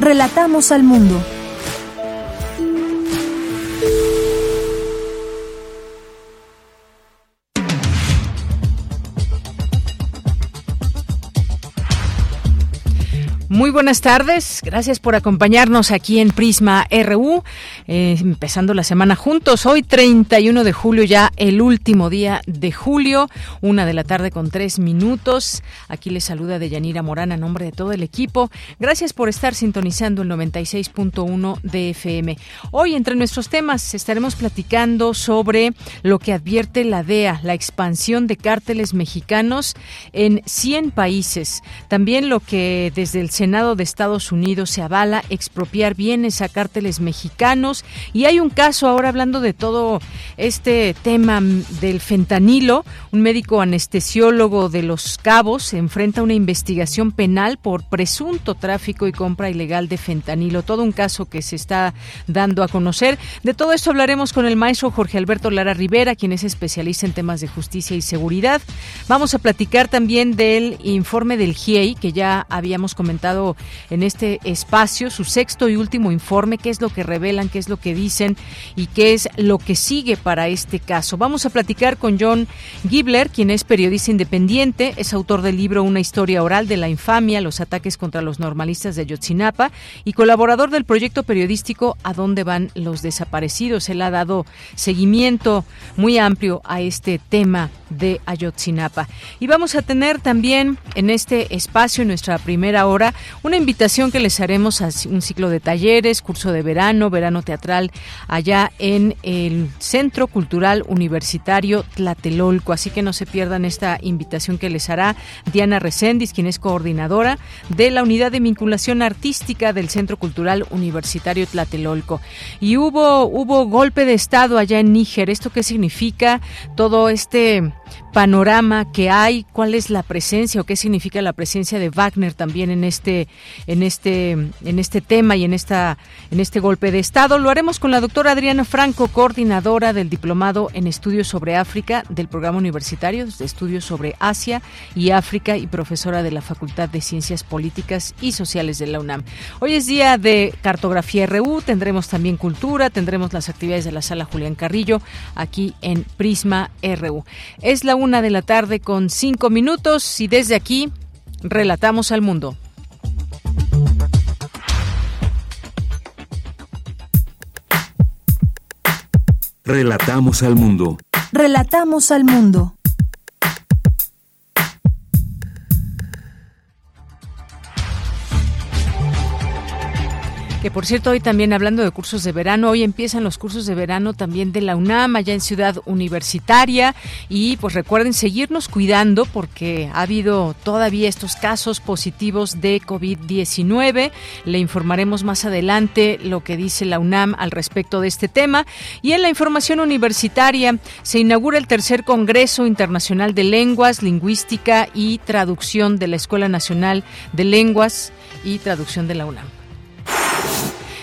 Relatamos al mundo. Muy buenas tardes, gracias por acompañarnos aquí en Prisma RU, eh, empezando la semana juntos. Hoy 31 de julio, ya el último día de julio, una de la tarde con tres minutos. Aquí les saluda Deyanira Morán a nombre de todo el equipo. Gracias por estar sintonizando el 96.1 de FM. Hoy entre nuestros temas estaremos platicando sobre lo que advierte la DEA, la expansión de cárteles mexicanos en 100 países. También lo que desde el Senado de Estados Unidos se avala expropiar bienes a cárteles mexicanos y hay un caso ahora hablando de todo este tema del fentanilo. Un médico anestesiólogo de Los Cabos se enfrenta a una investigación penal por presunto tráfico y compra ilegal de fentanilo. Todo un caso que se está dando a conocer. De todo esto hablaremos con el maestro Jorge Alberto Lara Rivera, quien es especialista en temas de justicia y seguridad. Vamos a platicar también del informe del GIEI que ya habíamos comentado en este espacio su sexto y último informe, qué es lo que revelan, qué es lo que dicen y qué es lo que sigue para este caso. Vamos a platicar con John Gibler, quien es periodista independiente, es autor del libro Una historia oral de la infamia, los ataques contra los normalistas de Ayotzinapa y colaborador del proyecto periodístico A dónde van los desaparecidos. Él ha dado seguimiento muy amplio a este tema de Ayotzinapa. Y vamos a tener también en este espacio, en nuestra primera hora, una invitación que les haremos a un ciclo de talleres, curso de verano, verano teatral, allá en el Centro Cultural Universitario Tlatelolco. Así que no se pierdan esta invitación que les hará Diana Recendis, quien es coordinadora de la Unidad de Vinculación Artística del Centro Cultural Universitario Tlatelolco. Y hubo, hubo golpe de Estado allá en Níger. ¿Esto qué significa? Todo este panorama que hay, cuál es la presencia o qué significa la presencia de Wagner también en este en este en este tema y en esta en este golpe de estado. Lo haremos con la doctora Adriana Franco, coordinadora del diplomado en estudios sobre África del programa universitario de estudios sobre Asia y África y profesora de la Facultad de Ciencias Políticas y Sociales de la UNAM. Hoy es día de cartografía RU, tendremos también cultura, tendremos las actividades de la sala Julián Carrillo aquí en Prisma RU. Es la una de la tarde con cinco minutos y desde aquí relatamos al mundo. Relatamos al mundo. Relatamos al mundo. Que por cierto, hoy también hablando de cursos de verano, hoy empiezan los cursos de verano también de la UNAM, allá en Ciudad Universitaria. Y pues recuerden seguirnos cuidando porque ha habido todavía estos casos positivos de COVID-19. Le informaremos más adelante lo que dice la UNAM al respecto de este tema. Y en la información universitaria se inaugura el tercer Congreso Internacional de Lenguas, Lingüística y Traducción de la Escuela Nacional de Lenguas y Traducción de la UNAM.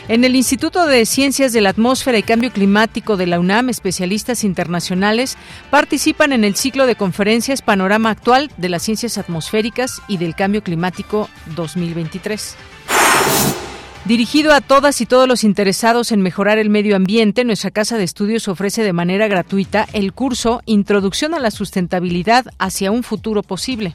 En el Instituto de Ciencias de la Atmósfera y Cambio Climático de la UNAM, especialistas internacionales participan en el ciclo de conferencias Panorama Actual de las Ciencias Atmosféricas y del Cambio Climático 2023. Dirigido a todas y todos los interesados en mejorar el medio ambiente, nuestra Casa de Estudios ofrece de manera gratuita el curso Introducción a la Sustentabilidad hacia un futuro posible.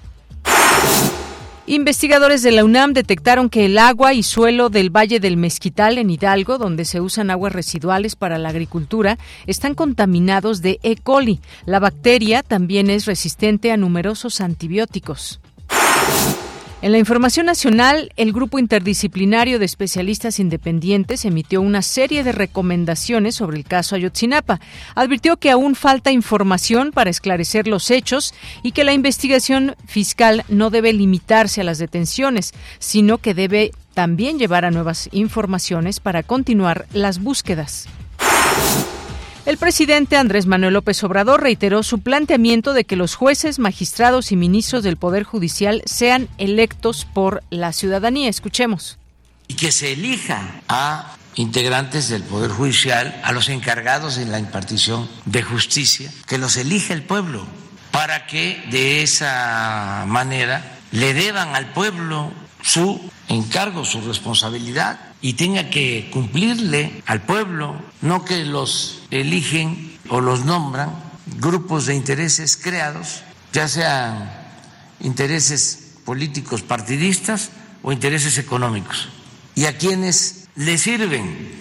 Investigadores de la UNAM detectaron que el agua y suelo del Valle del Mezquital en Hidalgo, donde se usan aguas residuales para la agricultura, están contaminados de E. coli. La bacteria también es resistente a numerosos antibióticos. En la información nacional, el Grupo Interdisciplinario de Especialistas Independientes emitió una serie de recomendaciones sobre el caso Ayotzinapa. Advirtió que aún falta información para esclarecer los hechos y que la investigación fiscal no debe limitarse a las detenciones, sino que debe también llevar a nuevas informaciones para continuar las búsquedas. El presidente Andrés Manuel López Obrador reiteró su planteamiento de que los jueces, magistrados y ministros del Poder Judicial sean electos por la ciudadanía. Escuchemos. Y que se elija a integrantes del Poder Judicial, a los encargados en la impartición de justicia, que los elija el pueblo, para que de esa manera le deban al pueblo su encargo, su responsabilidad y tenga que cumplirle al pueblo, no que los eligen o los nombran grupos de intereses creados, ya sean intereses políticos partidistas o intereses económicos, y a quienes le sirven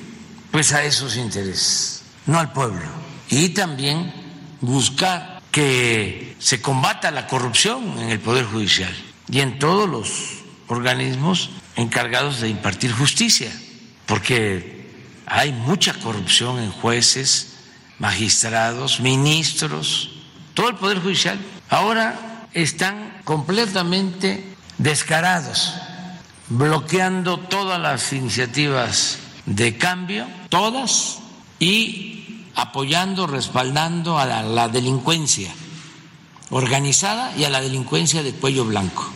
pues a esos intereses, no al pueblo. Y también buscar que se combata la corrupción en el Poder Judicial y en todos los organismos encargados de impartir justicia, porque hay mucha corrupción en jueces, magistrados, ministros, todo el Poder Judicial. Ahora están completamente descarados, bloqueando todas las iniciativas de cambio, todas, y apoyando, respaldando a la, delincuencia organizada y a la delincuencia de cuello blanco.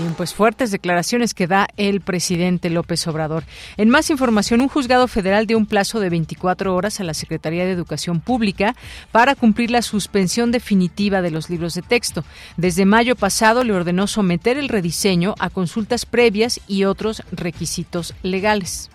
Bien, pues fuertes declaraciones que da el presidente López Obrador. En más información, un juzgado federal dio un plazo de 24 horas a la Secretaría de Educación Pública para cumplir la suspensión definitiva de los libros de texto. Desde mayo pasado le ordenó someter el rediseño a consultas previas y otros requisitos legales.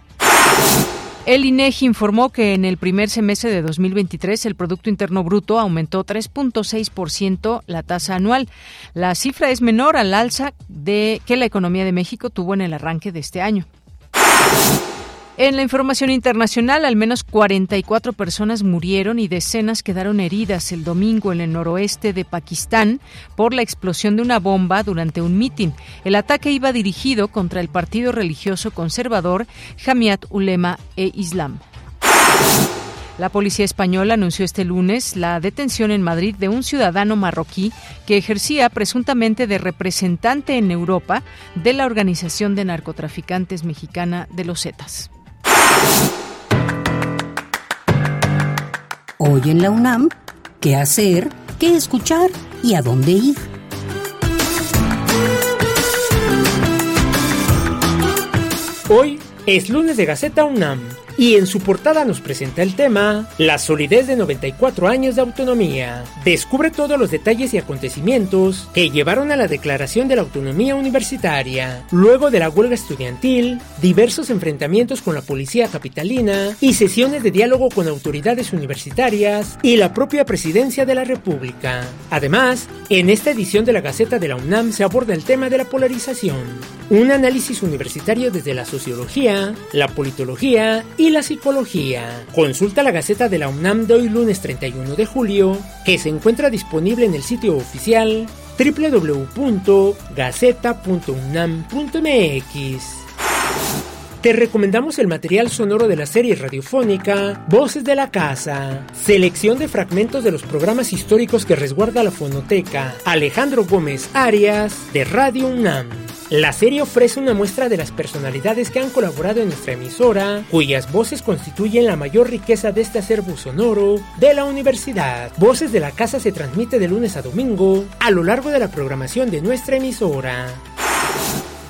El INEGI informó que en el primer semestre de 2023 el Producto Interno Bruto aumentó 3.6% la tasa anual. La cifra es menor al alza de que la economía de México tuvo en el arranque de este año. En la información internacional, al menos 44 personas murieron y decenas quedaron heridas el domingo en el noroeste de Pakistán por la explosión de una bomba durante un mitin. El ataque iba dirigido contra el partido religioso conservador Jamiat Ulema e Islam. La policía española anunció este lunes la detención en Madrid de un ciudadano marroquí que ejercía presuntamente de representante en Europa de la organización de narcotraficantes mexicana de los Zetas. Hoy en la UNAM, ¿qué hacer? ¿Qué escuchar? ¿Y a dónde ir? Hoy es lunes de Gaceta UNAM y en su portada nos presenta el tema La solidez de 94 años de autonomía. Descubre todos los detalles y acontecimientos que llevaron a la declaración de la autonomía universitaria, luego de la huelga estudiantil, diversos enfrentamientos con la policía capitalina y sesiones de diálogo con autoridades universitarias y la propia presidencia de la República. Además, en esta edición de la Gaceta de la UNAM se aborda el tema de la polarización, un análisis universitario desde la sociología, la politología y la psicología. Consulta la Gaceta de la UNAM de hoy lunes 31 de julio, que se encuentra disponible en el sitio oficial www.gaceta.unam.mx. Te recomendamos el material sonoro de la serie radiofónica Voces de la Casa, selección de fragmentos de los programas históricos que resguarda la fonoteca Alejandro Gómez Arias de Radio UNAM. La serie ofrece una muestra de las personalidades que han colaborado en nuestra emisora, cuyas voces constituyen la mayor riqueza de este acervo sonoro de la universidad. Voces de la Casa se transmite de lunes a domingo a lo largo de la programación de nuestra emisora.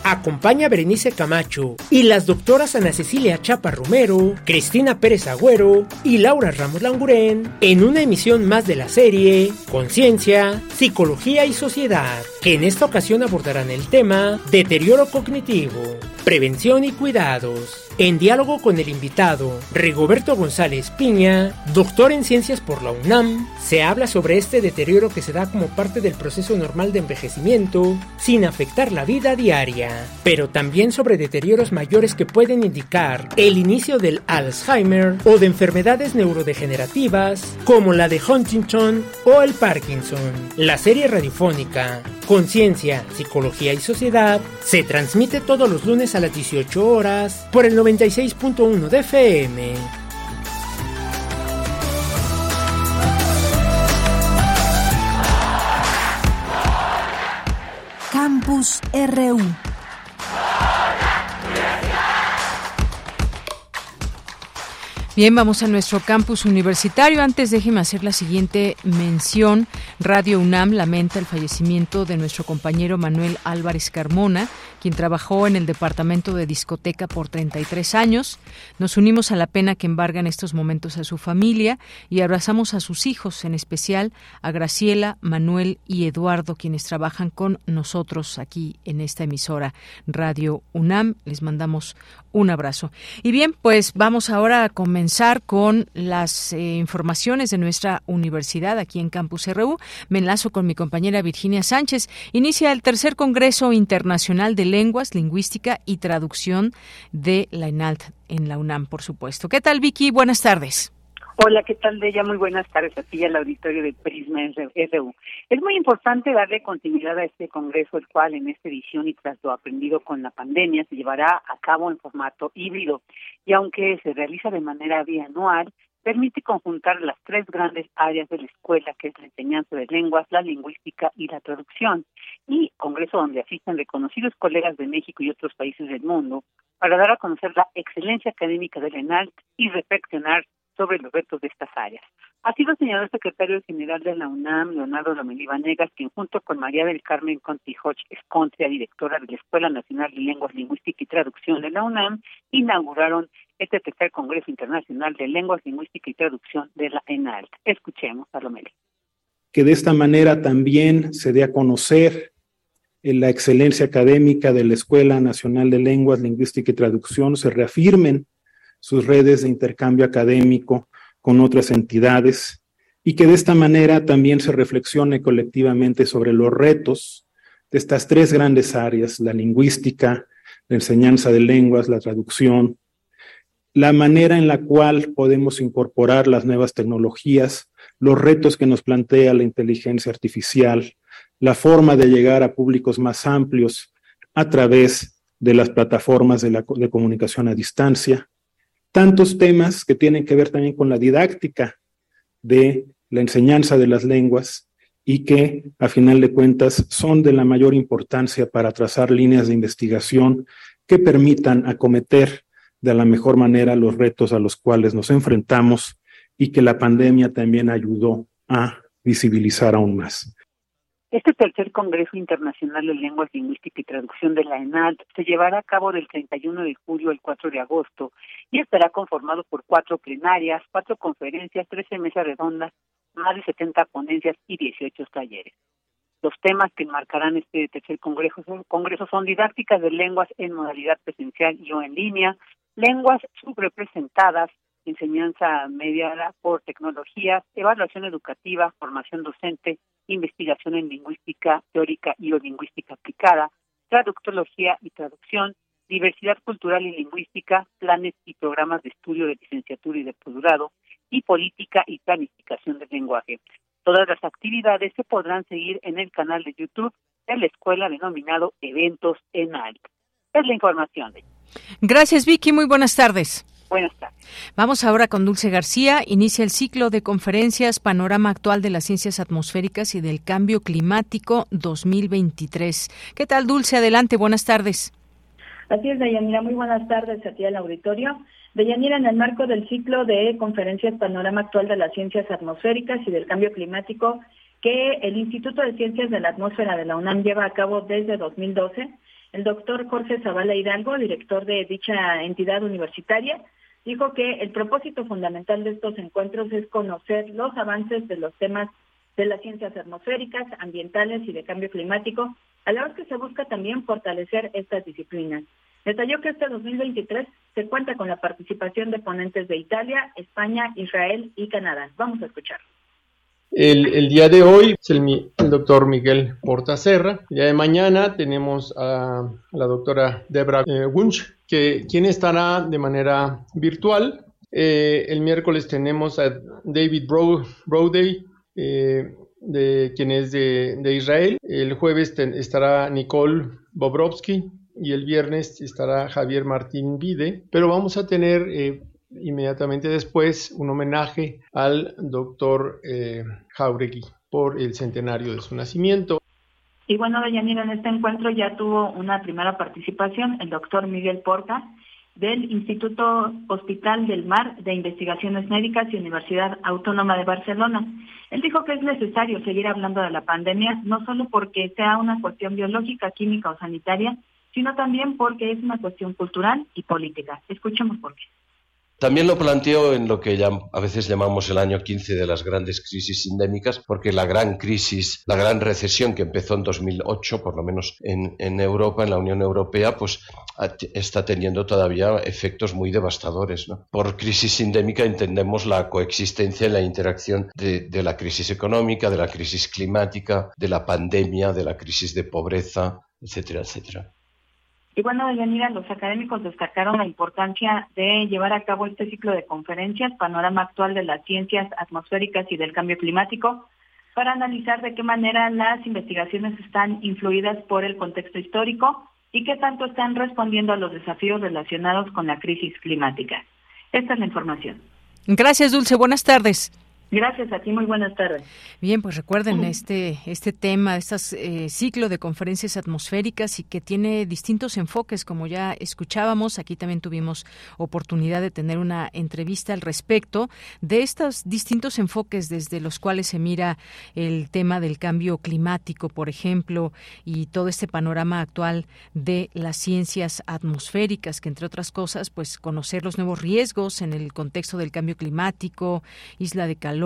Acompaña a Berenice Camacho y las doctoras Ana Cecilia Chapa Romero, Cristina Pérez Agüero y Laura Ramos Langurén en una emisión más de la serie Conciencia, Psicología y Sociedad, que en esta ocasión abordarán el tema Deterioro Cognitivo, Prevención y Cuidados. En diálogo con el invitado, Rigoberto González Piña, doctor en ciencias por la UNAM, se habla sobre este deterioro que se da como parte del proceso normal de envejecimiento sin afectar la vida diaria, pero también sobre deterioros mayores que pueden indicar el inicio del Alzheimer o de enfermedades neurodegenerativas como la de Huntington o el Parkinson. La serie radiofónica Conciencia, Psicología y Sociedad se transmite todos los lunes a las 18 horas por el 96.1 de FM. Campus RU Bien, vamos a nuestro campus universitario. Antes déjeme hacer la siguiente mención. Radio UNAM lamenta el fallecimiento de nuestro compañero Manuel Álvarez Carmona, quien trabajó en el departamento de discoteca por 33 años. Nos unimos a la pena que embarga en estos momentos a su familia y abrazamos a sus hijos, en especial a Graciela, Manuel y Eduardo, quienes trabajan con nosotros aquí en esta emisora Radio UNAM. Les mandamos un abrazo. Y bien, pues vamos ahora a comenzar con las eh, informaciones de nuestra universidad aquí en Campus RU. Me enlazo con mi compañera Virginia Sánchez. Inicia el tercer Congreso Internacional de Lenguas, Lingüística y Traducción de la ENALT en la UNAM, por supuesto. ¿Qué tal, Vicky? Buenas tardes. Hola, ¿qué tal, ella Muy buenas tardes a ti al auditorio de Prisma RU. Es muy importante darle continuidad a este congreso, el cual en esta edición y tras lo aprendido con la pandemia se llevará a cabo en formato híbrido. Y aunque se realiza de manera bianual, permite conjuntar las tres grandes áreas de la escuela, que es la enseñanza de lenguas, la lingüística y la traducción, y congreso donde asisten reconocidos colegas de México y otros países del mundo, para dar a conocer la excelencia académica del ENALT y reflexionar sobre los retos de estas áreas. Así lo señaló el secretario general de la UNAM, Leonardo Lomelí Vanegas, quien junto con María del Carmen Contijoch Escontria, directora de la Escuela Nacional de Lenguas, Lingüística y Traducción de la UNAM, inauguraron este tercer Congreso Internacional de Lenguas, Lingüística y Traducción de la ENALT. Escuchemos a Lomelí. Que de esta manera también se dé a conocer la excelencia académica de la Escuela Nacional de Lenguas, Lingüística y Traducción, se reafirmen sus redes de intercambio académico con otras entidades y que de esta manera también se reflexione colectivamente sobre los retos de estas tres grandes áreas, la lingüística, la enseñanza de lenguas, la traducción, la manera en la cual podemos incorporar las nuevas tecnologías, los retos que nos plantea la inteligencia artificial, la forma de llegar a públicos más amplios a través de las plataformas de, de comunicación a distancia, tantos temas que tienen que ver también con la didáctica de la enseñanza de las lenguas y que a final de cuentas son de la mayor importancia para trazar líneas de investigación que permitan acometer de la mejor manera los retos a los cuales nos enfrentamos y que la pandemia también ayudó a visibilizar aún más. Este tercer Congreso Internacional de Lenguas, Lingüística y Traducción de la ENALT se llevará a cabo del 31 de julio al 4 de agosto y estará conformado por cuatro plenarias, cuatro conferencias, 13 mesas redondas, más de 70 ponencias y 18 talleres. Los temas que enmarcarán este tercer congreso son, congreso son didácticas de lenguas en modalidad presencial y o en línea, lenguas subrepresentadas, enseñanza mediada por tecnologías, evaluación educativa, formación docente, investigación en lingüística teórica y lingüística aplicada, traductología y traducción, diversidad cultural y lingüística, planes y programas de estudio de licenciatura y de posgrado, y política y planificación del lenguaje. Todas las actividades se podrán seguir en el canal de YouTube de la escuela denominado Eventos en Alto. Es la información. Gracias, Vicky. Muy buenas tardes. Buenas tardes. Vamos ahora con Dulce García. Inicia el ciclo de conferencias Panorama Actual de las Ciencias Atmosféricas y del Cambio Climático 2023. ¿Qué tal, Dulce? Adelante, buenas tardes. Así es, Dayanira. Muy buenas tardes a ti al auditorio. Deyanira, en el marco del ciclo de conferencias Panorama Actual de las Ciencias Atmosféricas y del Cambio Climático que el Instituto de Ciencias de la Atmósfera de la UNAM lleva a cabo desde 2012, el doctor Jorge Zavala Hidalgo, director de dicha entidad universitaria, dijo que el propósito fundamental de estos encuentros es conocer los avances de los temas de las ciencias atmosféricas, ambientales y de cambio climático, a la vez que se busca también fortalecer estas disciplinas. Detalló que este 2023 se cuenta con la participación de ponentes de Italia, España, Israel y Canadá. Vamos a escuchar. El, día de hoy es el, doctor Miguel Portaserra. El día de mañana tenemos a, la doctora Debra eh, Wunsch, que, quien estará de manera virtual. Eh, el miércoles tenemos a David Bro, eh, de quien es de, Israel. El jueves estará Nicole Bobrovsky y el viernes estará Javier Martín Vide, pero vamos a tener inmediatamente después un homenaje al doctor eh, Jauregui por el centenario de su nacimiento. Y bueno, Deyanira, en este encuentro ya tuvo una primera participación el doctor Miguel Porta del Instituto Hospital del Mar de Investigaciones Médicas y Universidad Autónoma de Barcelona. Él dijo que es necesario seguir hablando de la pandemia, no solo porque sea una cuestión biológica, química o sanitaria, sino también porque es una cuestión cultural y política. Escuchemos por qué. También lo planteo en lo que a veces llamamos el año 15 de las grandes crisis sindémicas, porque la gran crisis, la gran recesión que empezó en 2008, por lo menos en, Europa, en la Unión Europea, pues está teniendo todavía efectos muy devastadores. Por crisis sindémica entendemos la coexistencia y la interacción de la crisis económica, de la crisis climática, de la pandemia, de la crisis de pobreza, etcétera, etcétera. Y bueno, Deyanira, los académicos destacaron la importancia de llevar a cabo este ciclo de conferencias, panorama actual de las ciencias atmosféricas y del cambio climático, para analizar de qué manera las investigaciones están influidas por el contexto histórico y qué tanto están respondiendo a los desafíos relacionados con la crisis climática. Esta es la información. Gracias, Dulce. Buenas tardes. Gracias a ti, muy buenas tardes. Bien, pues recuerden este este tema, este ciclo de conferencias atmosféricas y que tiene distintos enfoques, como ya escuchábamos. Aquí también tuvimos oportunidad de tener una entrevista al respecto de estos distintos enfoques desde los cuales se mira el tema del cambio climático, por ejemplo, y todo este panorama actual de las ciencias atmosféricas, que entre otras cosas, pues conocer los nuevos riesgos en el contexto del cambio climático, isla de calor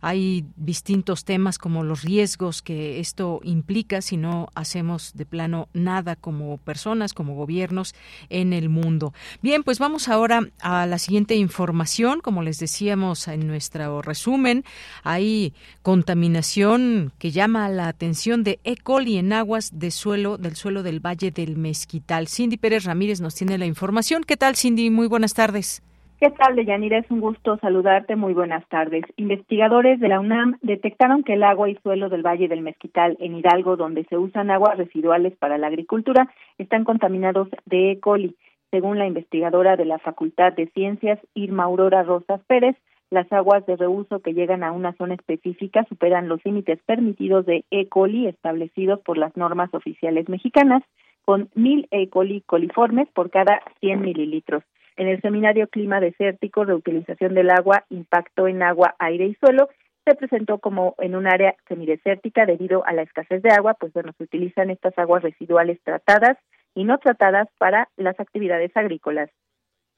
hay distintos temas como los riesgos que esto implica si no hacemos de plano nada como personas, como gobiernos en el mundo. Bien, pues vamos ahora a la siguiente información. Como les decíamos en nuestro resumen, hay contaminación que llama la atención de E. coli en aguas suelo, del suelo del Valle del Mezquital. Cindy Pérez Ramírez nos tiene la información. ¿Qué tal, Cindy? Muy buenas tardes. ¿Qué? Es un gusto saludarte. Muy buenas tardes. Investigadores de la UNAM detectaron que el agua y suelo del Valle del Mezquital en Hidalgo, donde se usan aguas residuales para la agricultura, están contaminados de E. coli. Según la investigadora de la Facultad de Ciencias, Irma Aurora Rosas Pérez, las aguas de reuso que llegan a una zona específica superan los límites permitidos de E. coli establecidos por las normas oficiales mexicanas, con mil E. coli coliformes por cada 100 mililitros. En el seminario Clima Desértico, Reutilización del Agua, Impacto en Agua, Aire y Suelo, se presentó como en un área semidesértica debido a la escasez de agua, pues bueno, se utilizan estas aguas residuales tratadas y no tratadas para las actividades agrícolas.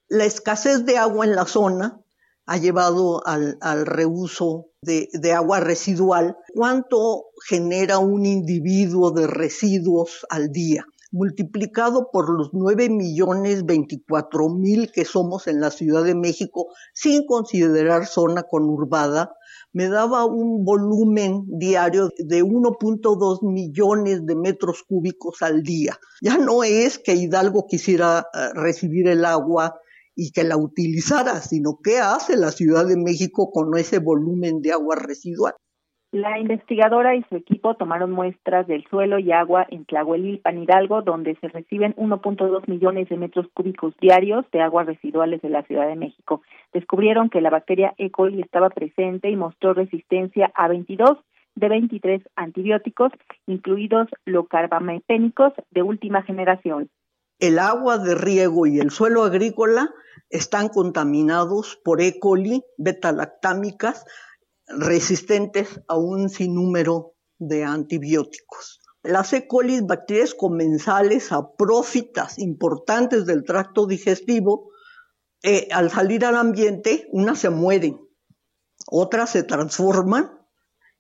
La escasez de agua en la zona ha llevado al, reuso de, de, agua residual. ¿Cuánto genera un individuo de residuos al día? Multiplicado por los 9 millones 24 mil que somos en la Ciudad de México, sin considerar zona conurbada, me daba un volumen diario de 1.2 millones de metros cúbicos al día. Ya no es que Hidalgo quisiera eh, recibir el agua y que la utilizara, sino qué hace la Ciudad de México con ese volumen de agua residual. La investigadora y su equipo tomaron muestras del suelo y agua en Tlahuelilpan, Hidalgo, donde se reciben 1.2 millones de metros cúbicos diarios de aguas residuales de la Ciudad de México. Descubrieron que la bacteria E. coli estaba presente y mostró resistencia a 22 de 23 antibióticos, incluidos locarbamepénicos de última generación. El agua de riego y el suelo agrícola están contaminados por E. coli, beta-lactámicas, resistentes a un sinnúmero de antibióticos. Las E. coli, bacterias comensales prófitas importantes del tracto digestivo, eh, al salir al ambiente, unas se mueren, otras se transforman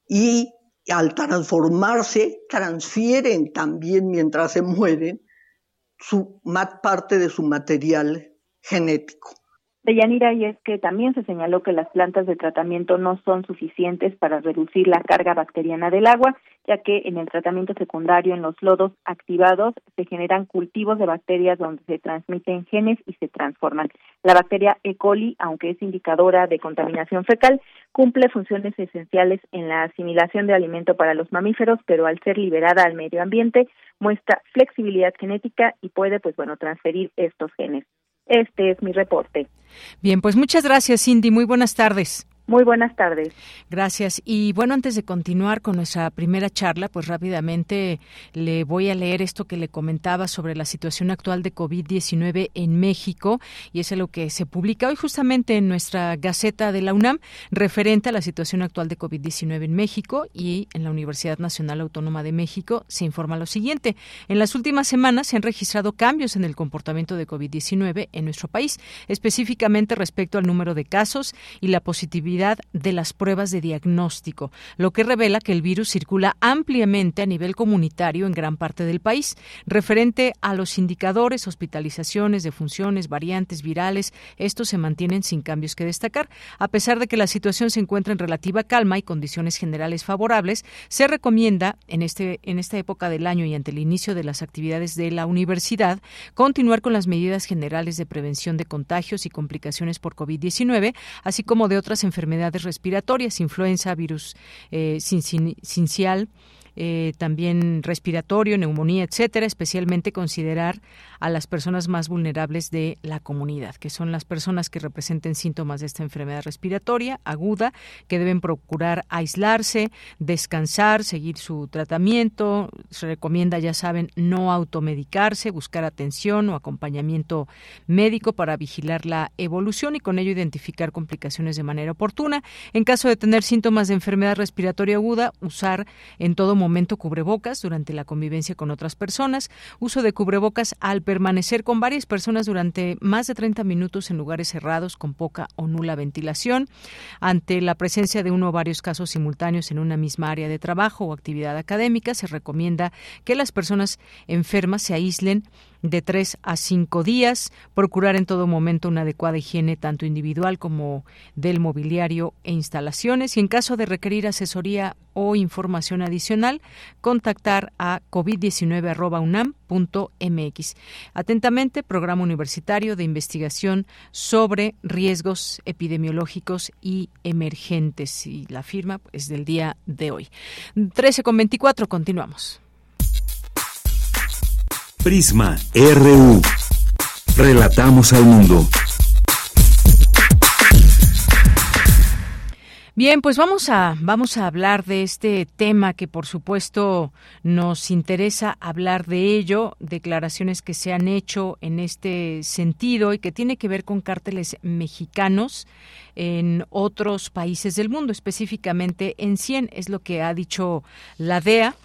y al transformarse transfieren también mientras se mueren su, parte de su material genético. De Yanira y es que también se señaló que las plantas de tratamiento no son suficientes para reducir la carga bacteriana del agua, ya que en el tratamiento secundario en los lodos activados se generan cultivos de bacterias donde se transmiten genes y se transforman. La bacteria E. coli, aunque es indicadora de contaminación fecal, cumple funciones esenciales en la asimilación de alimento para los mamíferos, pero al ser liberada al medio ambiente muestra flexibilidad genética y puede pues bueno transferir estos genes. Este es mi reporte. Bien, pues muchas gracias, Cindy. Muy buenas tardes. Muy buenas tardes. Gracias. Y bueno, antes de continuar con nuestra primera charla, pues rápidamente le voy a leer esto que le comentaba sobre la situación actual de COVID-19 en México y es lo que se publica hoy justamente en nuestra Gaceta de la UNAM referente a la situación actual de COVID-19 en México y en la Universidad Nacional Autónoma de México se informa lo siguiente. En las últimas semanas se han registrado cambios en el comportamiento de COVID-19 en nuestro país, específicamente respecto al número de casos y la positividad de las pruebas de diagnóstico, lo que revela que el virus circula ampliamente a nivel comunitario en gran parte del país. Referente a los indicadores, hospitalizaciones, defunciones, variantes virales, estos se mantienen sin cambios que destacar. A pesar de que la situación se encuentra en relativa calma y condiciones generales favorables, se recomienda en, este, en esta época del año y ante el inicio de las actividades de la universidad continuar con las medidas generales de prevención de contagios y complicaciones por COVID-19, así como de otras enfermedades enfermedades respiratorias, influenza, virus eh, eh, también respiratorio, neumonía, etcétera, especialmente considerar a las personas más vulnerables de la comunidad, que son las personas que representen síntomas de esta enfermedad respiratoria aguda, que deben procurar aislarse, descansar, seguir su tratamiento. Se recomienda, ya saben, no automedicarse, buscar atención o acompañamiento médico para vigilar la evolución y con ello identificar complicaciones de manera oportuna. En caso de tener síntomas de enfermedad respiratoria aguda, usar en todo momento cubrebocas durante la convivencia con otras personas, uso de cubrebocas al permanecer con varias personas durante más de 30 minutos en lugares cerrados con poca o nula ventilación, ante la presencia de uno o varios casos simultáneos en una misma área de trabajo o actividad académica, se recomienda que las personas enfermas se aíslen de tres a cinco días, procurar en todo momento una adecuada higiene tanto individual como del mobiliario e instalaciones y en caso de requerir asesoría o información adicional, contactar a covid19.unam.mx. Atentamente, Programa Universitario de Investigación sobre Riesgos Epidemiológicos y Emergentes. Y la firma es del día de hoy. 13 con 24, continuamos. Prisma RU. Relatamos al mundo. Bien, pues vamos a vamos a hablar de este tema que por supuesto nos interesa hablar de ello, declaraciones que se han hecho en este sentido y que tiene que ver con cárteles mexicanos en otros países del mundo, específicamente en 100 es lo que ha dicho la DEA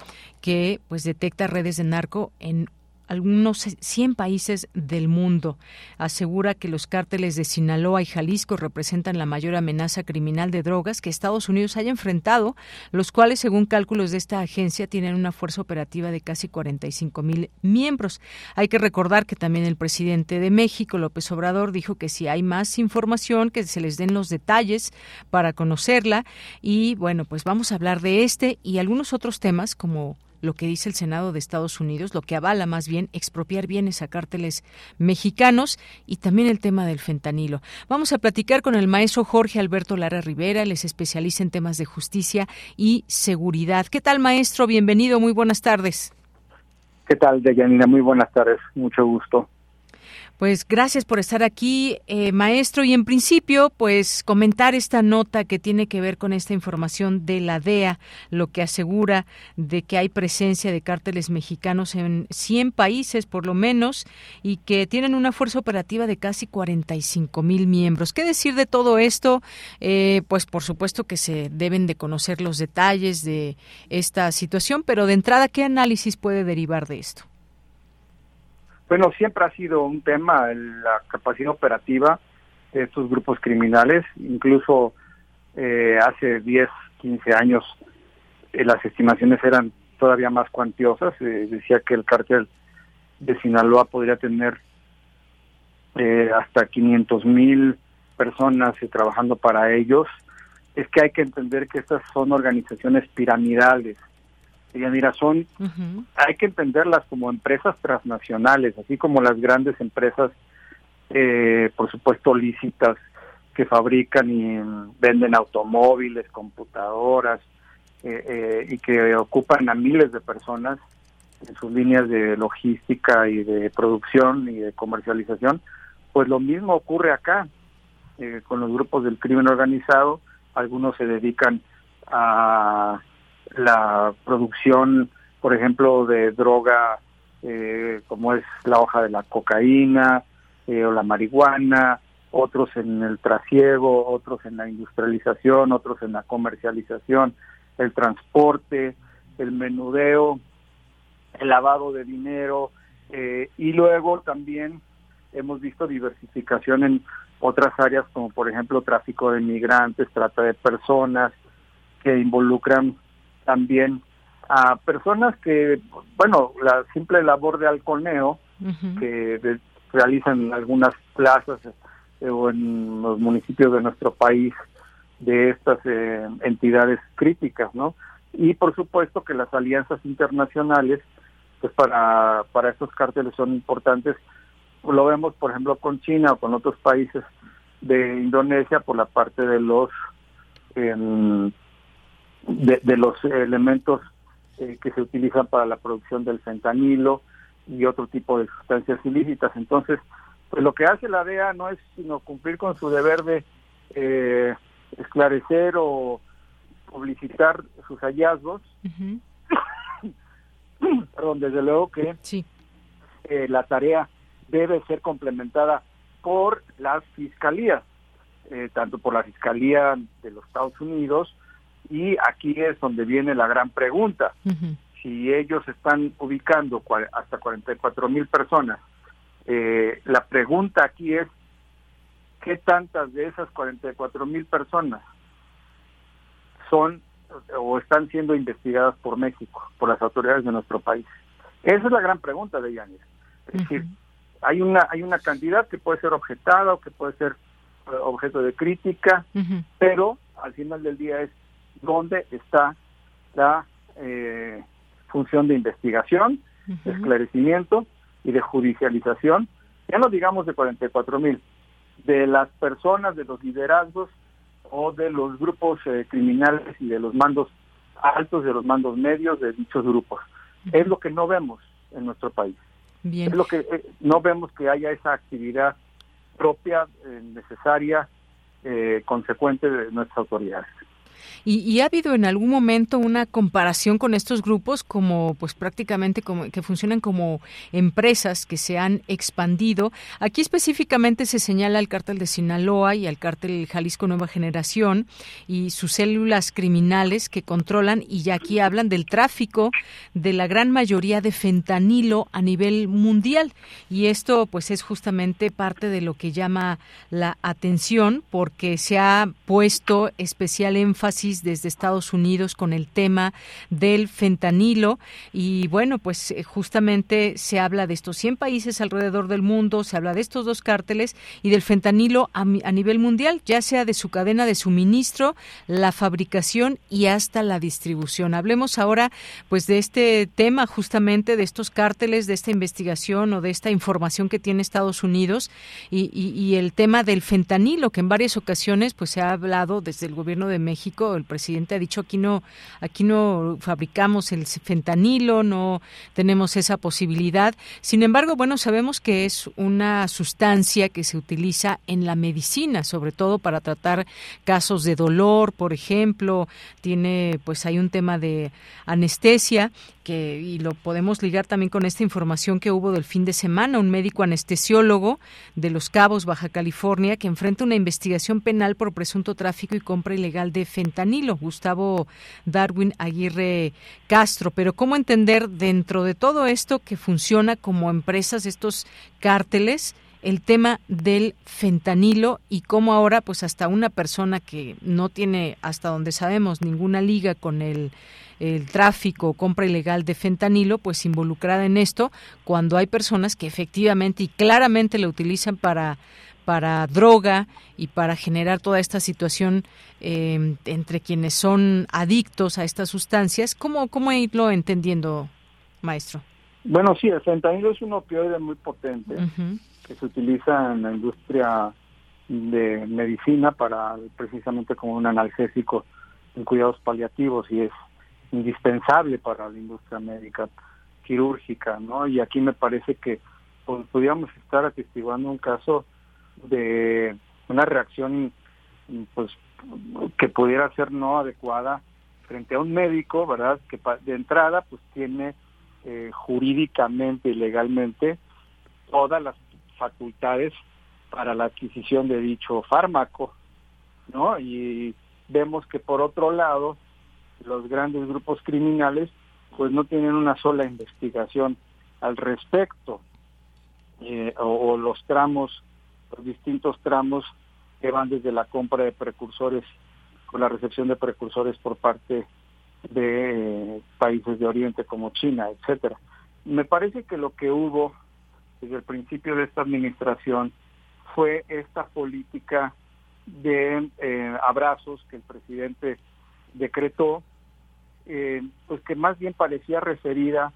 que pues detecta redes de narco en algunos 100 países del mundo. Asegura que los cárteles de Sinaloa y Jalisco representan la mayor amenaza criminal de drogas que Estados Unidos haya enfrentado, los cuales, según cálculos de esta agencia, tienen una fuerza operativa de casi 45 mil miembros. Hay que recordar que también el presidente de México, López Obrador, dijo que si hay más información, que se les den los detalles para conocerla. Y bueno, pues vamos a hablar de este y algunos otros temas como lo que dice el Senado de Estados Unidos, lo que avala más bien expropiar bienes a cárteles mexicanos y también el tema del fentanilo. Vamos a platicar con el maestro Jorge Alberto Lara Rivera, él es especialista en temas de justicia y seguridad. ¿Qué tal, maestro? Bienvenido, muy buenas tardes. ¿Qué tal, Deyanira? Muy buenas tardes, mucho gusto. Pues gracias por estar aquí, eh, maestro. Y en principio, pues comentar esta nota que tiene que ver con esta información de la DEA, lo que asegura de que hay presencia de cárteles mexicanos en 100 países por lo menos y que tienen una fuerza operativa de casi 45 mil miembros. ¿Qué decir de todo esto? Eh, pues por supuesto que se deben de conocer los detalles de esta situación, pero de entrada, ¿qué análisis puede derivar de esto? Bueno, siempre ha sido un tema la capacidad operativa de estos grupos criminales, incluso eh, hace 10, 15 años eh, las estimaciones eran todavía más cuantiosas, eh, decía que el cártel de Sinaloa podría tener hasta 500 mil personas trabajando para ellos, es que hay que entender que estas son organizaciones piramidales. Y mira, son, hay que entenderlas como empresas transnacionales, así como las grandes empresas, eh, por supuesto, lícitas, que fabrican y venden automóviles, computadoras, eh, eh, y que ocupan a miles de personas en sus líneas de logística y de producción y de comercialización, pues lo mismo ocurre acá eh, con los grupos del crimen organizado. Algunos se dedican a la producción, por ejemplo, de droga eh, como es la hoja de la cocaína eh, o la marihuana, otros en el trasiego, otros en la industrialización, otros en la comercialización, el transporte, el menudeo, el lavado de dinero eh, y luego también hemos visto diversificación en otras áreas como por ejemplo tráfico de migrantes, trata de personas que involucran también a personas que, bueno, la simple labor de halconeo que realizan en algunas plazas eh, o en los municipios de nuestro país de estas eh, entidades críticas, ¿no? Y por supuesto que las alianzas internacionales pues para, para estos cárteles son importantes. Lo vemos, por ejemplo, con China o con otros países de Indonesia por la parte de los de, los elementos eh, que se utilizan para la producción del fentanilo y otro tipo de sustancias ilícitas. Entonces, pues lo que hace la DEA no es sino cumplir con su deber de eh, esclarecer o publicitar sus hallazgos, perdón, desde luego que eh, la tarea debe ser complementada por las fiscalías, eh, tanto por la Fiscalía de los Estados Unidos, y aquí es donde viene la gran pregunta. Si ellos están ubicando hasta 44 mil personas, eh, la pregunta aquí es, ¿qué tantas de esas 44 mil personas son o están siendo investigadas por México, por las autoridades de nuestro país? Esa es la gran pregunta de Yanis. Es decir, hay una hay una cantidad que puede ser objetada o que puede ser eh, objeto de crítica, pero al final del día es dónde está la eh, función de investigación, de esclarecimiento y de judicialización, ya no digamos de 44 mil, de las personas, de los liderazgos o de los grupos eh, criminales y de los mandos altos, de los mandos medios de dichos grupos. Es lo que no vemos en nuestro país. Es lo que eh, no vemos que haya esa actividad propia, necesaria, consecuente de nuestras autoridades. Y, ha habido en algún momento una comparación con estos grupos como pues prácticamente como que funcionan como empresas que se han expandido. Aquí específicamente se señala al cártel de Sinaloa y al cártel Jalisco Nueva Generación y sus células criminales que controlan y ya aquí hablan del tráfico de la gran mayoría de fentanilo a nivel mundial y esto pues es justamente parte de lo que llama la atención porque se ha puesto especial énfasis desde Estados Unidos con el tema del fentanilo y bueno, pues eh, justamente se habla de estos 100 países alrededor del mundo, se habla de estos dos cárteles y del fentanilo a, nivel mundial, ya sea de su cadena de suministro, la fabricación y hasta la distribución. Hablemos ahora pues de este tema justamente de estos cárteles, de esta investigación o de esta información que tiene Estados Unidos y, y el tema del fentanilo que en varias ocasiones pues se ha hablado desde el gobierno de México, el presidente ha dicho aquí no, aquí no fabricamos el fentanilo, no tenemos esa posibilidad. Sin embargo, bueno, sabemos que es una sustancia que se utiliza en la medicina, sobre todo para tratar casos de dolor, por ejemplo, tiene, pues hay un tema de anestesia que y lo podemos ligar también con esta información que hubo del fin de semana, un médico anestesiólogo de Los Cabos, Baja California, que enfrenta una investigación penal por presunto tráfico y compra ilegal de fentanilo, Gustavo Darwin Aguirre Castro. Pero ¿cómo entender dentro de todo esto que funciona como empresas estos cárteles? el tema del fentanilo y cómo ahora pues hasta una persona que no tiene hasta donde sabemos ninguna liga con el el tráfico o compra ilegal de fentanilo, pues involucrada en esto, cuando hay personas que efectivamente y claramente lo utilizan para para droga y para generar toda esta situación eh, entre quienes son adictos a estas sustancias. ¿Cómo, ¿Cómo irlo entendiendo, maestro? Bueno, sí, el fentanilo es un opioide muy potente que se utiliza en la industria de medicina para precisamente como un analgésico en cuidados paliativos y es indispensable para la industria médica quirúrgica, ¿no? Y aquí me parece que pues, podríamos estar atestiguando un caso de una reacción pues que pudiera ser no adecuada frente a un médico, ¿verdad? Que de entrada pues tiene eh, jurídicamente y legalmente todas las facultades para la adquisición de dicho fármaco, ¿no? Y vemos que por otro lado los grandes grupos criminales pues no tienen una sola investigación al respecto eh, o, los tramos, los distintos tramos que van desde la compra de precursores con la recepción de precursores por parte de eh, países de Oriente como China, etcétera. Me parece que lo que hubo desde el principio de esta administración fue esta política de eh, abrazos que el presidente decretó, eh, pues que más bien parecía referida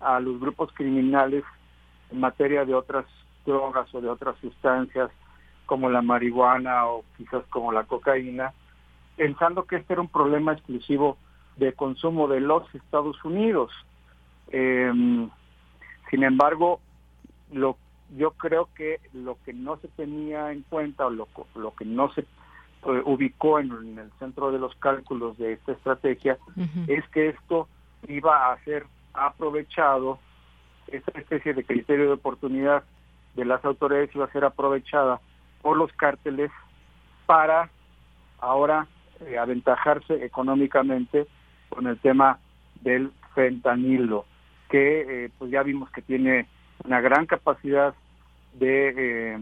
a los grupos criminales en materia de otras drogas o de otras sustancias como la marihuana o quizás como la cocaína, pensando que este era un problema exclusivo de consumo de los Estados Unidos. Em, sin embargo, lo yo creo que lo que no se tenía en cuenta o lo, lo que no se eh, ubicó en, el centro de los cálculos de esta estrategia es que esto iba a ser aprovechado, esta especie de criterio de oportunidad de las autoridades iba a ser aprovechada por los cárteles para ahora eh, aventajarse económicamente con el tema del fentanilo, que eh, pues ya vimos que tiene una gran capacidad de,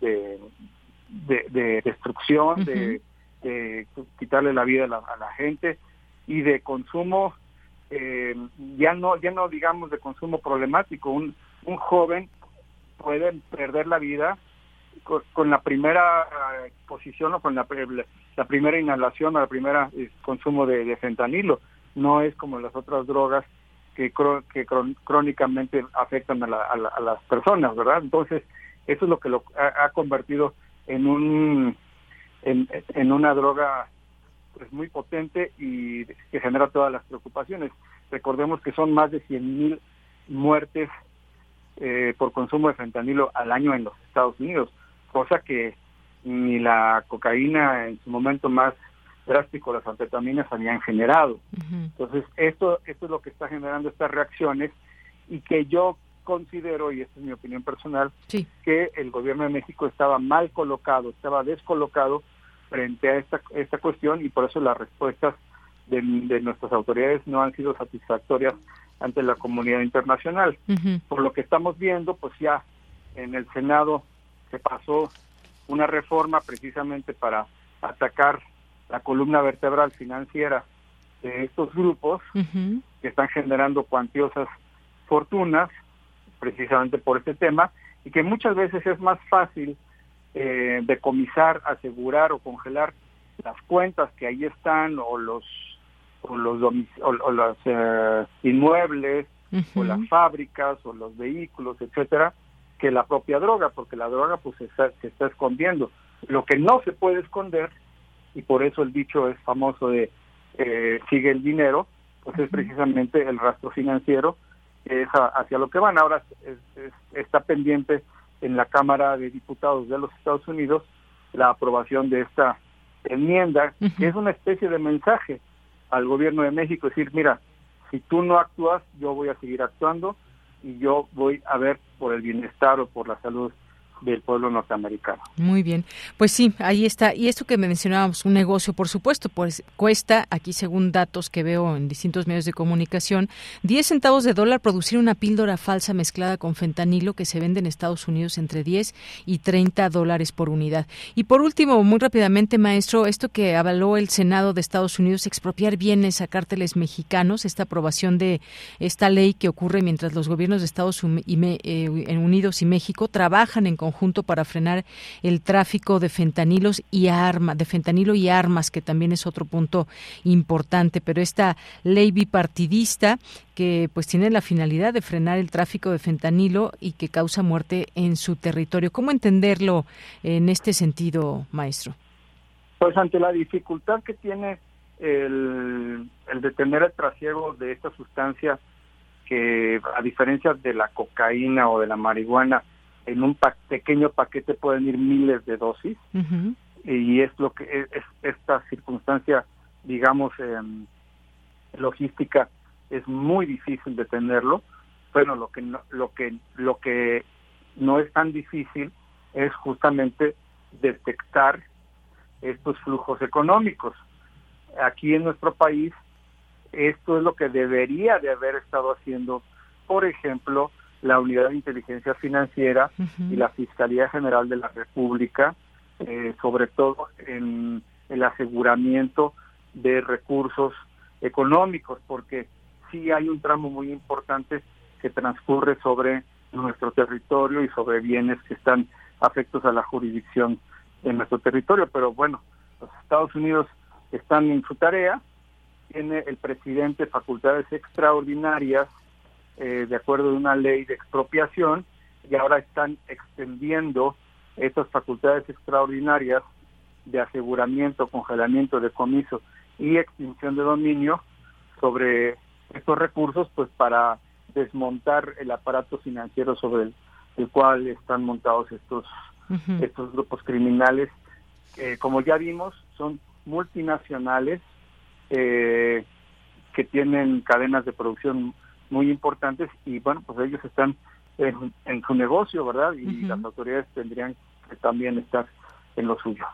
de, destrucción, de, quitarle la vida a la, gente y de consumo, em, ya no ya no digamos de consumo problemático. Un, un joven puede perder la vida con, la primera exposición o con la, la primera inhalación o la primera eh, consumo de fentanilo. No es como las otras drogas que, que crónicamente afectan a, las personas, ¿verdad? Entonces, eso es lo que lo ha, convertido en un en, una droga pues muy potente y que genera todas las preocupaciones. Recordemos que son más de 100.000 muertes eh, por consumo de fentanilo al año en los Estados Unidos, cosa que ni la cocaína en su momento más drástico las anfetaminas habían generado. Entonces, esto, esto es lo que está generando estas reacciones y que yo considero, y esta es mi opinión personal, que el gobierno de México estaba mal colocado, estaba descolocado frente a esta, esta cuestión y por eso las respuestas de, nuestras autoridades no han sido satisfactorias ante la comunidad internacional. Por lo que estamos viendo, pues ya en el Senado se pasó una reforma precisamente para atacar la columna vertebral financiera de estos grupos que están generando cuantiosas fortunas precisamente por este tema y que muchas veces es más fácil eh, decomisar, asegurar o congelar las cuentas que ahí están o los o los o, los eh, inmuebles o las fábricas o los vehículos, etcétera, que la propia droga, porque la droga pues se está, se está escondiendo. Lo que no se puede esconder y por eso el dicho es famoso de eh, sigue el dinero, pues es precisamente el rastro financiero es hacia lo que van. Ahora está pendiente en la Cámara de Diputados de los Estados Unidos la aprobación de esta enmienda, que es una especie de mensaje al gobierno de México, decir, mira, si tú no actúas, yo voy a seguir actuando y yo voy a ver por el bienestar o por la salud del pueblo norteamericano. Muy bien, pues sí, ahí está. Y esto que mencionábamos, un negocio, por supuesto, pues cuesta, aquí según datos que veo en distintos medios de comunicación, 10 centavos de dólar producir una píldora falsa mezclada con fentanilo que se vende en Estados Unidos entre 10 y 30 dólares por unidad. Y por último, muy rápidamente, maestro, esto que avaló el Senado de Estados Unidos, expropiar bienes a cárteles mexicanos, esta aprobación de esta ley que ocurre mientras los gobiernos de Estados eh, Unidos y México trabajan en conjunto para frenar el tráfico de fentanilos y armas, de fentanilo y armas, que también es otro punto importante. Pero esta ley bipartidista que pues tiene la finalidad de frenar el tráfico de fentanilo y que causa muerte en su territorio. ¿Cómo entenderlo en este sentido, maestro? Pues ante la dificultad que tiene el, el detener el trasiego de esta sustancia que a diferencia de la cocaína o de la marihuana, en un pequeño paquete pueden ir miles de dosis y es lo que es, esta circunstancia, digamos, em, logística es muy difícil detenerlo. Bueno, lo que no, lo que lo que no es tan difícil es justamente detectar estos flujos económicos. Aquí en nuestro país esto es lo que debería de haber estado haciendo, por ejemplo, la Unidad de Inteligencia Financiera y la Fiscalía General de la República, eh, sobre todo en el aseguramiento de recursos económicos, porque sí hay un tramo muy importante que transcurre sobre nuestro territorio y sobre bienes que están afectos a la jurisdicción de nuestro territorio. Pero bueno, los Estados Unidos están en su tarea, tiene el presidente facultades extraordinarias eh, de acuerdo a una ley de expropiación y ahora están extendiendo estas facultades extraordinarias de aseguramiento, congelamiento, decomiso y extinción de dominio sobre estos recursos, pues para desmontar el aparato financiero sobre el, cual están montados estos estos grupos criminales, que como ya vimos son multinacionales eh, que tienen cadenas de producción muy importantes y bueno, pues ellos están en, su negocio, ¿verdad? Y las autoridades tendrían que también estar en lo suyo.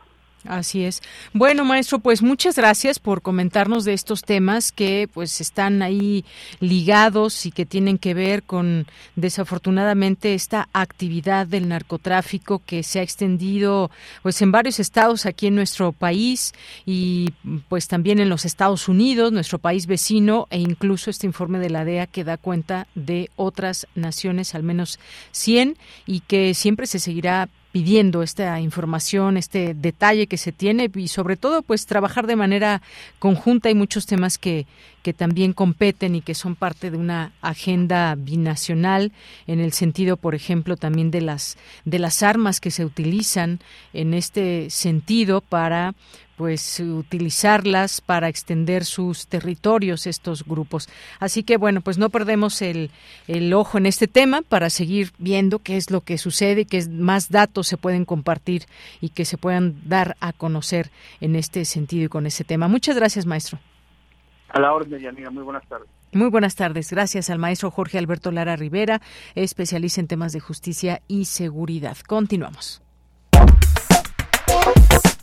Así es. Bueno, maestro, pues muchas gracias por comentarnos de estos temas que pues están ahí ligados y que tienen que ver con desafortunadamente esta actividad del narcotráfico que se ha extendido pues en varios estados aquí en nuestro país y pues también en los Estados Unidos, nuestro país vecino e incluso este informe de la DEA que da cuenta de otras naciones, al menos 100 y que siempre se seguirá pidiendo esta información, este detalle que se tiene y sobre todo pues trabajar de manera conjunta. Hay muchos temas que, que también competen y que son parte de una agenda binacional en el sentido, por ejemplo, también de las de las armas que se utilizan en este sentido para pues utilizarlas para extender sus territorios estos grupos. Así que bueno, pues no perdemos el, el ojo en este tema para seguir viendo qué es lo que sucede, qué más datos se pueden compartir y que se puedan dar a conocer en este sentido y con ese tema. Muchas gracias, maestro. A la orden, Yanira. Muy buenas tardes. Muy buenas tardes. Gracias al maestro Jorge Alberto Lara Rivera, especialista en temas de justicia y seguridad. Continuamos.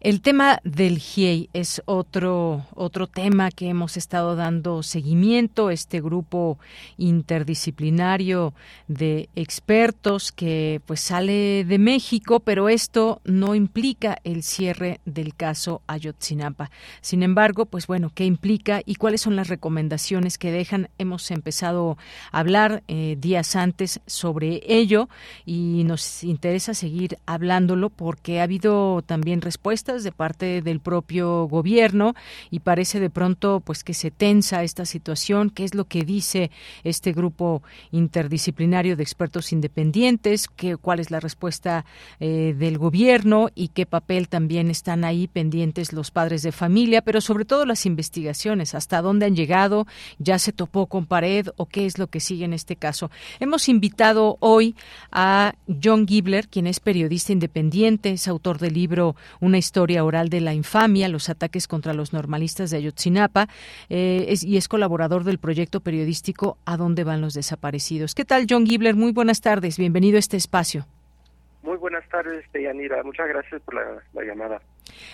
El tema del GIEI es otro, otro tema que hemos estado dando seguimiento, este grupo interdisciplinario de expertos que pues sale de México, pero esto no implica el cierre del caso Ayotzinapa. Sin embargo, pues bueno, ¿qué implica y cuáles son las recomendaciones que dejan? Hemos empezado a hablar eh, días antes sobre ello y nos interesa seguir hablándolo porque ha habido también respuestas de parte del propio gobierno y parece de pronto pues que se tensa esta situación, qué es lo que dice este grupo interdisciplinario de expertos independientes, qué, cuál es la respuesta eh, del gobierno y qué papel también están ahí pendientes los padres de familia, pero sobre todo las investigaciones, hasta dónde han llegado, ya se topó con pared o qué es lo que sigue en este caso. Hemos invitado hoy a John Gibler, quien es periodista independiente, es autor del libro Una historia historia oral de la infamia, los ataques contra los normalistas de Ayotzinapa, eh, y es colaborador del proyecto periodístico A dónde van los desaparecidos. ¿Qué tal, John Gibler? Muy buenas tardes, bienvenido a este espacio. Muy buenas tardes, Yanira. Muchas gracias por la, llamada.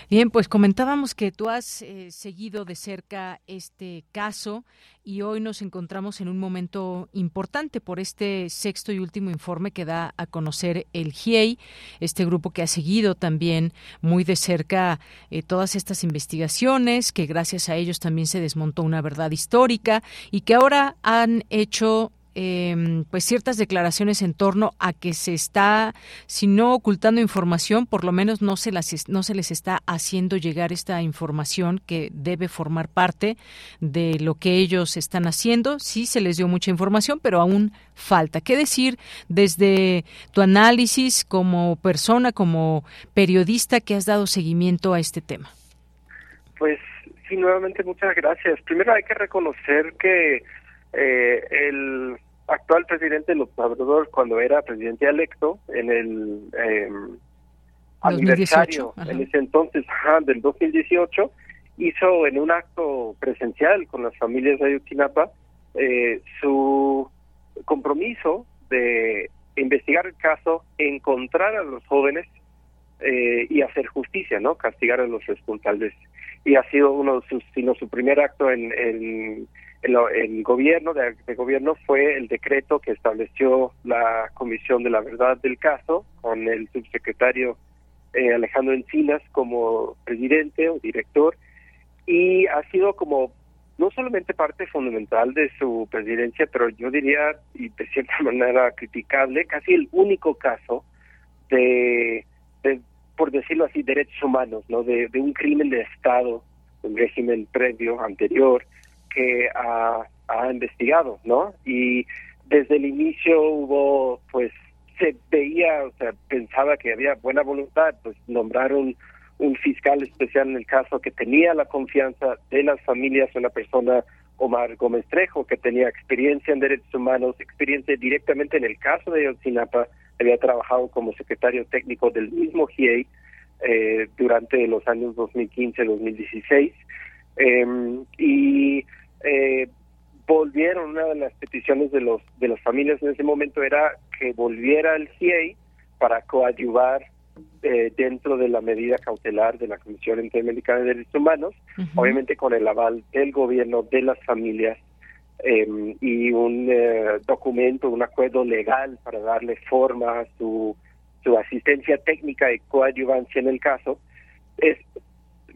Bien, pues comentábamos que tú has eh, seguido de cerca este caso y hoy nos encontramos en un momento importante por este sexto y último informe que da a conocer el GIEI, este grupo que ha seguido también muy de cerca eh, todas estas investigaciones, que gracias a ellos también se desmontó una verdad histórica y que ahora han hecho eh, pues ciertas declaraciones en torno a que se está, si no ocultando información, por lo menos no se las no se les está haciendo llegar esta información que debe formar parte de lo que ellos están haciendo. Sí se les dio mucha información, pero aún falta. ¿Qué decir desde tu análisis como persona, como periodista que has dado seguimiento a este tema? Pues sí, nuevamente muchas gracias. Primero hay que reconocer que eh, el actual presidente López Obrador, cuando era presidente electo, en el eh, aniversario, en ese entonces, del 2018, hizo en un acto presencial con las familias de Ayotzinapa eh, su compromiso de investigar el caso, encontrar a los jóvenes eh, y hacer justicia, ¿no? Castigar a los responsables. Y ha sido uno de sus, sino su primer acto en, en el, gobierno de, gobierno fue el decreto que estableció la Comisión de la Verdad del caso con el subsecretario eh, Alejandro Encinas como presidente o director y ha sido como no solamente parte fundamental de su presidencia, pero yo diría, y de cierta manera criticable, casi el único caso de, por decirlo así, derechos humanos, ¿no? De, de un crimen de Estado, un régimen previo, anterior, que ha, investigado, ¿no? Y desde el inicio hubo, pues, se veía, o sea, pensaba que había buena voluntad, pues nombraron un fiscal especial en el caso que tenía la confianza de las familias, una persona, Omar Gómez Trejo, que tenía experiencia en derechos humanos, experiencia directamente en el caso de Yotzinapa, había trabajado como secretario técnico del mismo GIEI eh, durante los años 2015-2016. Em, y eh, volvieron, una de las peticiones de los de las familias en ese momento era que volviera el CIEI para coadyuvar eh, dentro de la medida cautelar de la Comisión Interamericana de Derechos Humanos, obviamente con el aval del gobierno, de las familias em, y un eh, documento, un acuerdo legal para darle forma a su, su asistencia técnica y coadyuvancia en el caso. Es,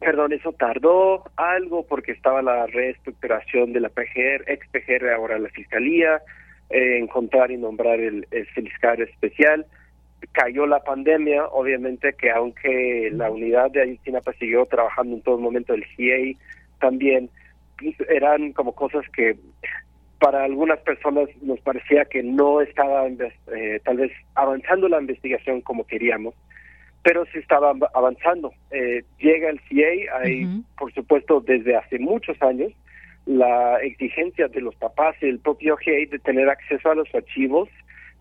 perdón, eso tardó algo porque estaba la reestructuración de la PGR, ex PGR, ahora la Fiscalía, eh, encontrar y nombrar el, fiscal especial. Cayó la pandemia, obviamente que aunque la unidad de Ayotzinapa siguió trabajando en todo momento, el GIEI también, pues, eran como cosas que para algunas personas nos parecía que no estaba eh, tal vez avanzando la investigación como queríamos pero se estaba avanzando. Eh, llega el CIA, hay, por supuesto, desde hace muchos años, la exigencia de los papás y el propio GA de tener acceso a los archivos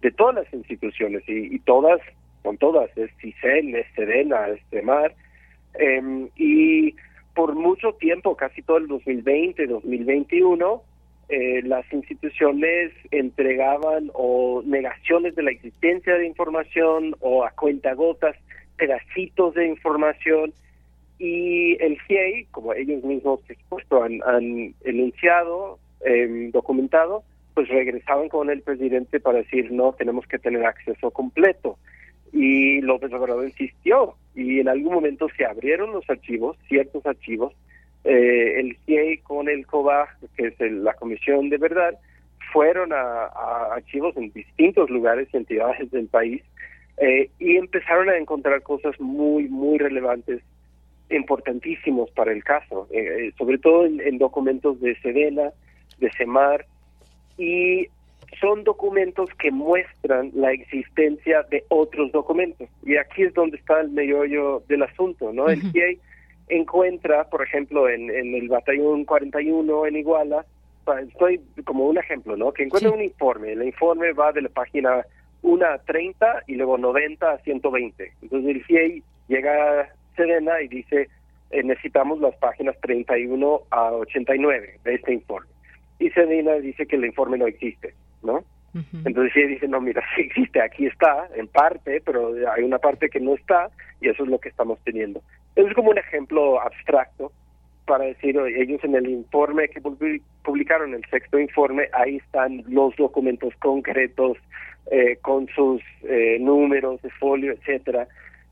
de todas las instituciones, y, todas, con todas, es CISEN, es SEDENA, es CEMAR, em, y por mucho tiempo, casi todo el 2020, 2021, eh, las instituciones entregaban o negaciones de la existencia de información o a cuentagotas pedacitos de información y el GIEI, como ellos mismos han, han enunciado, em, documentado, pues regresaban con el presidente para decir no, tenemos que tener acceso completo. Y López Obrador insistió y en algún momento se abrieron los archivos, ciertos archivos, eh, el GIEI con el COBAG, que es la Comisión de Verdad, fueron a archivos en distintos lugares y entidades del país eh, y empezaron a encontrar cosas muy, muy relevantes, importantísimos para el caso, eh, eh, sobre todo en, documentos de Sedena, de SEMAR, y son documentos que muestran la existencia de otros documentos. Y aquí es donde está el meollo del asunto, ¿no? El CIE encuentra, por ejemplo, en, el batallón 41 en Iguala, estoy como un ejemplo, ¿no? Que encuentra un informe. El informe va de la página una a 30 y luego 90 a 120. Entonces el CIEI llega a Sedena y dice, eh, necesitamos las páginas 31 a 89 de este informe. Y Sedena dice que el informe no existe, ¿no? Entonces CIEI dice, no, mira, sí existe, aquí está, en parte, pero hay una parte que no está y eso es lo que estamos teniendo. es como un ejemplo abstracto para decir, ellos en el informe que publicaron, el sexto informe, ahí están los documentos concretos eh, con sus eh, números de folio, etcétera.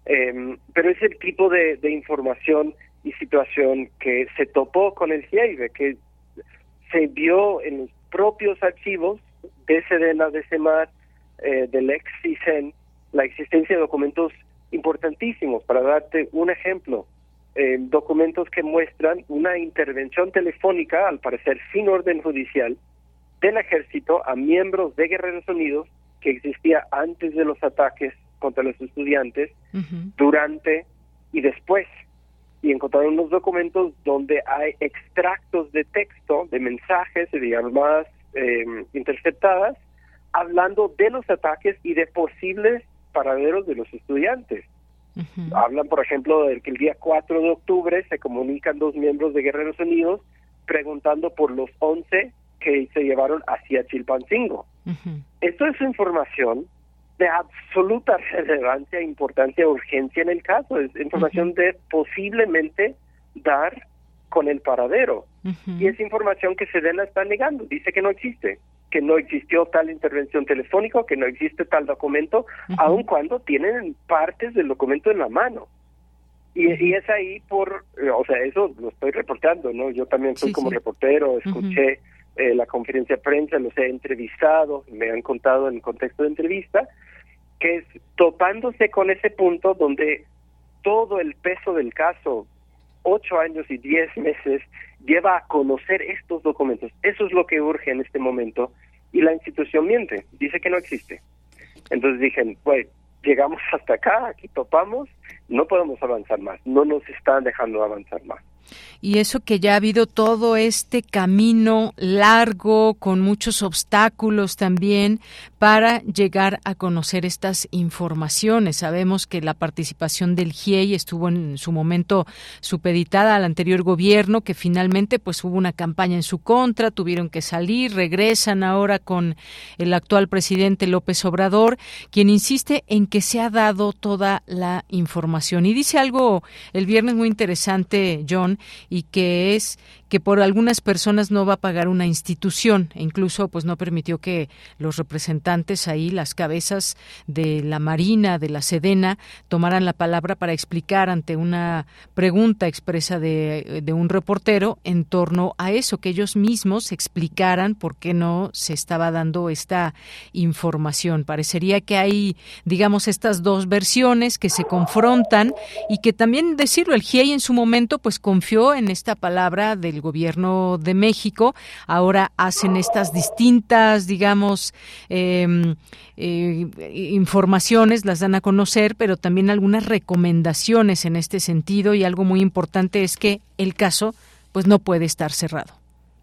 Em, pero es el tipo de, información y situación que se topó con el CIEIBE, que se vio en los propios archivos de Sedena, de CEMAR, eh, del ex CISEN, la existencia de documentos importantísimos. Para darte un ejemplo, eh, documentos que muestran una intervención telefónica, al parecer sin orden judicial, del ejército a miembros de Guerreros Unidos que existía antes de los ataques contra los estudiantes, durante y después. Y encontraron unos documentos donde hay extractos de texto, de mensajes, de llamadas eh, interceptadas, hablando de los ataques y de posibles paraderos de los estudiantes. Hablan, por ejemplo, de que el día 4 de octubre se comunican dos miembros de Guerreros Unidos preguntando por los 11 que se llevaron hacia Chilpancingo. Esto es información de absoluta relevancia, importancia, urgencia en el caso. Es información de posiblemente dar con el paradero. Y es información que Sedena está negando, dice que no existe que no existió tal intervención telefónica, que no existe tal documento, aun cuando tienen partes del documento en la mano. Y, es ahí por, o sea, eso lo estoy reportando, ¿no? Yo también soy como reportero, escuché eh, la conferencia de prensa, los he entrevistado, me han contado en el contexto de entrevista, que es topándose con ese punto donde todo el peso del caso, ocho años y diez meses, lleva a conocer estos documentos. Eso es lo que urge en este momento y la institución miente, dice que no existe. Entonces dije, pues llegamos hasta acá, aquí topamos, no podemos avanzar más, no nos están dejando avanzar más y eso que ya ha habido todo este camino largo con muchos obstáculos también para llegar a conocer estas informaciones. Sabemos que la participación del GIEI estuvo en su momento supeditada al anterior gobierno, que finalmente pues hubo una campaña en su contra, tuvieron que salir, regresan ahora con el actual presidente López Obrador, quien insiste en que se ha dado toda la información. Y dice algo el viernes muy interesante, John, y que es que por algunas personas no va a pagar una institución. E incluso pues no permitió que los representantes ahí las cabezas de la Marina de la Sedena tomaran la palabra para explicar ante una pregunta expresa de, de un reportero en torno a eso que ellos mismos explicaran por qué no se estaba dando esta información. Parecería que hay digamos estas dos versiones que se confrontan y que también decirlo el GIEI en su momento pues confió en esta palabra del gobierno de México. Ahora hacen estas distintas, digamos, em, eh, informaciones, las dan a conocer, pero también algunas recomendaciones en este sentido y algo muy importante es que el caso pues no puede estar cerrado.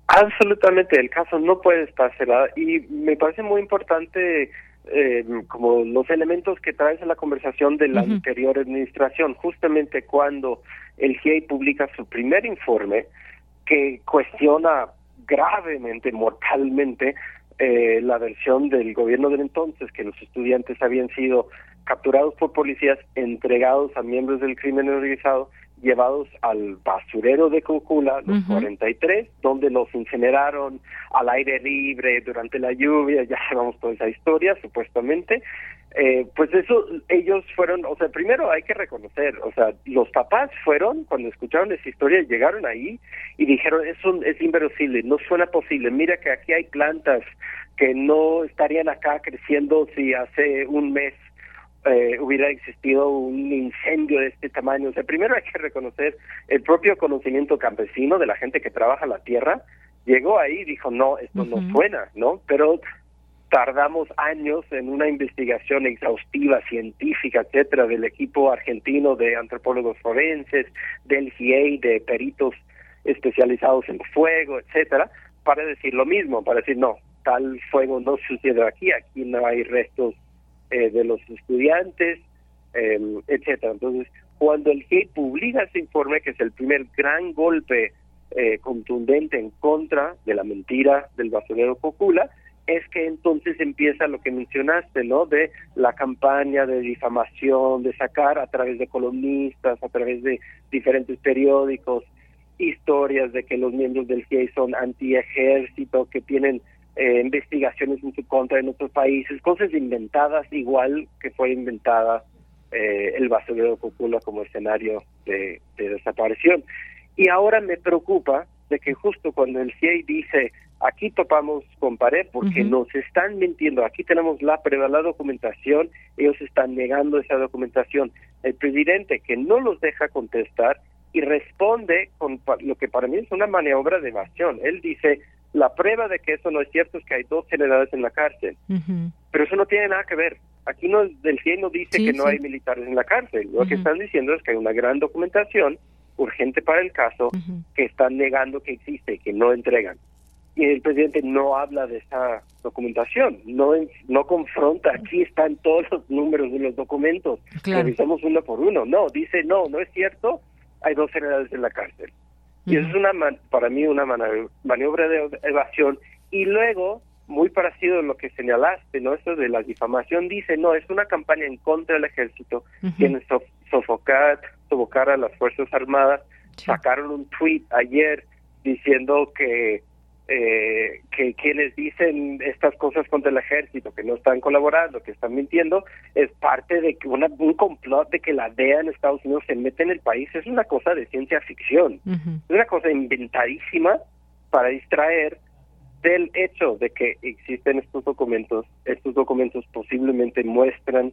Absolutamente, el caso no puede estar cerrado y me parece muy importante eh, como los elementos que traes a la conversación de la anterior administración, justamente cuando el GIEI publica su primer informe que cuestiona gravemente, mortalmente, eh, la versión del gobierno del entonces, que los estudiantes habían sido capturados por policías, entregados a miembros del crimen organizado llevados al basurero de Cúcula, los 43, donde los incineraron al aire libre durante la lluvia, ya sabemos toda esa historia, supuestamente. Eh, pues eso, ellos fueron, o sea, primero hay que reconocer, o sea, los papás fueron, cuando escucharon esa historia, llegaron ahí y dijeron, eso es inverosímil, no suena posible, mira que aquí hay plantas que no estarían acá creciendo si hace un mes eh, hubiera existido un incendio de este tamaño. O sea, primero hay que reconocer el propio conocimiento campesino de la gente que trabaja la tierra. Llegó ahí y dijo, no, esto no suena, ¿no? Pero tardamos años en una investigación exhaustiva, científica, etcétera, del equipo argentino de antropólogos forenses, del GIEI, de peritos especializados en fuego, etcétera, para decir lo mismo, para decir, no, tal fuego no sucedió aquí, aquí no hay restos eh, de los estudiantes, eh, etcétera. Entonces, cuando el GIEI publica ese informe, que es el primer gran golpe eh, contundente en contra de la mentira del basurero Cocula, es que entonces empieza lo que mencionaste, ¿no? De la campaña de difamación, de sacar a través de columnistas, a través de diferentes periódicos, historias de que los miembros del GIEI son anti-ejército, que tienen eh, investigaciones en su contra en otros países, cosas inventadas igual que fue inventada eh, el basurero Cúpula como escenario de desaparición. Y ahora me preocupa de que justo cuando el CIEI dice aquí topamos con pared porque nos están mintiendo, aquí tenemos la prueba, la documentación, ellos están negando esa documentación. El presidente que no los deja contestar y responde con lo que para mí es una maniobra de evasión. Él dice, la prueba de que eso no es cierto es que hay dos generales en la cárcel, pero eso no tiene nada que ver. Aquí no, el CIE no dice que no hay militares en la cárcel, lo que están diciendo es que hay una gran documentación urgente para el caso que están negando que existe que no entregan. Y el presidente no habla de esa documentación, no no confronta, aquí están todos los números de los documentos, revisamos uno por uno, no, dice no, no es cierto, hay dos generales en la cárcel. Y eso es una para mí una maniobra de evasión y luego muy parecido a lo que señalaste, ¿no? Eso de la difamación dice, no, es una campaña en contra del ejército, quieren sofocar, sofocar a las Fuerzas Armadas, sacaron un tweet ayer diciendo que eh, que quienes dicen estas cosas contra el ejército, que no están colaborando, que están mintiendo, es parte de una, un complot de que la DEA en Estados Unidos se mete en el país. Es una cosa de ciencia ficción, es una cosa inventadísima para distraer del hecho de que existen estos documentos. Estos documentos posiblemente muestran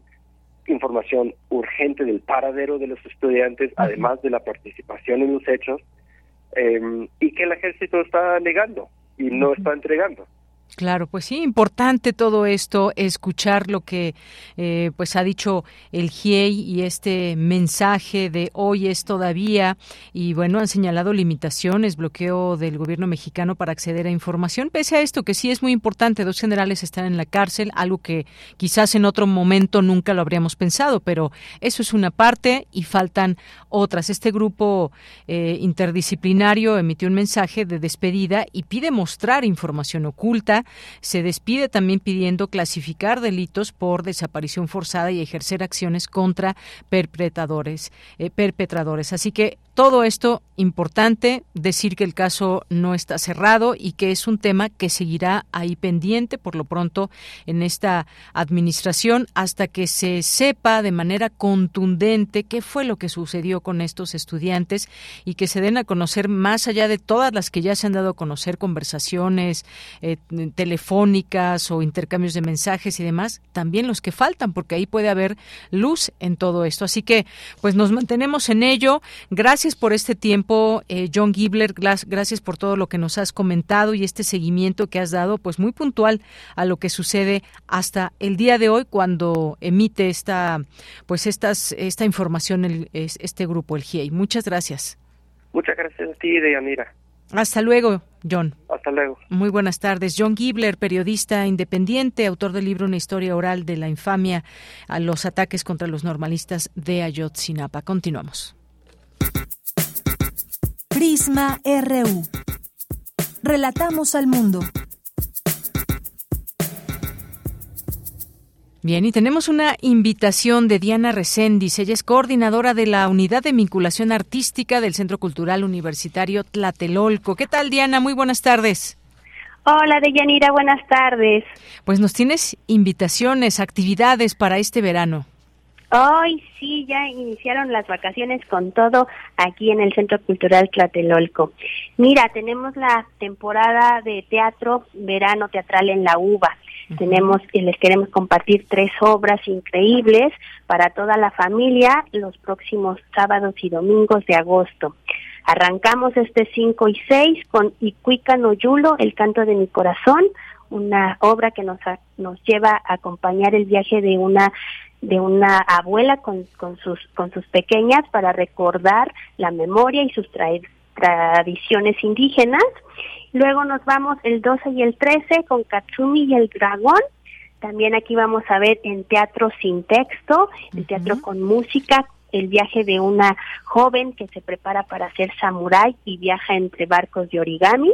información urgente del paradero de los estudiantes, además de la participación en los hechos, eh, y que el ejército está negando y no está entregando. Claro, pues sí, importante todo esto, escuchar lo que eh, pues ha dicho el GIEI y este mensaje de hoy es todavía y bueno han señalado limitaciones, bloqueo del gobierno mexicano para acceder a información. Pese a esto que sí es muy importante, dos generales están en la cárcel, algo que quizás en otro momento nunca lo habríamos pensado, pero eso es una parte y faltan otras. Este grupo eh, interdisciplinario emitió un mensaje de despedida y pide mostrar información oculta se despide también pidiendo clasificar delitos por desaparición forzada y ejercer acciones contra perpetradores. Eh, perpetradores. Así que todo esto importante, decir que el caso no está cerrado y que es un tema que seguirá ahí pendiente por lo pronto en esta administración hasta que se sepa de manera contundente qué fue lo que sucedió con estos estudiantes y que se den a conocer más allá de todas las que ya se han dado a conocer conversaciones eh, telefónicas o intercambios de mensajes y demás, también los que faltan porque ahí puede haber luz en todo esto. Así que pues nos mantenemos en ello. Gracias por este tiempo, eh, John Gibler. Gracias por todo lo que nos has comentado y este seguimiento que has dado, pues muy puntual a lo que sucede hasta el día de hoy cuando emite esta, pues estas, esta información el, este grupo, el GIEI. Muchas gracias. Muchas gracias a ti, Deyanira. Hasta luego, John. Hasta luego. Muy buenas tardes. John Gibler, periodista independiente, autor del libro Una historia oral de la infamia a los ataques contra los normalistas de Ayotzinapa. Continuamos. Prisma RU. Relatamos al mundo. Bien, y tenemos una invitación de Diana Recendis. Ella es coordinadora de la Unidad de Vinculación Artística del Centro Cultural Universitario Tlatelolco. ¿Qué tal, Diana? Muy buenas tardes. Hola, Deyanira, buenas tardes. Pues nos tienes invitaciones, actividades para este verano. Hoy sí, ya iniciaron las vacaciones con todo aquí en el Centro Cultural Tlatelolco. Mira, tenemos la temporada de teatro, verano teatral en la UBA. Tenemos y les queremos compartir tres obras increíbles para toda la familia los próximos sábados y domingos de agosto. Arrancamos este 5 y 6 con Icuica Noyulo, El canto de mi corazón, una obra que nos, nos lleva a acompañar el viaje de una de una abuela con, con, sus, con sus pequeñas para recordar la memoria y sus tradiciones indígenas. Luego nos vamos el 12 y el 13 con Katsumi y el dragón. También aquí vamos a ver en teatro sin texto, en teatro con música, el viaje de una joven que se prepara para ser samurái y viaja entre barcos de origamis.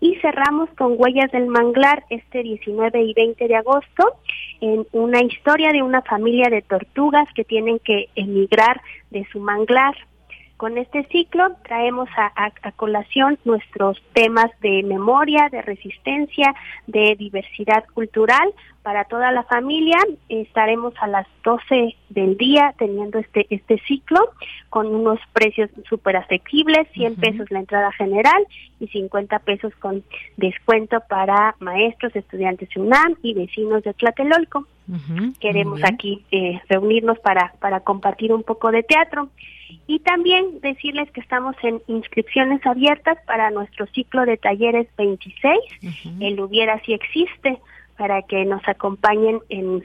y cerramos con Huellas del Manglar este 19 y 20 de agosto en una historia de una familia de tortugas que tienen que emigrar de su manglar con este ciclo traemos a, colación nuestros temas de memoria, de resistencia, de diversidad cultural para toda la familia. Estaremos a las 12 del día teniendo este, este ciclo con unos precios súper asequibles, 100 pesos la entrada general y 50 pesos con descuento para maestros, estudiantes UNAM y vecinos de Tlatelolco. Queremos aquí eh, reunirnos para, para compartir un poco de teatro. Y también decirles que estamos en inscripciones abiertas para nuestro ciclo de talleres 26, el hubiera si existe, para que nos acompañen en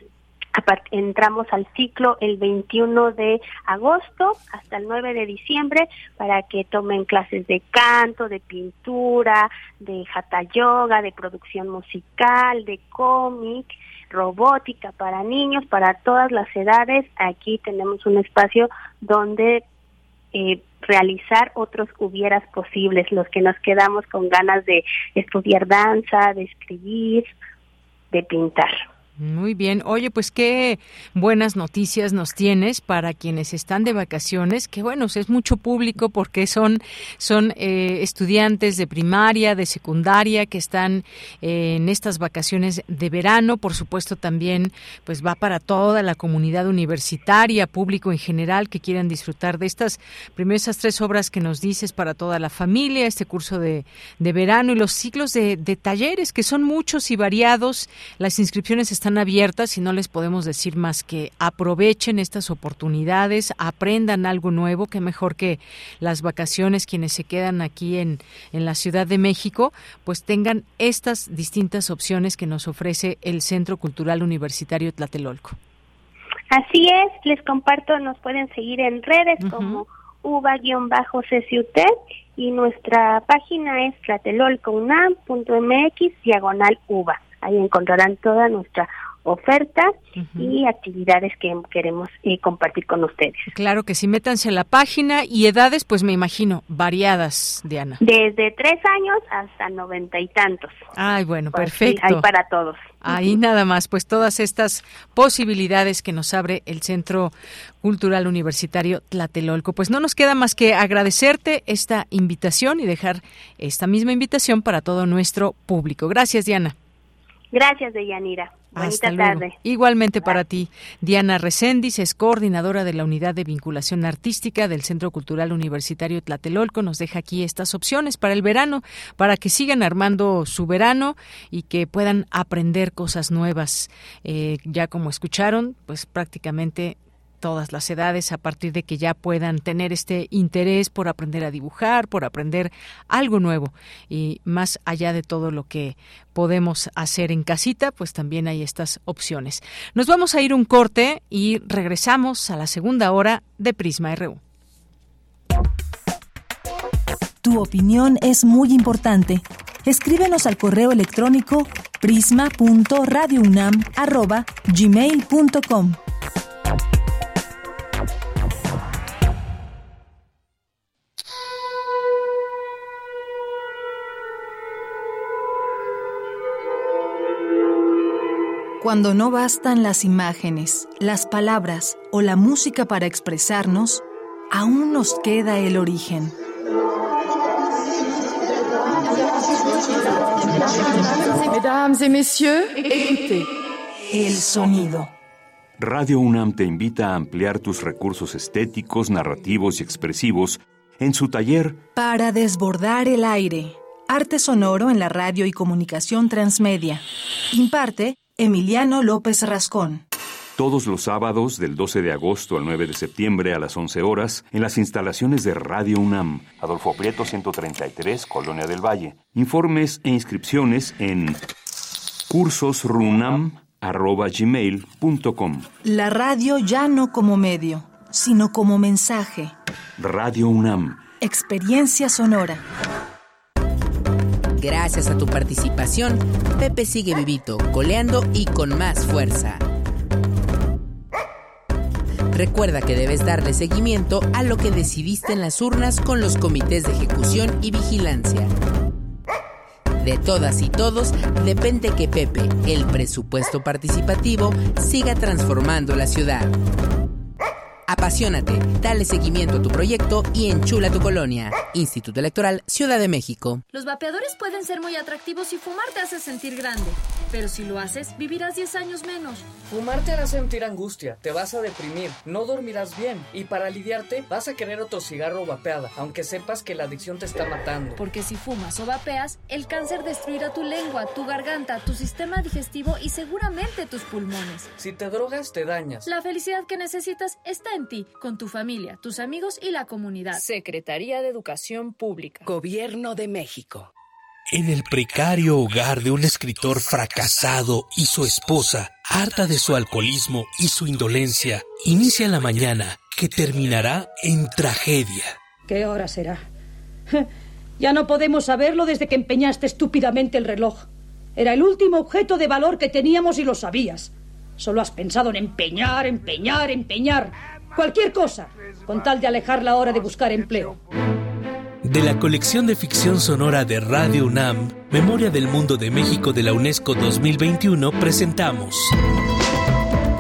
entramos al ciclo el 21 de agosto hasta el 9 de diciembre para que tomen clases de canto, de pintura, de hatha yoga, de producción musical, de cómic, robótica para niños, para todas las edades. Aquí tenemos un espacio donde eh, realizar otros hubieras posibles, los que nos quedamos con ganas de estudiar danza, de escribir, de pintar. Muy bien. Oye, pues qué buenas noticias nos tienes para quienes están de vacaciones, que bueno, es mucho público porque son, son eh, estudiantes de primaria, de secundaria, que están eh, en estas vacaciones de verano. Por supuesto, también pues va para toda la comunidad universitaria, público en general, que quieran disfrutar de estas, primero esas tres obras que nos dices para toda la familia, este curso de, de verano y los ciclos de, de talleres, que son muchos y variados. Las inscripciones están están abiertas y no les podemos decir más que aprovechen estas oportunidades, aprendan algo nuevo, que mejor que las vacaciones quienes se quedan aquí en, en la Ciudad de México, pues tengan estas distintas opciones que nos ofrece el Centro Cultural Universitario Tlatelolco. Así es, les comparto, nos pueden seguir en redes como uva-ccut y nuestra página es tlatelolcounam.mx diagonal uva. Ahí encontrarán toda nuestra oferta y actividades que queremos eh, compartir con ustedes. Claro que sí, métanse a la página y edades, pues me imagino, variadas, Diana. Desde tres años hasta noventa y tantos. Ay, bueno, pues perfecto. hay para todos. Ahí nada más, pues todas estas posibilidades que nos abre el Centro Cultural Universitario Tlatelolco. Pues no nos queda más que agradecerte esta invitación y dejar esta misma invitación para todo nuestro público. Gracias, Diana. Gracias, Deyanira. Bonita tarde. Igualmente para ti. Diana Recendis es coordinadora de la Unidad de Vinculación Artística del Centro Cultural Universitario Tlatelolco. Nos deja aquí estas opciones para el verano, para que sigan armando su verano y que puedan aprender cosas nuevas. Eh, ya como escucharon, pues prácticamente todas las edades a partir de que ya puedan tener este interés por aprender a dibujar, por aprender algo nuevo y más allá de todo lo que podemos hacer en casita, pues también hay estas opciones. Nos vamos a ir un corte y regresamos a la segunda hora de Prisma RU. Tu opinión es muy importante. Escríbenos al correo electrónico prisma.radiounam@gmail.com. Cuando no bastan las imágenes, las palabras o la música para expresarnos, aún nos queda el origen. Mesdames et messieurs, écoutez. El sonido. Radio UNAM te invita a ampliar tus recursos estéticos, narrativos y expresivos en su taller Para desbordar el aire. Arte sonoro en la radio y comunicación transmedia. Imparte Emiliano López Rascón. Todos los sábados del 12 de agosto al 9 de septiembre a las 11 horas en las instalaciones de Radio UNAM, Adolfo Prieto 133, Colonia del Valle. Informes e inscripciones en cursosrunam.gmail.com La radio ya no como medio, sino como mensaje. Radio UNAM. Experiencia sonora. Gracias a tu participación, Pepe sigue vivito, coleando y con más fuerza. Recuerda que debes darle seguimiento a lo que decidiste en las urnas con los comités de ejecución y vigilancia. De todas y todos depende que Pepe, el presupuesto participativo, siga transformando la ciudad. Apasionate, dale seguimiento a tu proyecto y enchula tu colonia. Instituto Electoral Ciudad de México. Los vapeadores pueden ser muy atractivos si fumar te hace sentir grande, pero si lo haces, vivirás 10 años menos. Fumar te hará sentir angustia, te vas a deprimir, no dormirás bien y para aliviarte vas a querer otro cigarro vapeada, aunque sepas que la adicción te está matando. Porque si fumas o vapeas, el cáncer destruirá tu lengua, tu garganta, tu sistema digestivo y seguramente tus pulmones. Si te drogas, te dañas. La felicidad que necesitas está en ti, con tu familia, tus amigos y la comunidad. Secretaría de Educación Pública. Gobierno de México. En el precario hogar de un escritor fracasado y su esposa, harta de su alcoholismo y su indolencia, inicia la mañana que terminará en tragedia. ¿Qué hora será? Ya no podemos saberlo desde que empeñaste estúpidamente el reloj. Era el último objeto de valor que teníamos y lo sabías. Solo has pensado en empeñar, empeñar, empeñar. Cualquier cosa, con tal de alejar la hora de buscar empleo. De la colección de ficción sonora de Radio UNAM, Memoria del Mundo de México de la UNESCO 2021, presentamos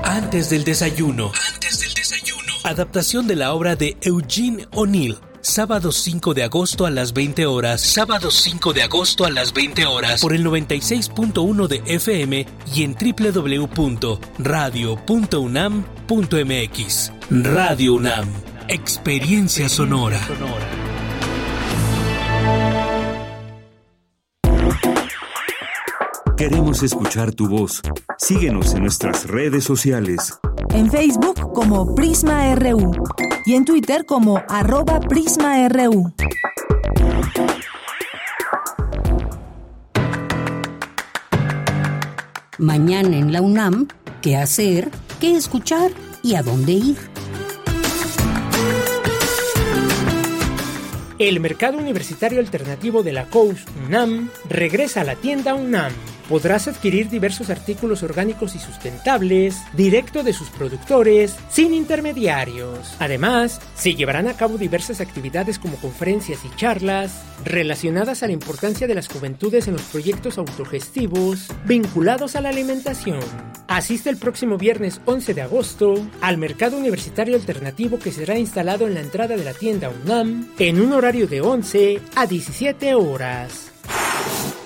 Antes del desayuno. Antes del desayuno. Adaptación de la obra de Eugene O'Neill. Sábado 5 de agosto a las 20 horas. Sábado 5 de agosto a las 20 horas. Por el 96.1 de FM y en www.radio.unam.mx. Radio UNAM. Experiencia sonora. Queremos escuchar tu voz. Síguenos en nuestras redes sociales. En Facebook como Prisma RU y en Twitter como arroba PrismaRU. Mañana en la UNAM, ¿qué hacer? ¿Qué escuchar? ¿Y a dónde ir? El mercado universitario alternativo de la COUS UNAM regresa a la tienda UNAM podrás adquirir diversos artículos orgánicos y sustentables directo de sus productores sin intermediarios. Además, se llevarán a cabo diversas actividades como conferencias y charlas relacionadas a la importancia de las juventudes en los proyectos autogestivos vinculados a la alimentación. Asiste el próximo viernes 11 de agosto al mercado universitario alternativo que será instalado en la entrada de la tienda UNAM en un horario de 11 a 17 horas.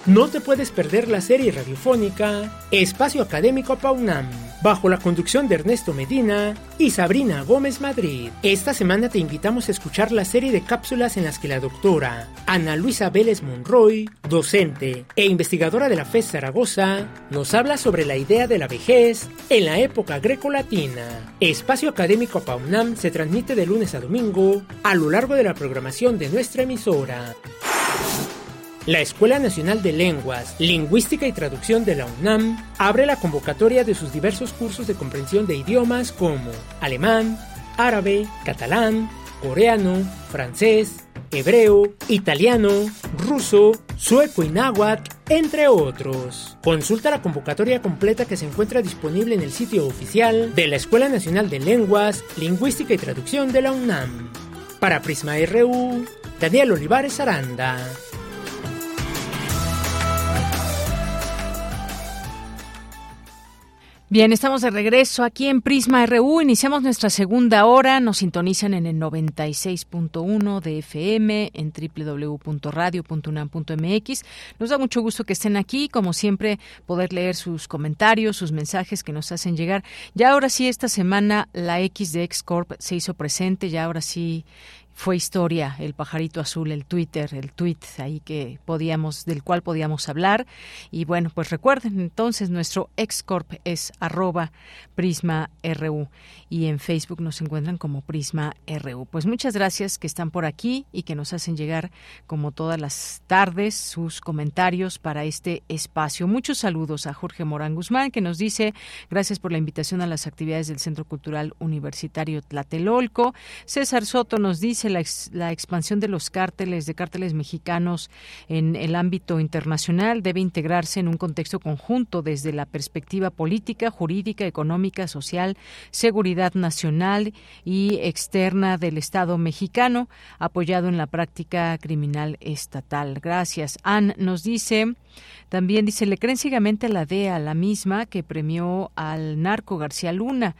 No te puedes perder la serie radiofónica Espacio Académico PAUNAM, bajo la conducción de Ernesto Medina y Sabrina Gómez Madrid. Esta semana te invitamos a escuchar la serie de cápsulas en las que la doctora Ana Luisa Vélez Monroy, docente e investigadora de la FES Zaragoza, nos habla sobre la idea de la vejez en la época grecolatina. Espacio Académico PAUNAM se transmite de lunes a domingo a lo largo de la programación de nuestra emisora. La Escuela Nacional de Lenguas, Lingüística y Traducción de la UNAM abre la convocatoria de sus diversos cursos de comprensión de idiomas como alemán, árabe, catalán, coreano, francés, hebreo, italiano, ruso, sueco y náhuatl, entre otros. Consulta la convocatoria completa que se encuentra disponible en el sitio oficial de la Escuela Nacional de Lenguas, Lingüística y Traducción de la UNAM. Para Prisma RU, Daniel Olivares Aranda. Bien, estamos de regreso aquí en Prisma RU. Iniciamos nuestra segunda hora. Nos sintonizan en el 96.1 de FM, en www.radio.unam.mx. Nos da mucho gusto que estén aquí. Como siempre, poder leer sus comentarios, sus mensajes que nos hacen llegar. Ya ahora sí, esta semana la X de Xcorp se hizo presente. Ya ahora sí fue historia el pajarito azul, el Twitter, el tweet ahí que podíamos, del cual podíamos hablar. Y bueno, pues recuerden entonces nuestro excorp es arroba Prisma RU y en Facebook nos encuentran como Prisma RU. Pues muchas gracias que están por aquí y que nos hacen llegar como todas las tardes sus comentarios para este espacio. Muchos saludos a Jorge Morán Guzmán que nos dice gracias por la invitación a las actividades del Centro Cultural Universitario Tlatelolco. César Soto nos dice la, expansión de los cárteles, de cárteles mexicanos en el ámbito internacional debe integrarse en un contexto conjunto desde la perspectiva política, jurídica, económica, social, seguridad nacional y externa del Estado mexicano, apoyado en la práctica criminal estatal. Gracias. Ann nos dice También dice, le creen ciegamente a la DEA, la misma que premió al narco García Luna.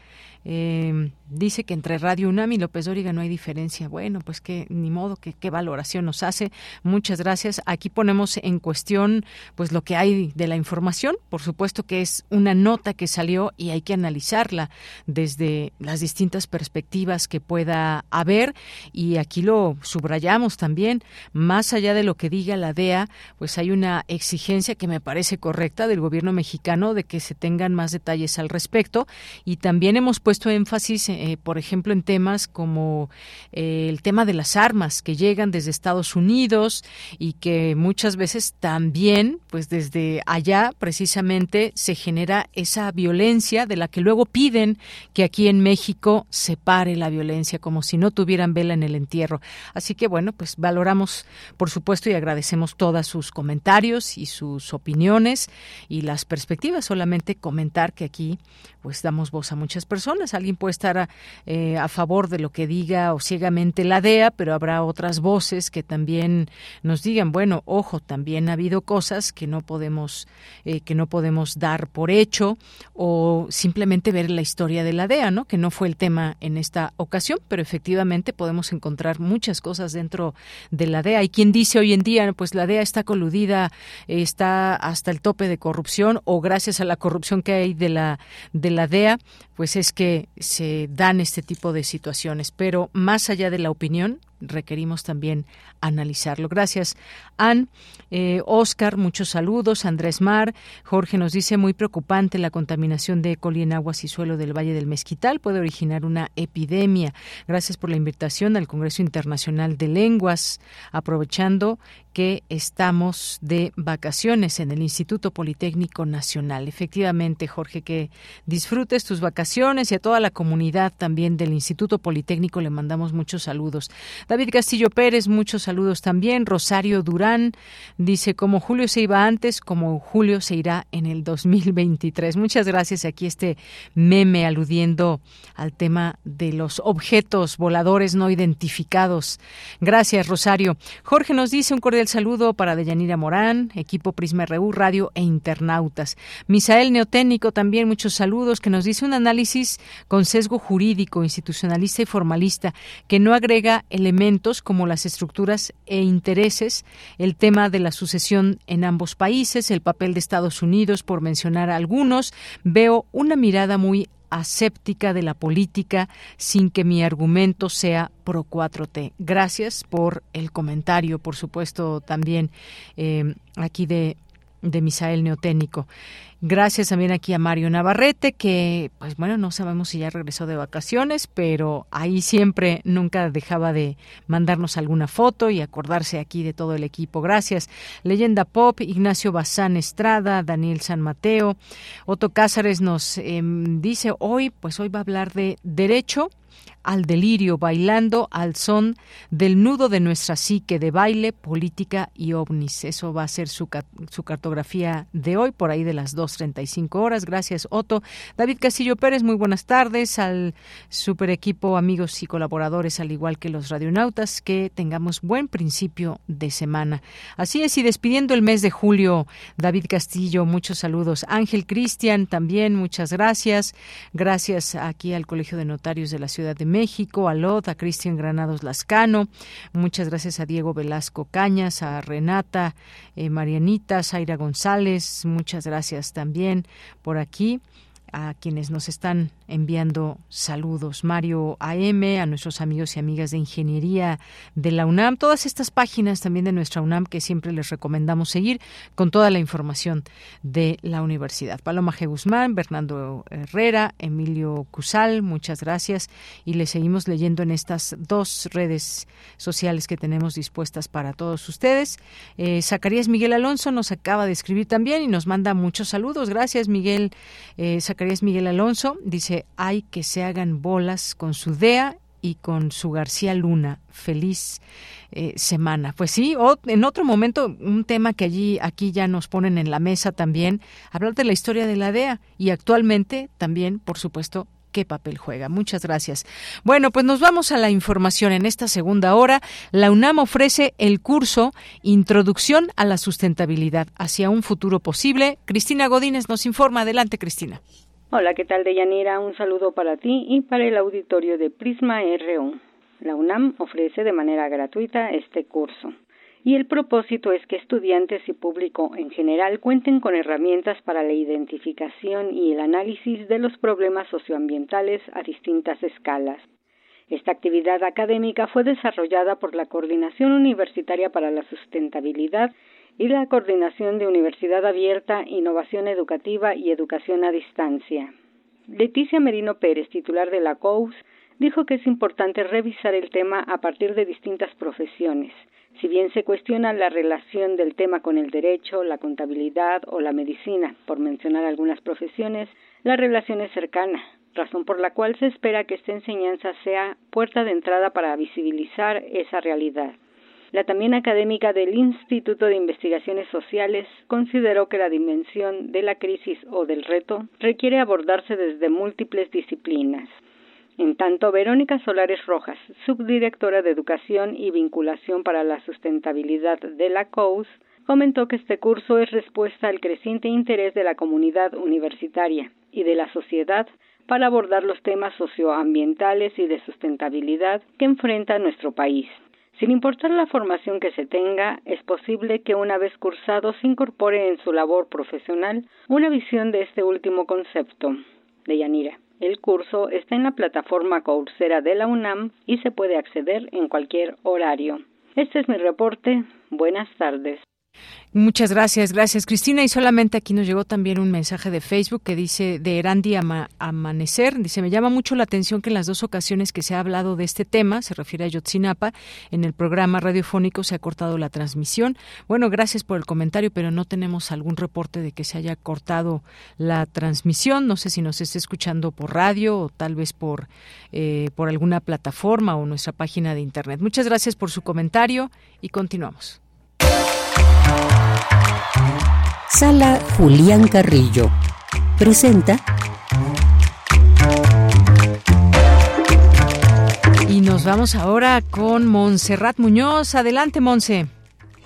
Eh, dice que entre Radio UNAM y López Dóriga no hay diferencia. Bueno, pues que ni modo, que qué valoración nos hace. Muchas gracias. Aquí ponemos en cuestión pues lo que hay de la información. Por supuesto que es una nota que salió y hay que analizarla desde las distintas perspectivas que pueda haber y aquí lo subrayamos también, más allá de lo que diga la DEA, pues hay una exigencia que me parece correcta del gobierno mexicano de que se tengan más detalles al respecto y también hemos puesto énfasis, eh, por ejemplo, en temas como eh, el tema de las armas que llegan desde Estados Unidos y que muchas veces también, pues desde allá precisamente se genera esa violencia de la que luego piden que aquí en México se pare la violencia, como si no tuvieran vela en el entierro. Así que bueno, pues valoramos, por supuesto, y agradecemos todas sus comentarios y sus opiniones y las perspectivas. Solamente comentar que aquí pues damos voz a muchas personas. Alguien puede estar eh, a, favor de lo que diga o ciegamente la DEA, pero habrá otras voces que también nos digan, bueno, ojo, también ha habido cosas que no podemos eh, que no podemos dar por hecho o simplemente ver la historia de la DEA, ¿no? Que no fue el tema en esta ocasión, pero efectivamente podemos encontrar muchas cosas dentro de la DEA. Hay quien dice hoy en día, pues la DEA está coludida, está hasta el tope de corrupción o gracias a la corrupción que hay de la de la DEA, pues es que se dan este tipo de situaciones. Pero más allá de la opinión, requerimos también analizarlo. Gracias, Ann. Eh, Oscar, muchos saludos. Andrés Mar. Jorge nos dice, muy preocupante la contaminación de coli en aguas y suelo del Valle del Mezquital. Puede originar una epidemia. Gracias por la invitación al Congreso Internacional de Lenguas. Aprovechando que estamos de vacaciones en el Instituto Politécnico Nacional. Efectivamente, Jorge, que disfrutes tus vacaciones y a toda la comunidad también del Instituto Politécnico le mandamos muchos saludos. David Castillo Pérez, muchos saludos también. Rosario Durán dice, como Julio se iba antes, como Julio se irá en el 2023. Muchas gracias. Aquí este meme aludiendo al tema de los objetos voladores no identificados. Gracias, Rosario. Jorge nos dice un cordial saludo para Deyanira Morán, equipo Prisma RU, Radio e Internautas. Misael Neotécnico también muchos saludos que nos dice un análisis con sesgo jurídico, institucionalista y formalista que no agrega elementos como las estructuras e intereses, el tema de la sucesión en ambos países, el papel de Estados Unidos, por mencionar algunos. Veo una mirada muy aséptica de la política sin que mi argumento sea pro 4T. Gracias por el comentario, por supuesto, también eh, aquí de, de Misael Neoténico. Gracias también aquí a Mario Navarrete, que pues bueno, no sabemos si ya regresó de vacaciones, pero ahí siempre nunca dejaba de mandarnos alguna foto y acordarse aquí de todo el equipo. Gracias. Leyenda Pop, Ignacio Bazán Estrada, Daniel San Mateo, Otto Cázares nos eh, dice hoy, pues hoy va a hablar de derecho al delirio, bailando al son del nudo de nuestra psique de baile, política y ovnis. Eso va a ser su, su cartografía de hoy, por ahí de las 2.35 horas. Gracias, Otto. David Castillo Pérez, muy buenas tardes al super equipo, amigos y colaboradores, al igual que los radionautas, que tengamos buen principio de semana. Así es, y despidiendo el mes de julio, David Castillo, muchos saludos. Ángel Cristian, también muchas gracias. Gracias aquí al Colegio de Notarios de la Ciudad de México, a Lot, a Cristian Granados Lascano, muchas gracias a Diego Velasco Cañas, a Renata, eh, Marianita, Zaira González, muchas gracias también por aquí a quienes nos están enviando saludos. Mario AM, a nuestros amigos y amigas de Ingeniería de la UNAM, todas estas páginas también de nuestra UNAM que siempre les recomendamos seguir con toda la información de la universidad. Paloma G. Guzmán, Bernardo Herrera, Emilio Cusal, muchas gracias y les seguimos leyendo en estas dos redes sociales que tenemos dispuestas para todos ustedes. Eh, Zacarías Miguel Alonso nos acaba de escribir también y nos manda muchos saludos. Gracias, Miguel. Eh, Miguel Alonso dice, hay que se hagan bolas con su DEA y con su García Luna. Feliz eh, semana. Pues sí, o en otro momento, un tema que allí, aquí ya nos ponen en la mesa también, hablar de la historia de la DEA y actualmente también, por supuesto, qué papel juega. Muchas gracias. Bueno, pues nos vamos a la información. En esta segunda hora, la UNAM ofrece el curso Introducción a la Sustentabilidad hacia un futuro posible. Cristina Godínez nos informa. Adelante, Cristina. Hola, ¿qué tal, Deyanira? Un saludo para ti y para el auditorio de Prisma RU. La UNAM ofrece de manera gratuita este curso y el propósito es que estudiantes y público en general cuenten con herramientas para la identificación y el análisis de los problemas socioambientales a distintas escalas. Esta actividad académica fue desarrollada por la Coordinación Universitaria para la Sustentabilidad y la Coordinación de Universidad Abierta, Innovación Educativa y Educación a Distancia. Leticia Merino Pérez, titular de la COUS, dijo que es importante revisar el tema a partir de distintas profesiones. Si bien se cuestiona la relación del tema con el derecho, la contabilidad o la medicina, por mencionar algunas profesiones, la relación es cercana, razón por la cual se espera que esta enseñanza sea puerta de entrada para visibilizar esa realidad. La también académica del Instituto de Investigaciones Sociales consideró que la dimensión de la crisis o del reto requiere abordarse desde múltiples disciplinas. En tanto, Verónica Solares Rojas, subdirectora de Educación y Vinculación para la Sustentabilidad de la COUS, comentó que este curso es respuesta al creciente interés de la comunidad universitaria y de la sociedad para abordar los temas socioambientales y de sustentabilidad que enfrenta nuestro país. Sin importar la formación que se tenga, es posible que una vez cursado se incorpore en su labor profesional una visión de este último concepto. De Yanira. El curso está en la plataforma Coursera de la UNAM y se puede acceder en cualquier horario. Este es mi reporte. Buenas tardes. Muchas gracias, gracias Cristina. Y solamente aquí nos llegó también un mensaje de Facebook que dice de Erandi Amanecer, dice, me llama mucho la atención que en las dos ocasiones que se ha hablado de este tema, se refiere a Yotzinapa, en el programa radiofónico se ha cortado la transmisión. Bueno, gracias por el comentario, pero no tenemos algún reporte de que se haya cortado la transmisión. No sé si nos esté escuchando por radio o tal vez por, eh, por alguna plataforma o nuestra página de internet. Muchas gracias por su comentario y continuamos. Sala Julián Carrillo presenta Y nos vamos ahora con Montserrat Muñoz. Adelante, Monse.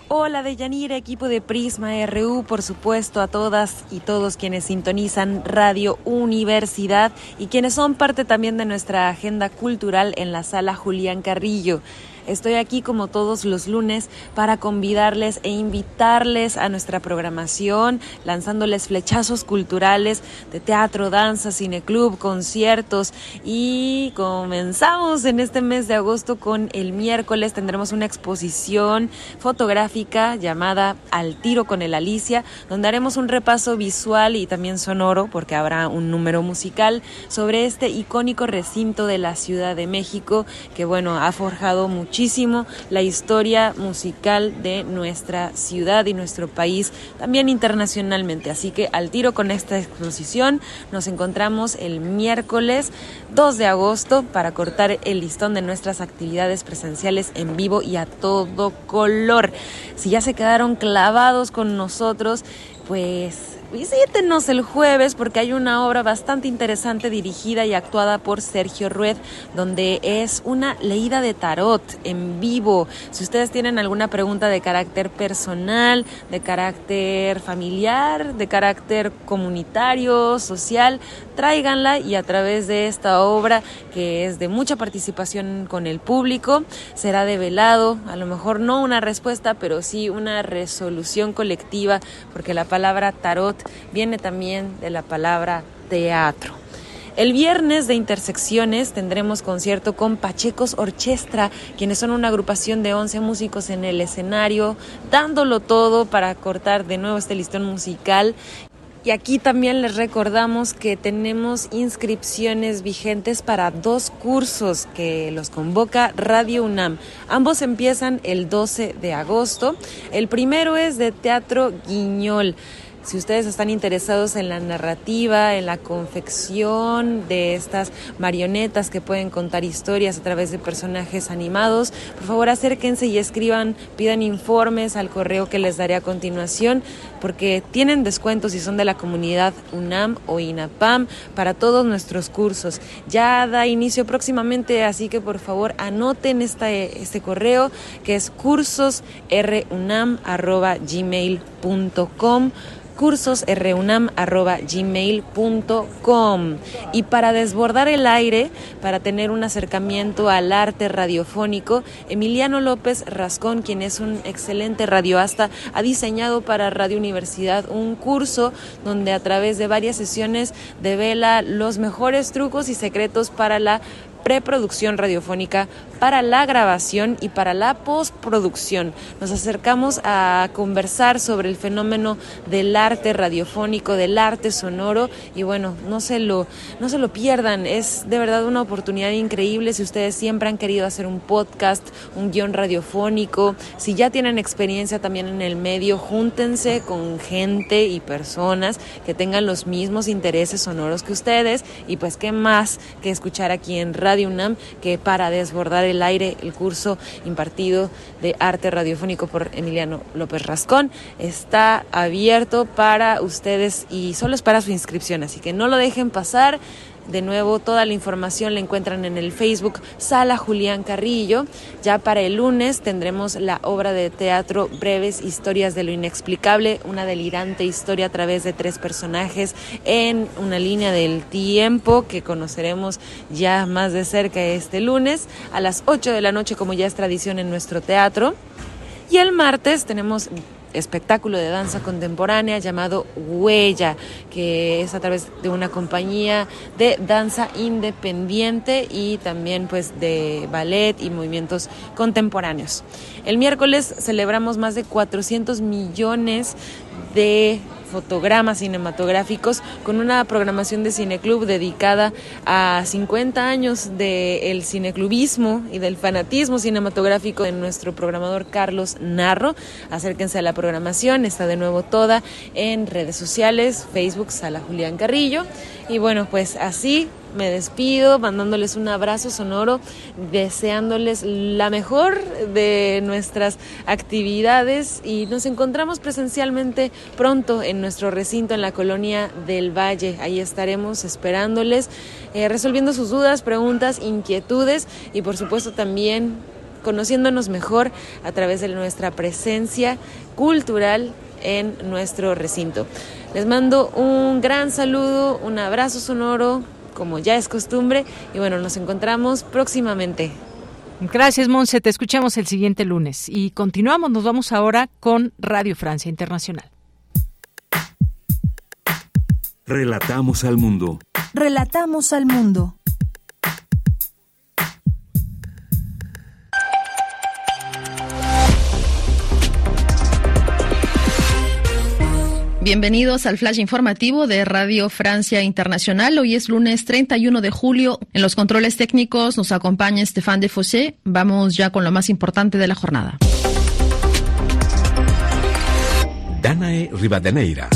Hola de Yanira, equipo de Prisma RU, por supuesto a todas y todos quienes sintonizan Radio Universidad y quienes son parte también de nuestra agenda cultural en la sala Julián Carrillo. Estoy aquí como todos los lunes para convidarles e invitarles a nuestra programación, lanzándoles flechazos culturales de teatro, danza, cineclub, conciertos. Y comenzamos en este mes de agosto con el miércoles. Tendremos una exposición fotográfica llamada Al tiro con el Alicia, donde haremos un repaso visual y también sonoro porque habrá un número musical sobre este icónico recinto de la Ciudad de México que bueno, ha forjado mucho muchísimo la historia musical de nuestra ciudad y nuestro país, también internacionalmente. Así que al tiro con esta exposición nos encontramos el miércoles 2 de agosto para cortar el listón de nuestras actividades presenciales en vivo y a todo color. Si ya se quedaron clavados con nosotros, pues visítenos el jueves porque hay una obra bastante interesante dirigida y actuada por Sergio Rued, donde es una leída de tarot en vivo. Si ustedes tienen alguna pregunta de carácter personal, de carácter familiar, de carácter comunitario, social, tráiganla y a través de esta obra que es de mucha participación con el público, será develado, a lo mejor no una respuesta, pero sí una resolución colectiva, porque la palabra tarot viene también de la palabra teatro. El viernes de Intersecciones tendremos concierto con Pachecos Orchestra, quienes son una agrupación de 11 músicos en el escenario, dándolo todo para cortar de nuevo este listón musical y aquí también les recordamos que tenemos inscripciones vigentes para dos cursos que los convoca Radio UNAM. Ambos empiezan el 12 de agosto. El primero es de Teatro Guiñol. Si ustedes están interesados en la narrativa, en la confección de estas marionetas que pueden contar historias a través de personajes animados, por favor acérquense y escriban, pidan informes al correo que les daré a continuación, porque tienen descuentos si son de la comunidad UNAM o INAPAM para todos nuestros cursos. Ya da inicio próximamente, así que por favor anoten este, correo que es cursosrunam.gmail.com cursosrunam.gmail.com y para desbordar el aire, para tener un acercamiento al arte radiofónico, Emiliano López Rascón, quien es un excelente radioasta, ha diseñado para Radio Universidad un curso donde a través de varias sesiones devela los mejores trucos y secretos para la preproducción radiofónica, para la grabación y para la postproducción. Nos acercamos a conversar sobre el fenómeno del arte radiofónico, del arte sonoro y bueno, no se lo no se lo pierdan, es de verdad una oportunidad increíble. Si ustedes siempre han querido hacer un podcast, un guion radiofónico, si ya tienen experiencia también en el medio, júntense con gente y personas que tengan los mismos intereses sonoros que ustedes. Y pues qué más que escuchar aquí en Radio Radio UNAM, que para desbordar el aire, el curso impartido de arte radiofónico por Emiliano López Rascón está abierto para ustedes y solo es para su inscripción, así que no lo dejen pasar. De nuevo, toda la información la encuentran en el Facebook Sala Julián Carrillo. Ya para el lunes tendremos la obra de teatro Breves Historias de lo Inexplicable, una delirante historia a través de tres personajes en una línea del tiempo que conoceremos ya más de cerca este lunes a las 8 de la noche, como ya es tradición en nuestro teatro. Y el martes tenemos espectáculo de danza contemporánea llamado Huella, que es a través de una compañía de danza independiente y también pues de ballet y movimientos contemporáneos. El miércoles celebramos más de 400 millones de fotogramas cinematográficos con una programación de cineclub dedicada a 50 años del cineclubismo y del fanatismo cinematográfico de nuestro programador Carlos Narro. Acérquense a la programación, está de nuevo toda en redes sociales, Facebook Sala Julián Carrillo. Y bueno, pues así me despido mandándoles un abrazo sonoro, deseándoles la mejor de nuestras actividades y nos encontramos presencialmente pronto en nuestro recinto en la colonia del Valle. Ahí estaremos esperándoles, eh, resolviendo sus dudas, preguntas, inquietudes y por supuesto también conociéndonos mejor a través de nuestra presencia cultural en nuestro recinto. Les mando un gran saludo, un abrazo sonoro, como ya es costumbre. Y bueno, nos encontramos próximamente. Gracias, Monse. Te escuchamos el siguiente lunes. Y continuamos, nos vamos ahora con Radio Francia Internacional. Relatamos al mundo. Relatamos al mundo. Bienvenidos al flash informativo de Radio Francia Internacional. Hoy es lunes 31 de julio. En los controles técnicos nos acompaña Estefan de Fossé. Vamos ya con lo más importante de la jornada. Danae Rivadeneira.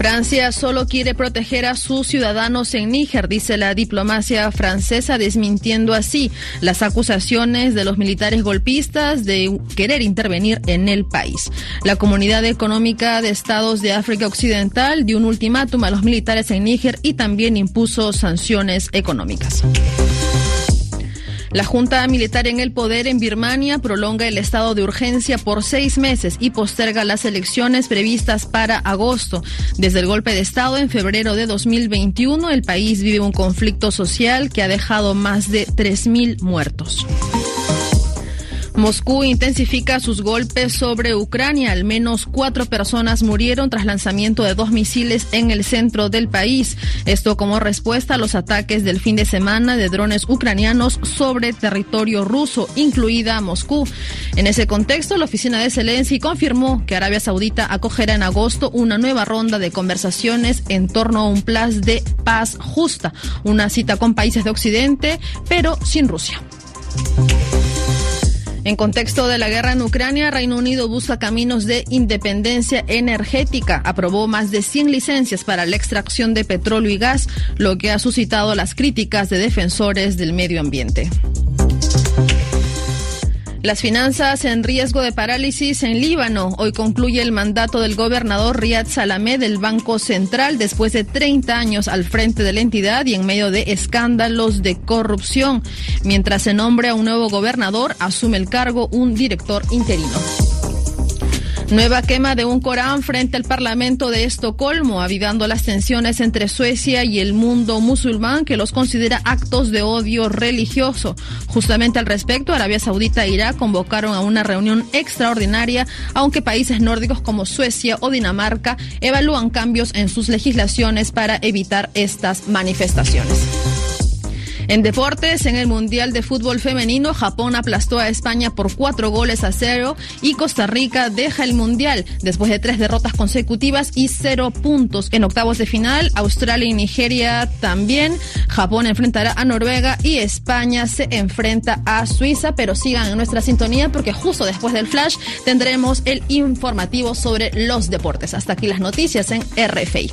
Francia solo quiere proteger a sus ciudadanos en Níger, dice la diplomacia francesa, desmintiendo así las acusaciones de los militares golpistas de querer intervenir en el país. La Comunidad Económica de Estados de África Occidental dio un ultimátum a los militares en Níger y también impuso sanciones económicas. La Junta Militar en el poder en Birmania prolonga el estado de urgencia por seis meses y posterga las elecciones previstas para agosto. Desde el golpe de Estado en febrero de 2021, el país vive un conflicto social que ha dejado más de 3.000 muertos. Moscú intensifica sus golpes sobre Ucrania. Al menos cuatro personas murieron tras lanzamiento de dos misiles en el centro del país. Esto como respuesta a los ataques del fin de semana de drones ucranianos sobre territorio ruso, incluida Moscú. En ese contexto, la oficina de Zelensky confirmó que Arabia Saudita acogerá en agosto una nueva ronda de conversaciones en torno a un plan de paz justa, una cita con países de Occidente, pero sin Rusia. En contexto de la guerra en Ucrania, Reino Unido busca caminos de independencia energética. Aprobó más de 100 licencias para la extracción de petróleo y gas, lo que ha suscitado las críticas de defensores del medio ambiente. Las finanzas en riesgo de parálisis en Líbano. Hoy concluye el mandato del gobernador Riyad Salamé del Banco Central después de 30 años al frente de la entidad y en medio de escándalos de corrupción. Mientras se nombre a un nuevo gobernador, asume el cargo un director interino. Nueva quema de un Corán frente al Parlamento de Estocolmo, avivando las tensiones entre Suecia y el mundo musulmán que los considera actos de odio religioso. Justamente al respecto, Arabia Saudita e Irak convocaron a una reunión extraordinaria, aunque países nórdicos como Suecia o Dinamarca evalúan cambios en sus legislaciones para evitar estas manifestaciones. En deportes, en el Mundial de Fútbol Femenino, Japón aplastó a España por cuatro goles a cero y Costa Rica deja el Mundial después de tres derrotas consecutivas y cero puntos. En octavos de final, Australia y Nigeria también. Japón enfrentará a Noruega y España se enfrenta a Suiza, pero sigan en nuestra sintonía porque justo después del flash tendremos el informativo sobre los deportes. Hasta aquí las noticias en RFI.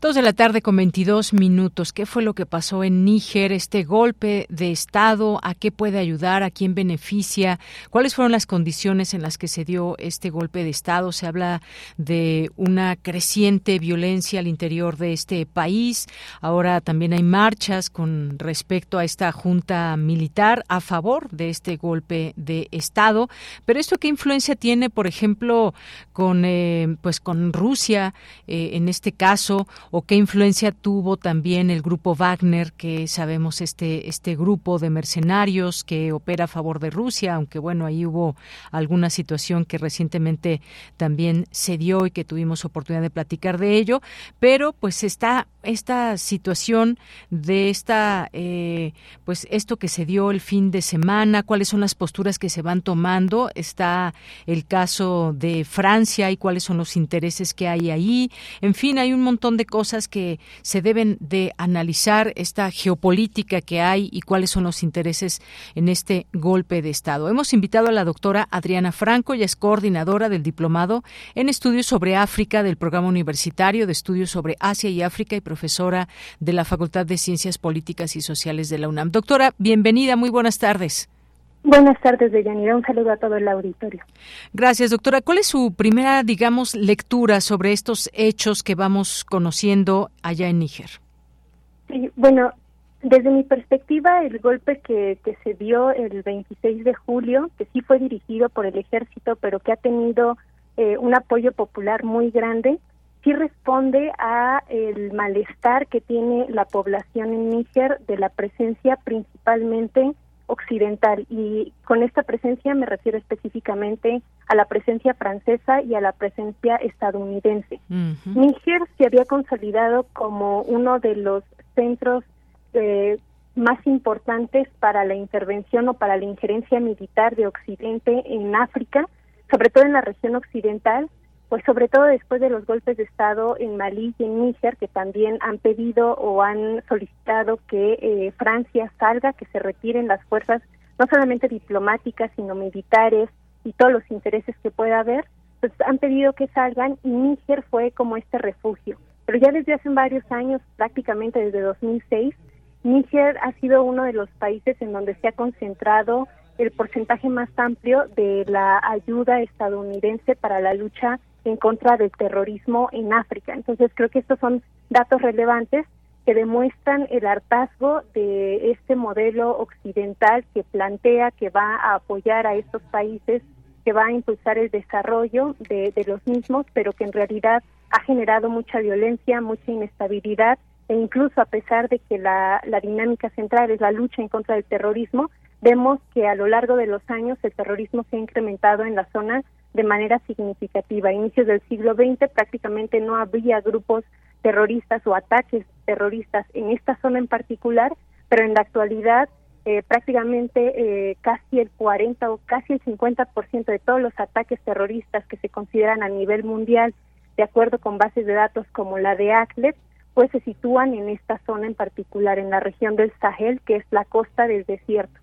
Dos de la tarde con 22 minutos. ¿Qué fue lo que pasó en Níger? Este golpe de Estado, ¿a qué puede ayudar? ¿A quién beneficia? ¿Cuáles fueron las condiciones en las que se dio este golpe de Estado? Se habla de una creciente violencia al interior de este país. Ahora también hay marchas con respecto a esta junta militar a favor de este golpe de Estado. Pero esto qué influencia tiene, por ejemplo, con eh, pues con Rusia eh, en este caso o qué influencia tuvo también el grupo Wagner, que sabemos este este grupo de mercenarios que opera a favor de Rusia, aunque bueno, ahí hubo alguna situación que recientemente también se dio y que tuvimos oportunidad de platicar de ello, pero pues está esta situación de esta eh, pues esto que se dio el fin de semana, cuáles son las posturas que se van tomando, está el caso de Francia y cuáles son los intereses que hay ahí, en fin, hay un montón de cosas que se deben de analizar esta geopolítica que hay y cuáles son los intereses en este golpe de Estado. Hemos invitado a la doctora Adriana Franco, ella es coordinadora del diplomado en estudios sobre África del programa universitario de estudios sobre Asia y África y profesora de la Facultad de Ciencias Políticas y Sociales de la UNAM. Doctora, bienvenida, muy buenas tardes. Buenas tardes, Deyanira. Un saludo a todo el auditorio. Gracias, doctora. ¿Cuál es su primera, digamos, lectura sobre estos hechos que vamos conociendo allá en Níger? Sí, bueno, desde mi perspectiva, el golpe que, que se dio el 26 de julio, que sí fue dirigido por el ejército, pero que ha tenido eh, un apoyo popular muy grande, sí responde a el malestar que tiene la población en Níger de la presencia principalmente occidental y con esta presencia me refiero específicamente a la presencia francesa y a la presencia estadounidense. Níger se había consolidado como uno de los centros eh, más importantes para la intervención o para la injerencia militar de Occidente en África, sobre todo en la región occidental, pues sobre todo después de los golpes de Estado en Malí y en Níger, que también han pedido o han solicitado que eh, Francia salga, que se retiren las fuerzas, no solamente diplomáticas, sino militares y todos los intereses que pueda haber, pues han pedido que salgan y Níger fue como este refugio. Pero ya desde hace varios años, prácticamente desde 2006, Níger ha sido uno de los países en donde se ha concentrado el porcentaje más amplio de la ayuda estadounidense para la lucha en contra del terrorismo en África. Entonces creo que estos son datos relevantes que demuestran el hartazgo de este modelo occidental que plantea que va a apoyar a estos países, que va a impulsar el desarrollo de, los mismos, pero que en realidad ha generado mucha violencia, mucha inestabilidad e incluso a pesar de que la, la dinámica central es la lucha en contra del terrorismo, vemos que a lo largo de los años el terrorismo se ha incrementado en la zona de manera significativa. A inicios del siglo XX prácticamente no había grupos terroristas o ataques terroristas en esta zona en particular, pero en la actualidad eh, prácticamente eh, casi el 40 o casi el 50% de todos los ataques terroristas que se consideran a nivel mundial, de acuerdo con bases de datos como la de ACLED, pues se sitúan en esta zona en particular, en la región del Sahel, que es la costa del desierto.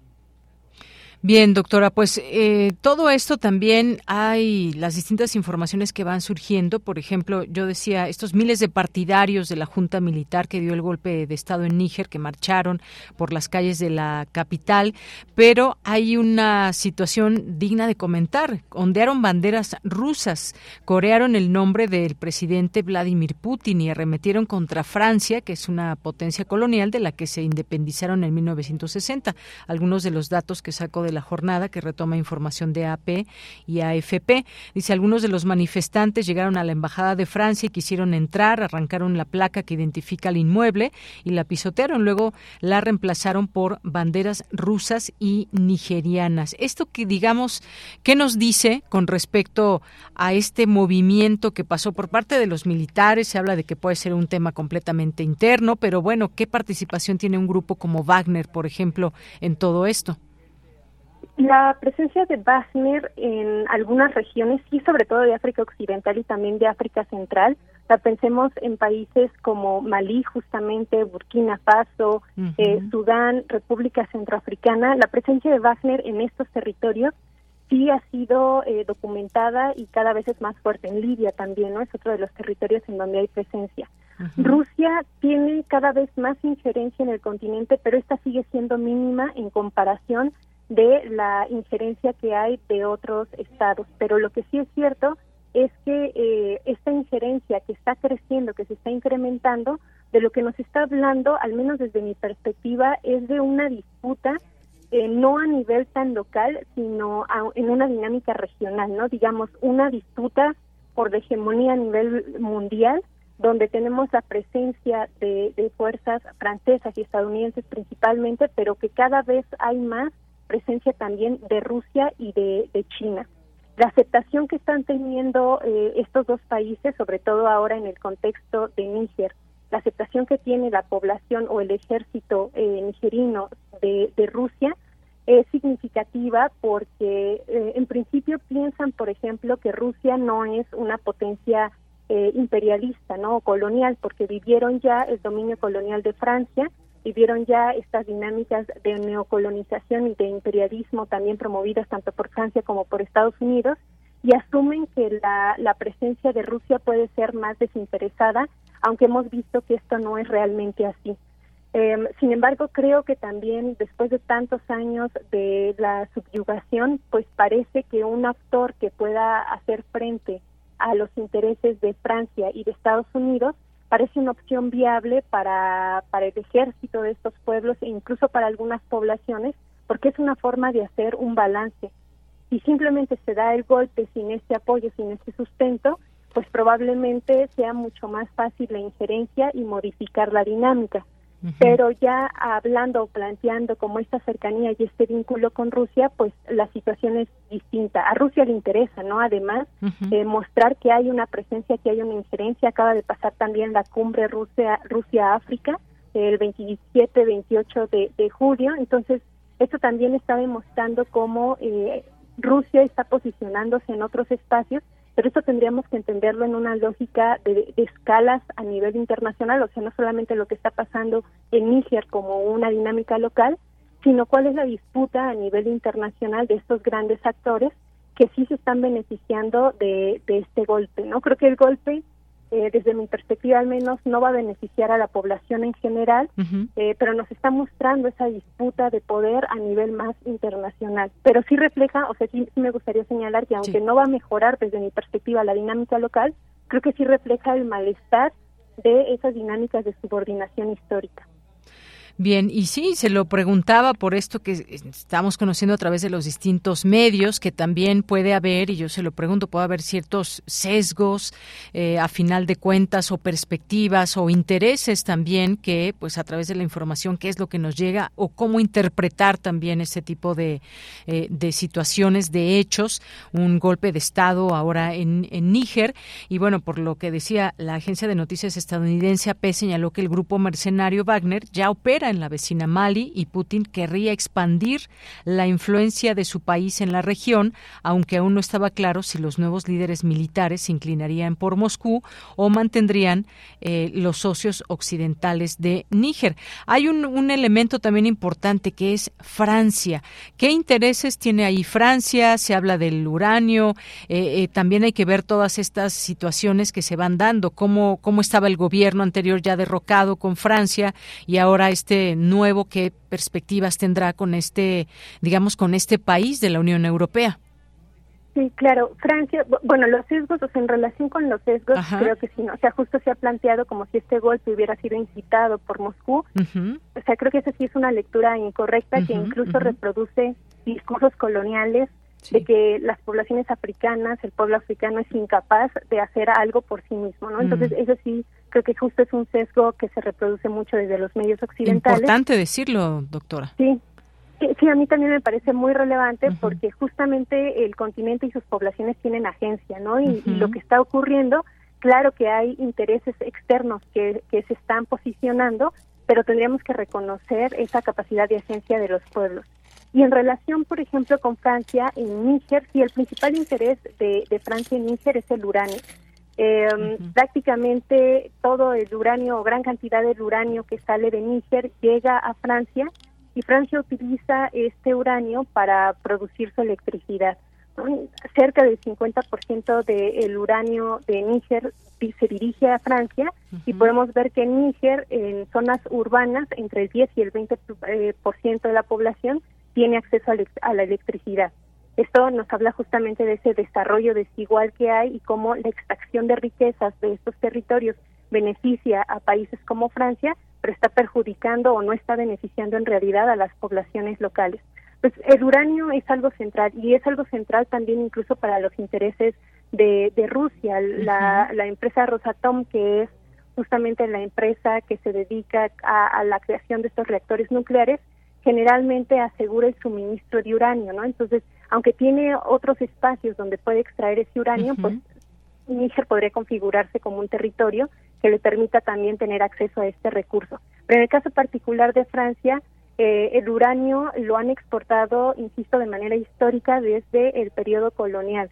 Bien, doctora, pues eh, todo esto también hay las distintas informaciones que van surgiendo. Por ejemplo, yo decía, estos miles de partidarios de la Junta Militar que dio el golpe de Estado en Níger, que marcharon por las calles de la capital, pero hay una situación digna de comentar. Ondearon banderas rusas, corearon el nombre del presidente Vladimir Putin y arremetieron contra Francia, que es una potencia colonial de la que se independizaron en 1960. Algunos de los datos que sacó de la jornada que retoma información de AP y AFP. Dice, algunos de los manifestantes llegaron a la Embajada de Francia y quisieron entrar, arrancaron la placa que identifica el inmueble y la pisotearon. Luego la reemplazaron por banderas rusas y nigerianas. Esto que digamos, ¿qué nos dice con respecto a este movimiento que pasó por parte de los militares? Se habla de que puede ser un tema completamente interno, pero bueno, ¿qué participación tiene un grupo como Wagner, por ejemplo, en todo esto? La presencia de Wagner en algunas regiones, y sobre todo de África Occidental y también de África Central, la pensemos en países como Malí, justamente, Burkina Faso, eh, Sudán, República Centroafricana, la presencia de Wagner en estos territorios sí ha sido eh, documentada y cada vez es más fuerte. En Libia también, ¿no? Es otro de los territorios en donde hay presencia. Rusia tiene cada vez más injerencia en el continente, pero esta sigue siendo mínima en comparación de la injerencia que hay de otros estados. Pero lo que sí es cierto es que eh, esta injerencia que está creciendo, que se está incrementando, de lo que nos está hablando, al menos desde mi perspectiva, es de una disputa eh, no a nivel tan local, sino en una dinámica regional, ¿no? Digamos, una disputa por hegemonía a nivel mundial, donde tenemos la presencia de, de fuerzas francesas y estadounidenses principalmente, pero que cada vez hay más presencia también de Rusia y de, China. La aceptación que están teniendo eh, estos dos países, sobre todo ahora en el contexto de Níger, la aceptación que tiene la población o el ejército eh, nigerino de, Rusia es significativa porque eh, en principio piensan, por ejemplo, que Rusia no es una potencia imperialista, no o colonial, porque vivieron ya el dominio colonial de Francia vivieron ya estas dinámicas de neocolonización y de imperialismo también promovidas tanto por Francia como por Estados Unidos y asumen que la, la presencia de Rusia puede ser más desinteresada, aunque hemos visto que esto no es realmente así. Em, sin embargo, creo que también después de tantos años de la subyugación, pues parece que un actor que pueda hacer frente a los intereses de Francia y de Estados Unidos parece una opción viable para, para el ejército de estos pueblos e incluso para algunas poblaciones, porque es una forma de hacer un balance. Si simplemente se da el golpe sin este apoyo, sin este sustento, pues probablemente sea mucho más fácil la injerencia y modificar la dinámica. Pero ya hablando o planteando como esta cercanía y este vínculo con Rusia, pues la situación es distinta. A Rusia le interesa, ¿no? Además, de mostrar que hay una presencia, que hay una injerencia. Acaba de pasar también la cumbre Rusia-África el 27-28 de, de julio. Entonces, esto también está demostrando cómo eh, Rusia está posicionándose en otros espacios pero esto tendríamos que entenderlo en una lógica de, escalas a nivel internacional, o sea, no solamente lo que está pasando en Níger como una dinámica local, sino cuál es la disputa a nivel internacional de estos grandes actores que sí se están beneficiando de, de este golpe, ¿no? Creo que el golpe eh, desde mi perspectiva al menos, no va a beneficiar a la población en general, eh, pero nos está mostrando esa disputa de poder a nivel más internacional. Pero sí refleja, o sea, sí, me gustaría señalar que aunque no va a mejorar desde mi perspectiva la dinámica local, creo que sí refleja el malestar de esas dinámicas de subordinación histórica. Bien, y sí, se lo preguntaba por esto que estamos conociendo a través de los distintos medios, que también puede haber, y yo se lo pregunto, puede haber ciertos sesgos eh, a final de cuentas o perspectivas o intereses también que, pues a través de la información, qué es lo que nos llega o cómo interpretar también ese tipo de, eh, de situaciones, de hechos, un golpe de Estado ahora en, en Níger. Y bueno, por lo que decía la agencia de noticias estadounidense AP señaló que el grupo mercenario Wagner ya opera en la vecina Mali y Putin querría expandir la influencia de su país en la región, aunque aún no estaba claro si los nuevos líderes militares se inclinarían por Moscú o mantendrían eh, los socios occidentales de Níger. Hay un, un elemento también importante que es Francia. ¿Qué intereses tiene ahí Francia? Se habla del uranio. Eh, eh, también hay que ver todas estas situaciones que se van dando. Cómo, cómo estaba el gobierno anterior ya derrocado con Francia y ahora este nuevo, qué perspectivas tendrá con este, digamos, con este país de la Unión Europea. Sí, claro. Francia, bueno, los sesgos, o sea, en relación con los sesgos, creo que sí, ¿no? O sea, justo se ha planteado como si este golpe hubiera sido incitado por Moscú. O sea, creo que esa sí es una lectura incorrecta que incluso reproduce discursos coloniales de que las poblaciones africanas, el pueblo africano es incapaz de hacer algo por sí mismo, ¿no? Entonces, eso sí, creo que justo es un sesgo que se reproduce mucho desde los medios occidentales. Importante decirlo, doctora. Sí, Sí, a mí también me parece muy relevante porque justamente el continente y sus poblaciones tienen agencia, ¿no? Y, lo que está ocurriendo, claro que hay intereses externos que, que se están posicionando, pero tendríamos que reconocer esa capacidad de agencia de los pueblos. Y en relación, por ejemplo, con Francia, en Níger, sí, el principal interés de, de Francia en Níger es el uranio. Eh, Prácticamente todo el uranio, o gran cantidad del uranio que sale de Níger llega a Francia y Francia utiliza este uranio para producir su electricidad. Cerca del 50% del uranio de Níger se dirige a Francia y podemos ver que en Níger, en zonas urbanas, entre el 10 y el 20% eh, por ciento de la población tiene acceso a, la electricidad. Esto nos habla justamente de ese desarrollo desigual que hay y cómo la extracción de riquezas de estos territorios beneficia a países como Francia, pero está perjudicando o no está beneficiando en realidad a las poblaciones locales. Pues el uranio es algo central y es algo central también incluso para los intereses de, Rusia. La, la empresa Rosatom, que es justamente la empresa que se dedica a, la creación de estos reactores nucleares, generalmente asegura el suministro de uranio, ¿no? Entonces, aunque tiene otros espacios donde puede extraer ese uranio, pues Níger podría configurarse como un territorio que le permita también tener acceso a este recurso. Pero en el caso particular de Francia, eh, el uranio lo han exportado, insisto, de manera histórica desde el periodo colonial.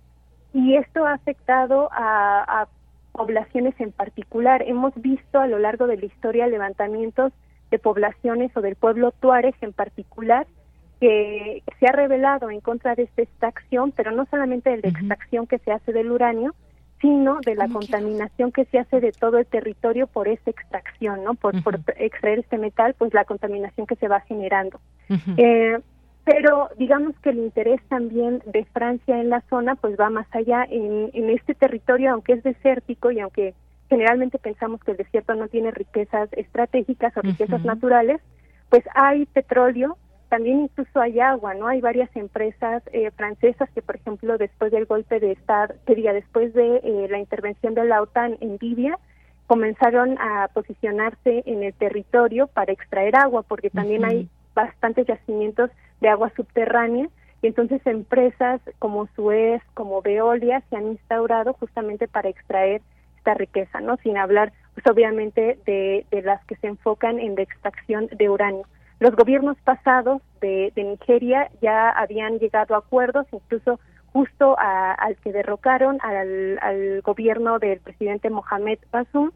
Y esto ha afectado a, poblaciones en particular. Hemos visto a lo largo de la historia levantamientos de poblaciones o del pueblo tuareg en particular que se ha revelado en contra de esta extracción, pero no solamente de la extracción que se hace del uranio, sino de la contaminación que se hace de todo el territorio por esta extracción, ¿no? Por, por extraer este metal, pues la contaminación que se va generando. eh, pero digamos que el interés también de Francia en la zona, pues va más allá en, en este territorio, aunque es desértico y aunque generalmente pensamos que el desierto no tiene riquezas estratégicas o riquezas naturales, pues hay petróleo, también incluso hay agua, ¿no? Hay varias empresas eh, francesas que, por ejemplo, después del golpe de Estado, que diga, después de eh, la intervención de la OTAN en Libia, comenzaron a posicionarse en el territorio para extraer agua, porque también hay bastantes yacimientos de agua subterránea, y entonces empresas como Suez, como Veolia, se han instaurado justamente para extraer esta riqueza, ¿no? Sin hablar, pues obviamente, de, de las que se enfocan en la extracción de uranio. Los gobiernos pasados de, Nigeria ya habían llegado a acuerdos, incluso justo al que derrocaron al, gobierno del presidente Mohamed Bazoum,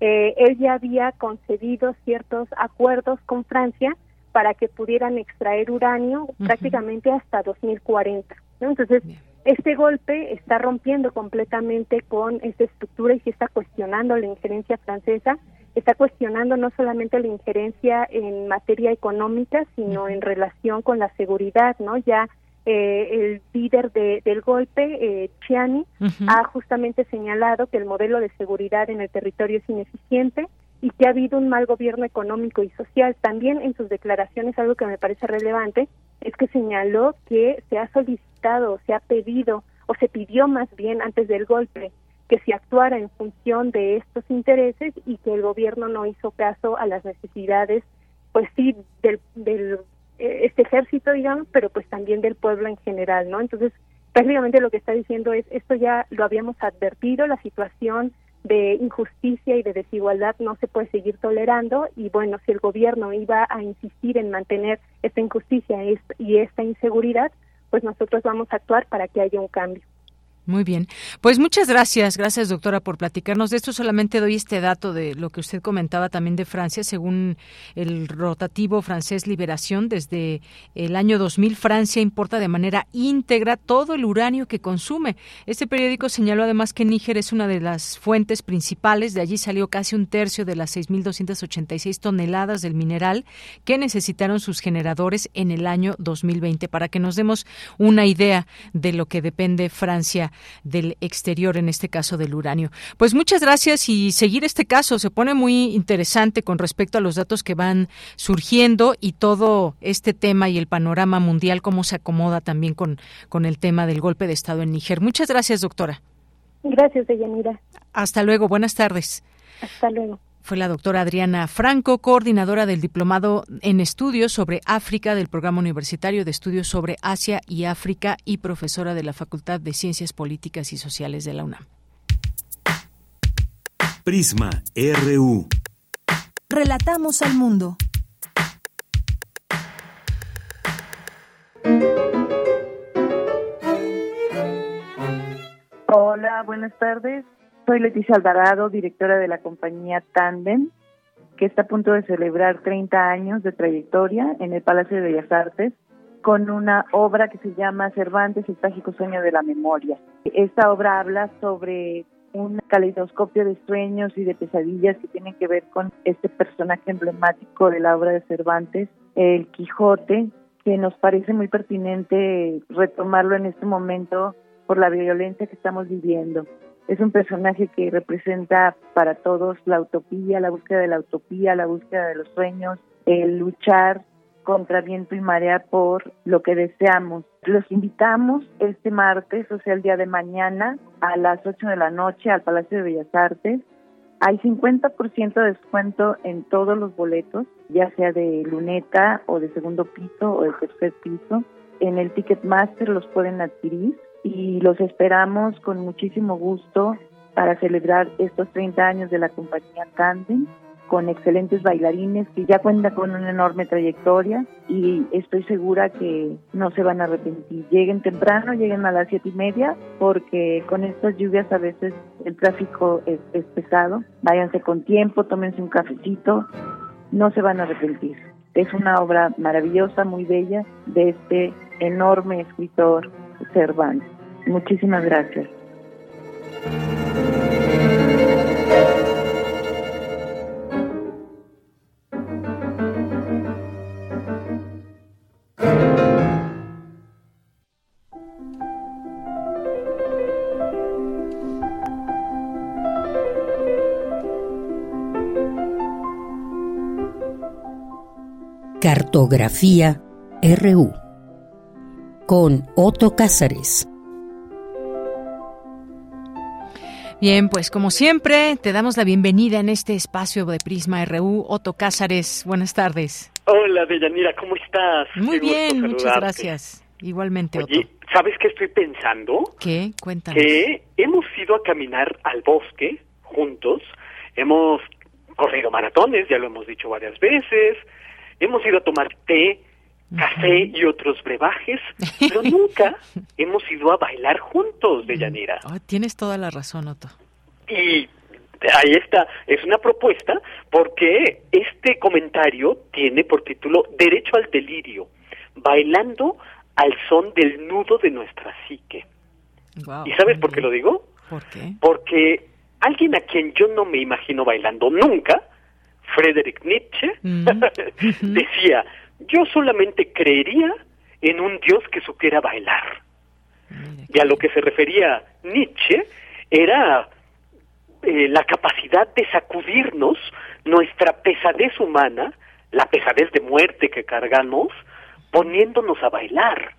eh, él ya había concedido ciertos acuerdos con Francia para que pudieran extraer uranio prácticamente hasta 2040. Entonces, este golpe está rompiendo completamente con esta estructura y se está cuestionando la injerencia francesa está cuestionando no solamente la injerencia en materia económica, sino en relación con la seguridad, ¿no? Ya eh, el líder del golpe, eh, Chiani, ha justamente señalado que el modelo de seguridad en el territorio es ineficiente y que ha habido un mal gobierno económico y social. También en sus declaraciones, algo que me parece relevante, es que señaló que se ha solicitado, se ha pedido o se pidió más bien antes del golpe que se actuara en función de estos intereses y que el gobierno no hizo caso a las necesidades, pues sí, del, del eh, este ejército, digamos, pero pues también del pueblo en general, ¿no? Entonces, prácticamente lo que está diciendo es, esto ya lo habíamos advertido, la situación de injusticia y de desigualdad no se puede seguir tolerando y bueno, si el gobierno iba a insistir en mantener esta injusticia y esta inseguridad, pues nosotros vamos a actuar para que haya un cambio. Muy bien. Pues muchas gracias, gracias doctora por platicarnos de esto. Solamente doy este dato de lo que usted comentaba también de Francia. Según el rotativo francés Liberación, desde el año 2000 Francia importa de manera íntegra todo el uranio que consume. Este periódico señaló además que Níger es una de las fuentes principales. De allí salió casi un tercio de las 6.286 toneladas del mineral que necesitaron sus generadores en el año 2020. Para que nos demos una idea de lo que depende Francia del exterior, en este caso del uranio. Pues muchas gracias y seguir este caso se pone muy interesante con respecto a los datos que van surgiendo y todo este tema y el panorama mundial, cómo se acomoda también con, con el tema del golpe de Estado en Níger. Muchas gracias, doctora. Gracias, Deyanira. Hasta luego, buenas tardes. Hasta luego fue la doctora Adriana Franco, coordinadora del Diplomado en Estudios sobre África del Programa Universitario de Estudios sobre Asia y África y profesora de la Facultad de Ciencias Políticas y Sociales de la UNAM. Prisma RU. Relatamos al mundo. Hola, buenas tardes. Soy Leticia Alvarado, directora de la compañía Tandem, que está a punto de celebrar 30 años de trayectoria en el Palacio de Bellas Artes con una obra que se llama Cervantes, el trágico sueño de la memoria. Esta obra habla sobre un caleidoscopio de sueños y de pesadillas que tienen que ver con este personaje emblemático de la obra de Cervantes, el Quijote, que nos parece muy pertinente retomarlo en este momento por la violencia que estamos viviendo. Es un personaje que representa para todos la utopía, la búsqueda de la utopía, la búsqueda de los sueños, el luchar contra viento y marea por lo que deseamos. Los invitamos este martes, o sea, el día de mañana, a las 8 de la noche al Palacio de Bellas Artes. Hay 50% de descuento en todos los boletos, ya sea de luneta o de segundo piso o de tercer piso. En el Ticketmaster los pueden adquirir y los esperamos con muchísimo gusto para celebrar estos 30 años de la compañía Tandem con excelentes bailarines que ya cuentan con una enorme trayectoria y estoy segura que no se van a arrepentir. Lleguen temprano, lleguen a las siete y media porque con estas lluvias a veces el tráfico es, es pesado. Váyanse con tiempo, tómense un cafecito, no se van a arrepentir. Es una obra maravillosa, muy bella, de este enorme escritor Cervantes. Muchísimas gracias. Cartografía RU con Otto Cázares. Bien, pues como siempre, te damos la bienvenida en este espacio de Prisma RU. Otto Cázares, buenas tardes. Hola, Deyanira, ¿cómo estás? Muy bien, muchas gracias. Igualmente, Oye, ¿sabes qué estoy pensando? ¿Qué? Cuéntame. Que hemos ido a caminar al bosque juntos, hemos corrido maratones, ya lo hemos dicho varias veces, hemos ido a tomar té, café y otros brebajes, pero nunca hemos ido a bailar juntos, Deyanira. Oh, tienes toda la razón, Otto. Y ahí está, es una propuesta porque este comentario tiene por título Derecho al delirio, bailando al son del nudo de nuestra psique. ¿Y sabes por qué lo digo? ¿Por qué? Porque alguien a quien yo no me imagino bailando nunca, Friedrich Nietzsche, decía, yo solamente creería en un Dios que supiera bailar. Y a lo que se refería Nietzsche era eh, la capacidad de sacudirnos nuestra pesadez humana, la pesadez de muerte que cargamos, poniéndonos a bailar.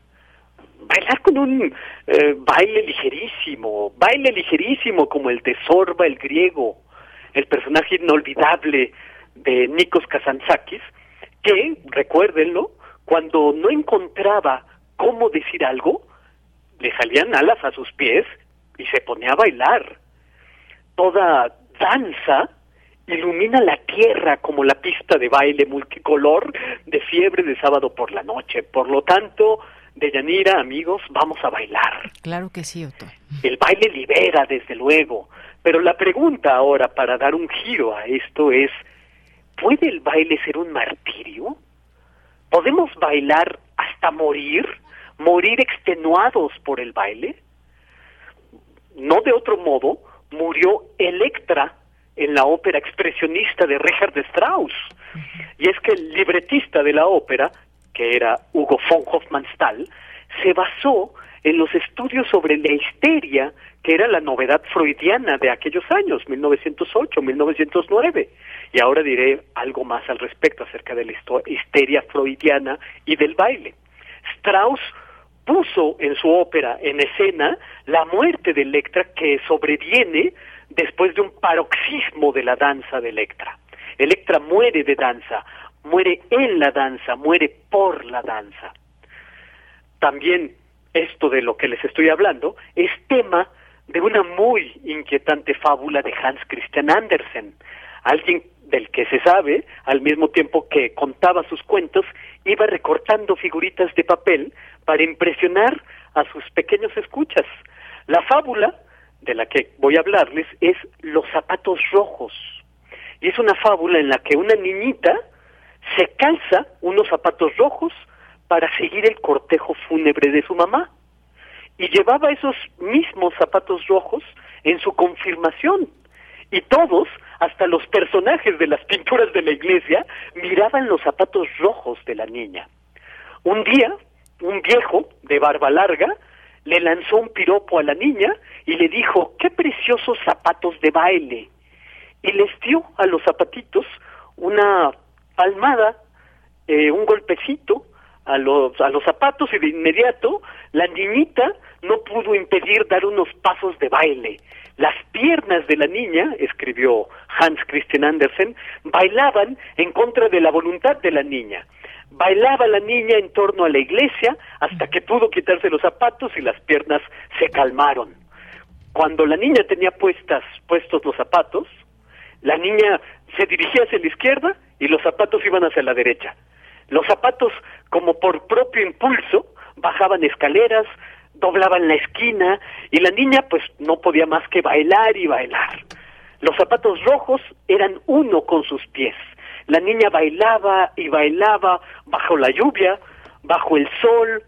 Bailar con un eh, baile ligerísimo, baile ligerísimo como el de Sorba el griego, el personaje inolvidable de Nikos Kazantzakis, que, recuérdenlo, cuando no encontraba cómo decir algo, le salían alas a sus pies y se ponía a bailar. toda danza ilumina la tierra como la pista de baile multicolor de fiebre de sábado por la noche. Por lo tanto, Deyanira, amigos, vamos a bailar. Claro que sí, Otto. El baile libera, desde luego. Pero la pregunta ahora, para dar un giro a esto, es, ¿puede el baile ser un martirio? ¿Podemos bailar hasta morir? ¿Morir extenuados por el baile? No de otro modo, murió Electra en la ópera expresionista de Richard Strauss. Y es que el libretista de la ópera, que era Hugo von Hofmannsthal, se basó en los estudios sobre la histeria, que era la novedad freudiana de aquellos años, 1908, 1909. Y ahora diré algo más al respecto acerca de la histeria freudiana y del baile. Strauss puso en su ópera en escena la muerte de Electra que sobreviene después de un paroxismo de la danza de Electra. Electra muere de danza, muere en la danza, muere por la danza. También esto de lo que les estoy hablando es tema de una muy inquietante fábula de Hans Christian Andersen, alguien del que se sabe, al mismo tiempo que contaba sus cuentos, iba recortando figuritas de papel para impresionar a sus pequeños escuchas. La fábula de la que voy a hablarles es Los zapatos rojos. Y es una fábula en la que una niñita se calza unos zapatos rojos para seguir el cortejo fúnebre de su mamá. Y llevaba esos mismos zapatos rojos en su confirmación. Y todos, hasta los personajes de las pinturas de la iglesia, miraban los zapatos rojos de la niña. Un día, un viejo de barba larga le lanzó un piropo a la niña y le dijo, qué preciosos zapatos de baile. Y les dio a los zapatitos una palmada, eh, un golpecito a los, a los zapatos y de inmediato la niñita no pudo impedir dar unos pasos de baile. Las piernas de la niña, escribió Hans Christian Andersen, bailaban en contra de la voluntad de la niña. Bailaba la niña en torno a la iglesia hasta que pudo quitarse los zapatos y las piernas se calmaron. Cuando la niña tenía puestas, puestos los zapatos, la niña se dirigía hacia la izquierda y los zapatos iban hacia la derecha. Los zapatos, como por propio impulso, bajaban escaleras, doblaban la esquina y la niña pues no podía más que bailar y bailar. Los zapatos rojos eran uno con sus pies. La niña bailaba y bailaba bajo la lluvia, bajo el sol.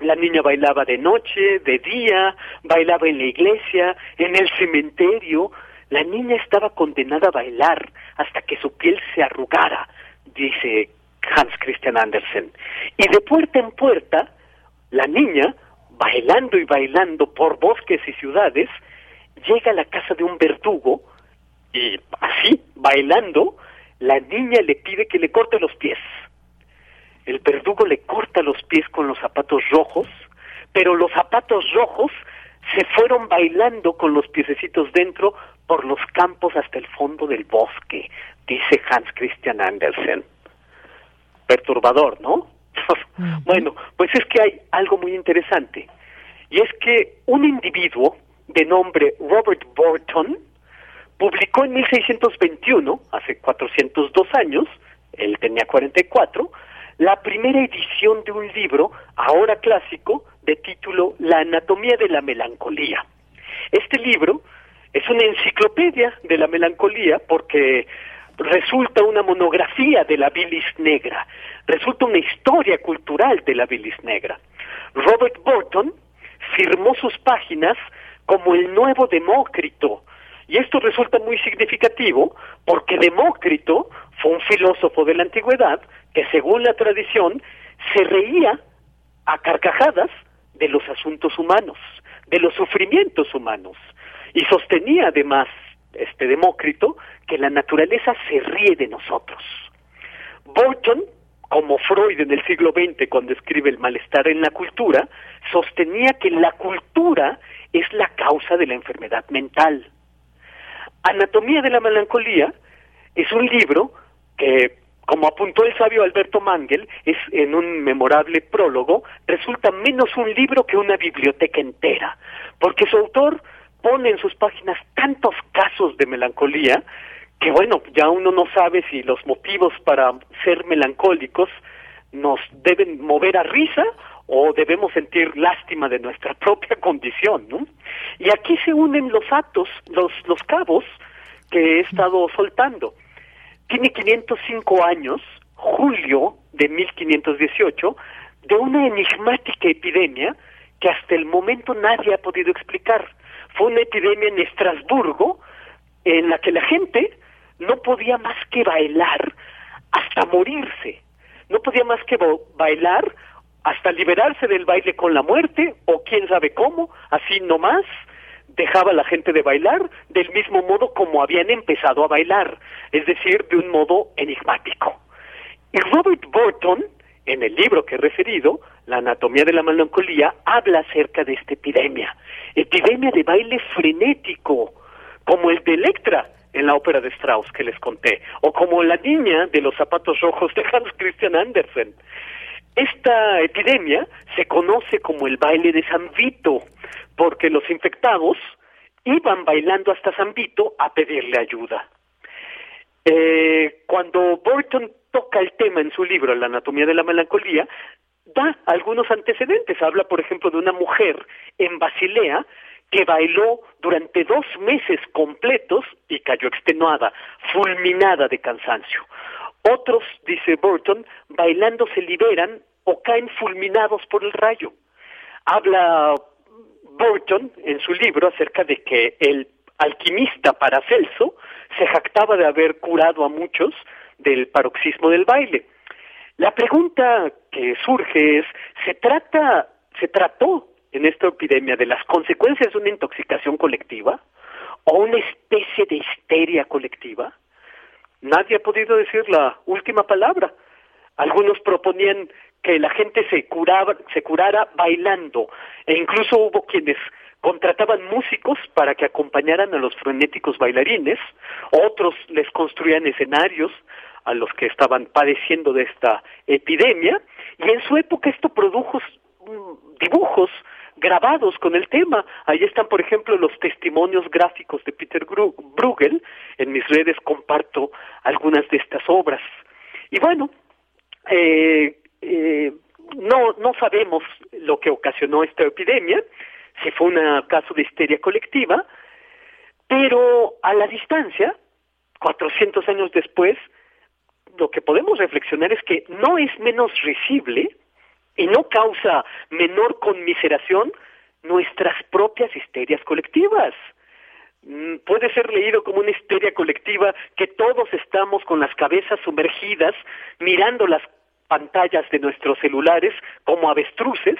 La niña bailaba de noche, de día, bailaba en la iglesia, en el cementerio. La niña estaba condenada a bailar hasta que su piel se arrugara, dice Hans Christian Andersen. Y de puerta en puerta, la niña, bailando y bailando por bosques y ciudades, llega a la casa de un verdugo y así, bailando, la niña le pide que le corte los pies. El verdugo le corta los pies con los zapatos rojos, pero los zapatos rojos se fueron bailando con los piececitos dentro por los campos hasta el fondo del bosque, dice Hans Christian Andersen. Perturbador, ¿no? bueno, pues es que hay algo muy interesante, y es que un individuo de nombre Robert Burton publicó en 1621, hace 402 años, él tenía 44, la primera edición de un libro, ahora clásico, de título La anatomía de la melancolía. Este libro es una enciclopedia de la melancolía porque resulta una monografía de la bilis negra, resulta una historia cultural de la bilis negra. Robert Burton firmó sus páginas como el nuevo Demócrito, y esto resulta muy significativo porque Demócrito fue un filósofo de la antigüedad que según la tradición se reía a carcajadas de los asuntos humanos, de los sufrimientos humanos. Y sostenía además este Demócrito que la naturaleza se ríe de nosotros. Burton, como Freud en el siglo XX cuando escribe el malestar en la cultura, sostenía que la cultura es la causa de la enfermedad mental. Anatomía de la melancolía es un libro que, como apuntó el sabio Alberto Mangel, es en un memorable prólogo, resulta menos un libro que una biblioteca entera, porque su autor pone en sus páginas tantos casos de melancolía que bueno, ya uno no sabe si los motivos para ser melancólicos nos deben mover a risa o debemos sentir lástima de nuestra propia condición, ¿no? Y aquí se unen los actos, los, los cabos que he estado soltando. Tiene 505 años, julio de 1518, de una enigmática epidemia que hasta el momento nadie ha podido explicar. Fue una epidemia en Estrasburgo en la que la gente no podía más que bailar hasta morirse. No podía más que bailar hasta liberarse del baile con la muerte o quién sabe cómo, así nomás dejaba la gente de bailar del mismo modo como habían empezado a bailar, es decir, de un modo enigmático. Y Robert Burton, en el libro que he referido, La anatomía de la melancolía, habla acerca de esta epidemia, epidemia de baile frenético, como el de Electra en la ópera de Strauss que les conté, o como la niña de los zapatos rojos de Hans Christian Andersen. Esta epidemia se conoce como el baile de San Vito, porque los infectados iban bailando hasta San Vito a pedirle ayuda. Eh, cuando Burton toca el tema en su libro La anatomía de la melancolía, da algunos antecedentes. Habla, por ejemplo, de una mujer en Basilea que bailó durante dos meses completos y cayó extenuada, fulminada de cansancio. Otros, dice Burton, bailando se liberan o caen fulminados por el rayo. Habla Burton en su libro acerca de que el alquimista Paracelso se jactaba de haber curado a muchos del paroxismo del baile. La pregunta que surge es, ¿se trata, se trató en esta epidemia de las consecuencias de una intoxicación colectiva o una especie de histeria colectiva? Nadie ha podido decir la última palabra. Algunos proponían que la gente se curaba, se curara bailando, e incluso hubo quienes contrataban músicos para que acompañaran a los frenéticos bailarines, otros les construían escenarios a los que estaban padeciendo de esta epidemia, y en su época esto produjo mm, dibujos grabados con el tema. Ahí están, por ejemplo, los testimonios gráficos de Peter Bruegel. En mis redes comparto algunas de estas obras. Y bueno, eh, eh, no, no sabemos lo que ocasionó esta epidemia, si fue un caso de histeria colectiva, pero a la distancia, 400 años después, lo que podemos reflexionar es que no es menos risible y no causa menor conmiseración nuestras propias histerias colectivas. Mm, puede ser leído como una histeria colectiva que todos estamos con las cabezas sumergidas mirando las pantallas de nuestros celulares como avestruces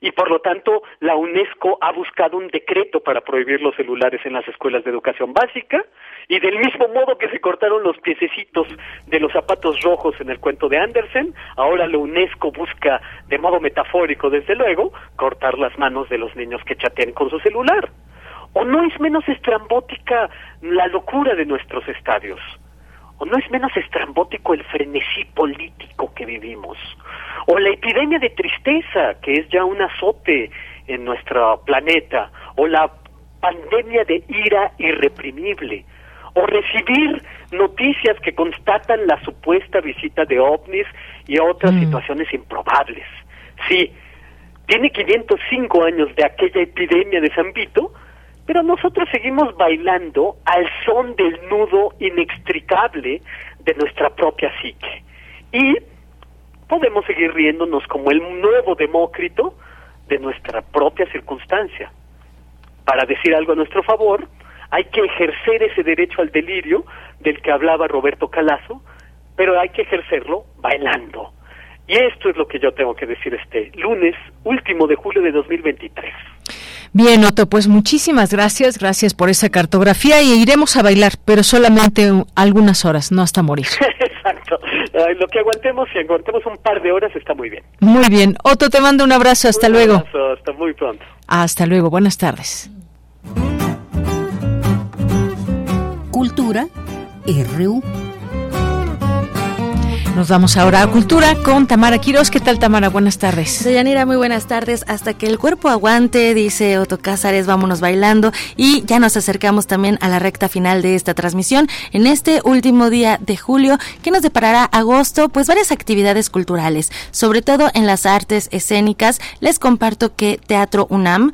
y por lo tanto la UNESCO ha buscado un decreto para prohibir los celulares en las escuelas de educación básica y del mismo modo que se cortaron los piececitos de los zapatos rojos en el cuento de Andersen, ahora la UNESCO busca de modo metafórico desde luego cortar las manos de los niños que chatean con su celular. ¿O no es menos estrambótica la locura de nuestros estadios? ¿O no es menos estrambótico el frenesí político que vivimos? ¿O la epidemia de tristeza, que es ya un azote en nuestro planeta? ¿O la pandemia de ira irreprimible? ¿O recibir noticias que constatan la supuesta visita de ovnis y otras mm. situaciones improbables? Sí, tiene 505 años de aquella epidemia de San Vito, pero nosotros seguimos bailando al son del nudo inextricable de nuestra propia psique. Y podemos seguir riéndonos como el nuevo Demócrito de nuestra propia circunstancia. Para decir algo a nuestro favor, hay que ejercer ese derecho al delirio del que hablaba Roberto Calazo, pero hay que ejercerlo bailando. Y esto es lo que yo tengo que decir este lunes último de julio de 2023. Bien, Otto, pues muchísimas gracias, gracias por esa cartografía y iremos a bailar, pero solamente algunas horas, no hasta morir. Exacto. lo que aguantemos, si aguantemos un par de horas, está muy bien. Muy bien. Otto, te mando un abrazo, hasta luego. Abrazo, hasta muy pronto. Hasta luego, buenas tardes. Cultura RU. Nos vamos ahora a Cultura con Tamara Quiroz. ¿Qué tal, Tamara? Buenas tardes. Deyanira, muy buenas tardes. Hasta que el cuerpo aguante, dice Otto Cázares, vámonos bailando. Y ya nos acercamos también a la recta final de esta transmisión. En este último día de julio, que nos deparará agosto, pues varias actividades culturales, sobre todo en las artes escénicas. Les comparto que Teatro UNAM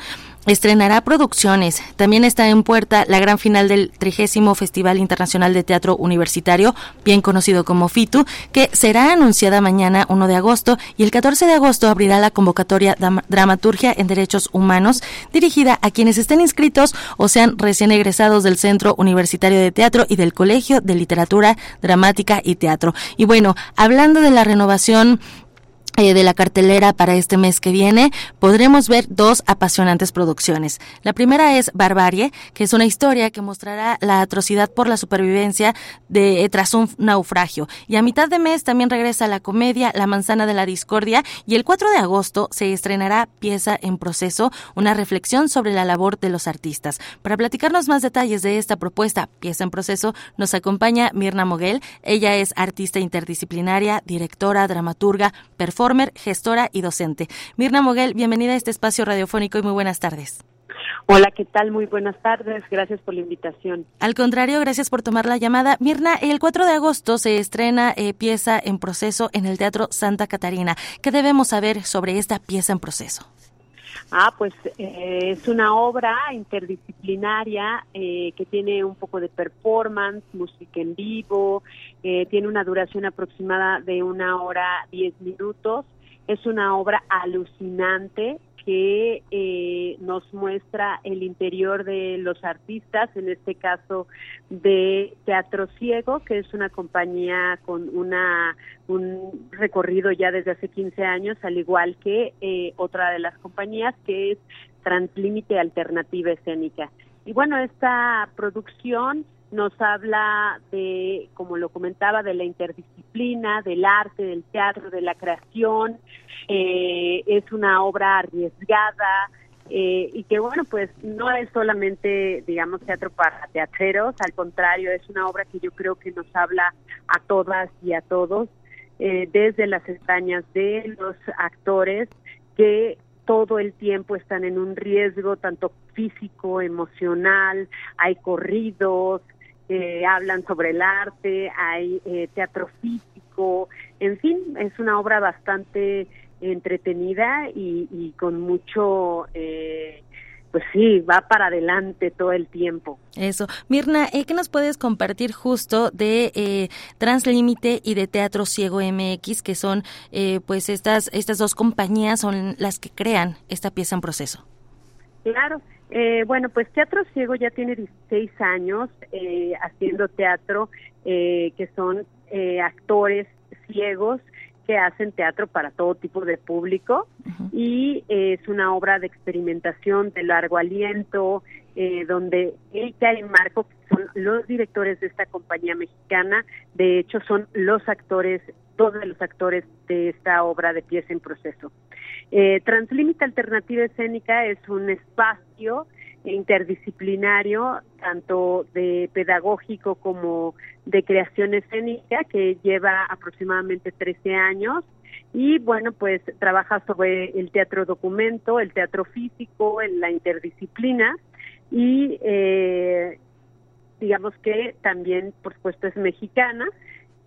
estrenará producciones. También está en puerta la gran final del trigésimo Festival Internacional de Teatro Universitario, bien conocido como FITU, que será anunciada mañana 1 de agosto y el 14 de agosto abrirá la convocatoria Dramaturgia en Derechos Humanos, dirigida a quienes estén inscritos o sean recién egresados del Centro Universitario de Teatro y del Colegio de Literatura Dramática y Teatro. Y bueno, hablando de la renovación de la cartelera para este mes que viene, podremos ver dos apasionantes producciones. La primera es Barbarie, que es una historia que mostrará la atrocidad por la supervivencia de tras un naufragio. Y a mitad de mes también regresa la comedia La manzana de la discordia y el 4 de agosto se estrenará Pieza en proceso, una reflexión sobre la labor de los artistas. Para platicarnos más detalles de esta propuesta, Pieza en proceso, nos acompaña Mirna Moguel. Ella es artista interdisciplinaria, directora, dramaturga, performer gestora y docente. Mirna Moguel, bienvenida a este espacio radiofónico y muy buenas tardes. Hola, ¿qué tal? Muy buenas tardes. Gracias por la invitación. Al contrario, gracias por tomar la llamada. Mirna, el 4 de agosto se estrena eh, pieza en proceso en el Teatro Santa Catarina. ¿Qué debemos saber sobre esta pieza en proceso? Ah, pues eh, es una obra interdisciplinaria eh, que tiene un poco de performance, música en vivo, eh, tiene una duración aproximada de una hora diez minutos. Es una obra alucinante que eh, nos muestra el interior de los artistas, en este caso de Teatro Ciego, que es una compañía con una un recorrido ya desde hace 15 años, al igual que eh, otra de las compañías que es Translímite Alternativa Escénica. Y bueno, esta producción nos habla de, como lo comentaba, de la interdisciplina, del arte, del teatro, de la creación. Eh, es una obra arriesgada eh, y que, bueno, pues no es solamente, digamos, teatro para teatreros, al contrario, es una obra que yo creo que nos habla a todas y a todos, eh, desde las entrañas de los actores que todo el tiempo están en un riesgo tanto físico, emocional, hay corridos, eh, hablan sobre el arte, hay eh, teatro físico, en fin, es una obra bastante entretenida y, con mucho, eh, pues sí, va para adelante todo el tiempo. Eso. Mirna, ¿qué nos puedes compartir justo de Translímite y de Teatro Ciego MX, que son, pues estas, estas dos compañías son las que crean esta pieza en proceso? Claro, eh, bueno, pues Teatro Ciego ya tiene 16 años eh, haciendo teatro, eh, que son actores ciegos que hacen teatro para todo tipo de público. Y es una obra de experimentación de largo aliento, donde ella y Marco son los directores de esta compañía mexicana, de hecho son los actores, todos los actores de esta obra de pieza en proceso. Eh, Translímite Alternativa Escénica es un espacio interdisciplinario, tanto de pedagógico como de creación escénica, que lleva aproximadamente 13 años. Y bueno, pues trabaja sobre el teatro documento, el teatro físico, en la interdisciplina y eh, digamos que también, por supuesto, es mexicana,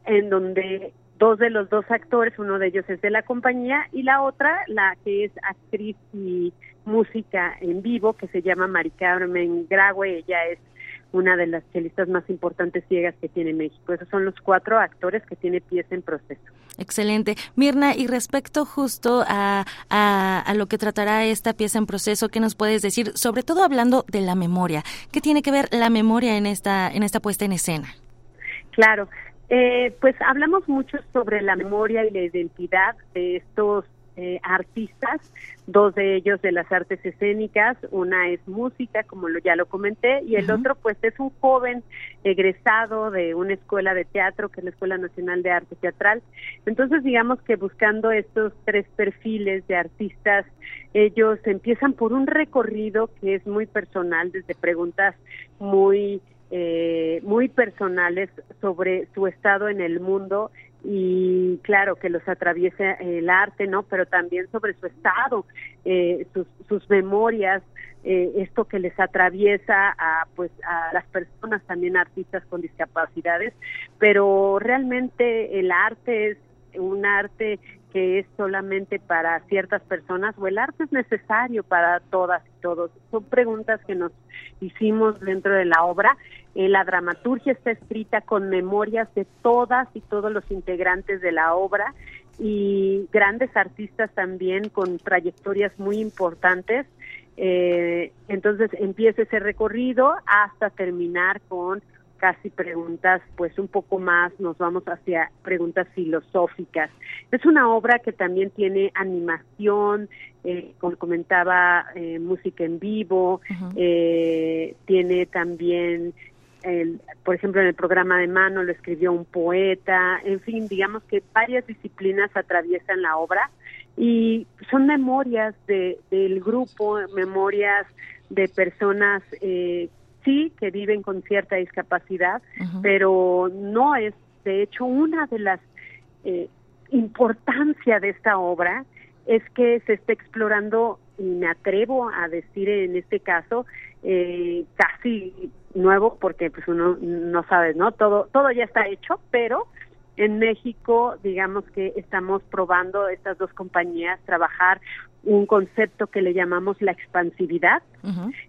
en donde dos de los dos actores, uno de ellos es de la compañía y la otra, la que es actriz y música en vivo, que se llama Mari Carmen Graue, ella es una de las chelistas más importantes ciegas que tiene México. Esos son los cuatro actores que tiene pieza en proceso. Excelente. Mirna, y respecto justo a, a, a, lo que tratará esta pieza en proceso, ¿qué nos puedes decir? Sobre todo hablando de la memoria. ¿Qué tiene que ver la memoria en esta, en esta puesta en escena? Claro, eh, pues hablamos mucho sobre la memoria y la identidad de estos eh, artistas, dos de ellos de las artes escénicas, una es música, como lo, ya lo comenté, y el otro pues es un joven egresado de una escuela de teatro, que es la Escuela Nacional de Arte Teatral. Entonces digamos que buscando estos tres perfiles de artistas, ellos empiezan por un recorrido que es muy personal, desde preguntas muy eh, muy personales sobre su estado en el mundo y claro que los atraviesa el arte, ¿no? Pero también sobre su estado, eh, sus, sus memorias, eh, esto que les atraviesa a pues a las personas también artistas con discapacidades, pero realmente el arte es un arte que es solamente para ciertas personas o el arte es necesario para todas y todos. Son preguntas que nos hicimos dentro de la obra. Eh, la dramaturgia está escrita con memorias de todas y todos los integrantes de la obra y grandes artistas también con trayectorias muy importantes. Eh, entonces empieza ese recorrido hasta terminar con casi preguntas, pues un poco más nos vamos hacia preguntas filosóficas. Es una obra que también tiene animación, eh, como comentaba, eh, música en vivo, eh, tiene también, el, por ejemplo, en el programa de mano lo escribió un poeta, en fin, digamos que varias disciplinas atraviesan la obra y son memorias de, del grupo, memorias de personas eh, sí que viven con cierta discapacidad, pero no es, de hecho, una de las eh, importancia de esta obra es que se está explorando, y me atrevo a decir en este caso, eh, casi nuevo, porque pues uno no sabe, ¿no? Todo, todo ya está hecho, pero en México, digamos que estamos probando estas dos compañías trabajar un concepto que le llamamos la expansividad,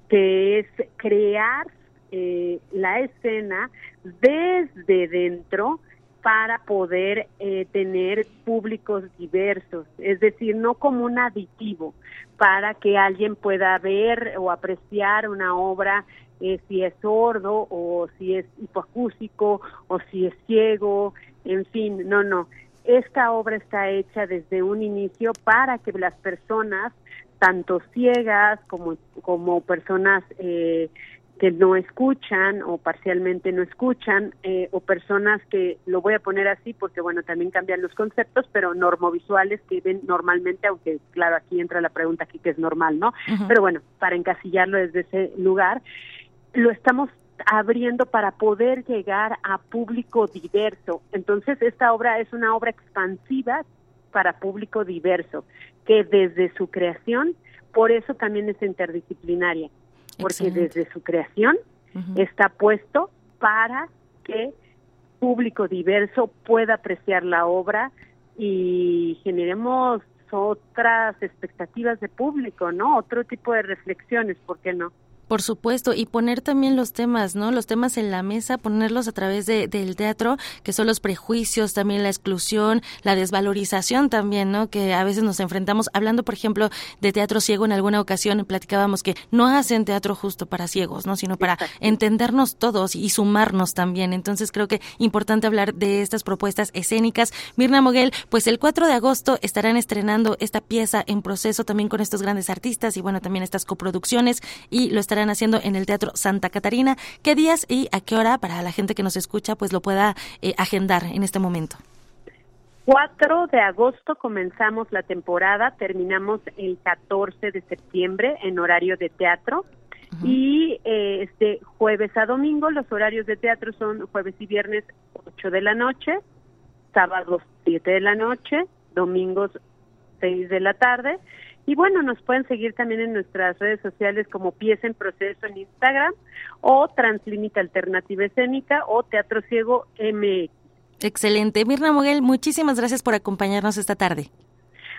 que es crear eh, la escena desde dentro para poder eh, tener públicos diversos, es decir, no como un aditivo para que alguien pueda ver o apreciar una obra eh, si es sordo o si es hipoacústico o si es ciego, en fin, no, no. Esta obra está hecha desde un inicio para que las personas, tanto ciegas como, como personas eh, que no escuchan o parcialmente no escuchan, eh, o personas que, lo voy a poner así porque, bueno, también cambian los conceptos, pero normovisuales que ven normalmente, aunque, claro, aquí entra la pregunta aquí que es normal, ¿no? Pero bueno, para encasillarlo desde ese lugar, lo estamos abriendo para poder llegar a público diverso. Entonces, esta obra es una obra expansiva para público diverso, que desde su creación, por eso también es interdisciplinaria, porque desde su creación está puesto para que público diverso pueda apreciar la obra y generemos otras expectativas de público, ¿no? Otro tipo de reflexiones, ¿por qué no? Por supuesto, y poner también los temas, ¿no? Los temas en la mesa, ponerlos a través de, del teatro, que son los prejuicios, también la exclusión, la desvalorización también, ¿no? Que a veces nos enfrentamos. Hablando, por ejemplo, de teatro ciego, en alguna ocasión platicábamos que no hacen teatro justo para ciegos, ¿no? Sino para entendernos todos y sumarnos también. Entonces creo que importante hablar de estas propuestas escénicas. Mirna Moguel, pues el 4 de agosto estarán estrenando esta pieza en proceso también con estos grandes artistas y bueno, también estas coproducciones y lo estarán haciendo en el Teatro Santa Catarina. ¿Qué días y a qué hora para la gente que nos escucha pues lo pueda eh, agendar en este momento? 4 de agosto comenzamos la temporada, terminamos el 14 de septiembre en horario de teatro. Y eh, este jueves a domingo los horarios de teatro son jueves y viernes 8 de la noche, sábados 7 de la noche, domingos 6 de la tarde y bueno, nos pueden seguir también en nuestras redes sociales como Pieza en Proceso en Instagram o Translímite Alternativa Escénica o Teatro Ciego MX. Excelente. Mirna Moguel, muchísimas gracias por acompañarnos esta tarde.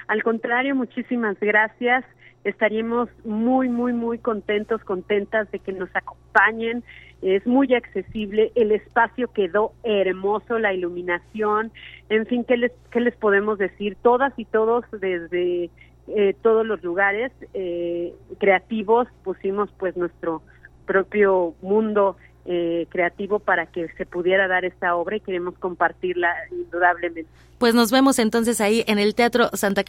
Al contrario, muchísimas gracias. Estaríamos muy, muy, muy contentos, contentas de que nos acompañen. Es muy accesible, el espacio quedó hermoso, la iluminación, en fin, ¿qué les, qué les podemos decir? Todas y todos desde eh, todos los lugares eh, creativos pusimos pues nuestro propio mundo eh, creativo para que se pudiera dar esta obra y queremos compartirla indudablemente. Pues nos vemos entonces ahí en el Teatro Santa,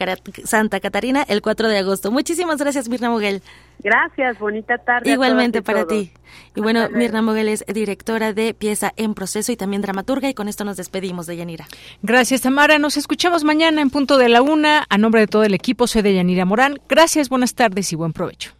Santa Catarina el 4 de agosto. Muchísimas gracias, Mirna Moguel. Gracias, bonita tarde. Igualmente para ti. Y bueno, Mirna Moguel es directora de Pieza en Proceso y también dramaturga y con esto nos despedimos de Yanira. Gracias, Tamara. Nos escuchamos mañana en punto de la una. A nombre de todo el equipo, soy de Yanira Morán. Gracias, buenas tardes y buen provecho.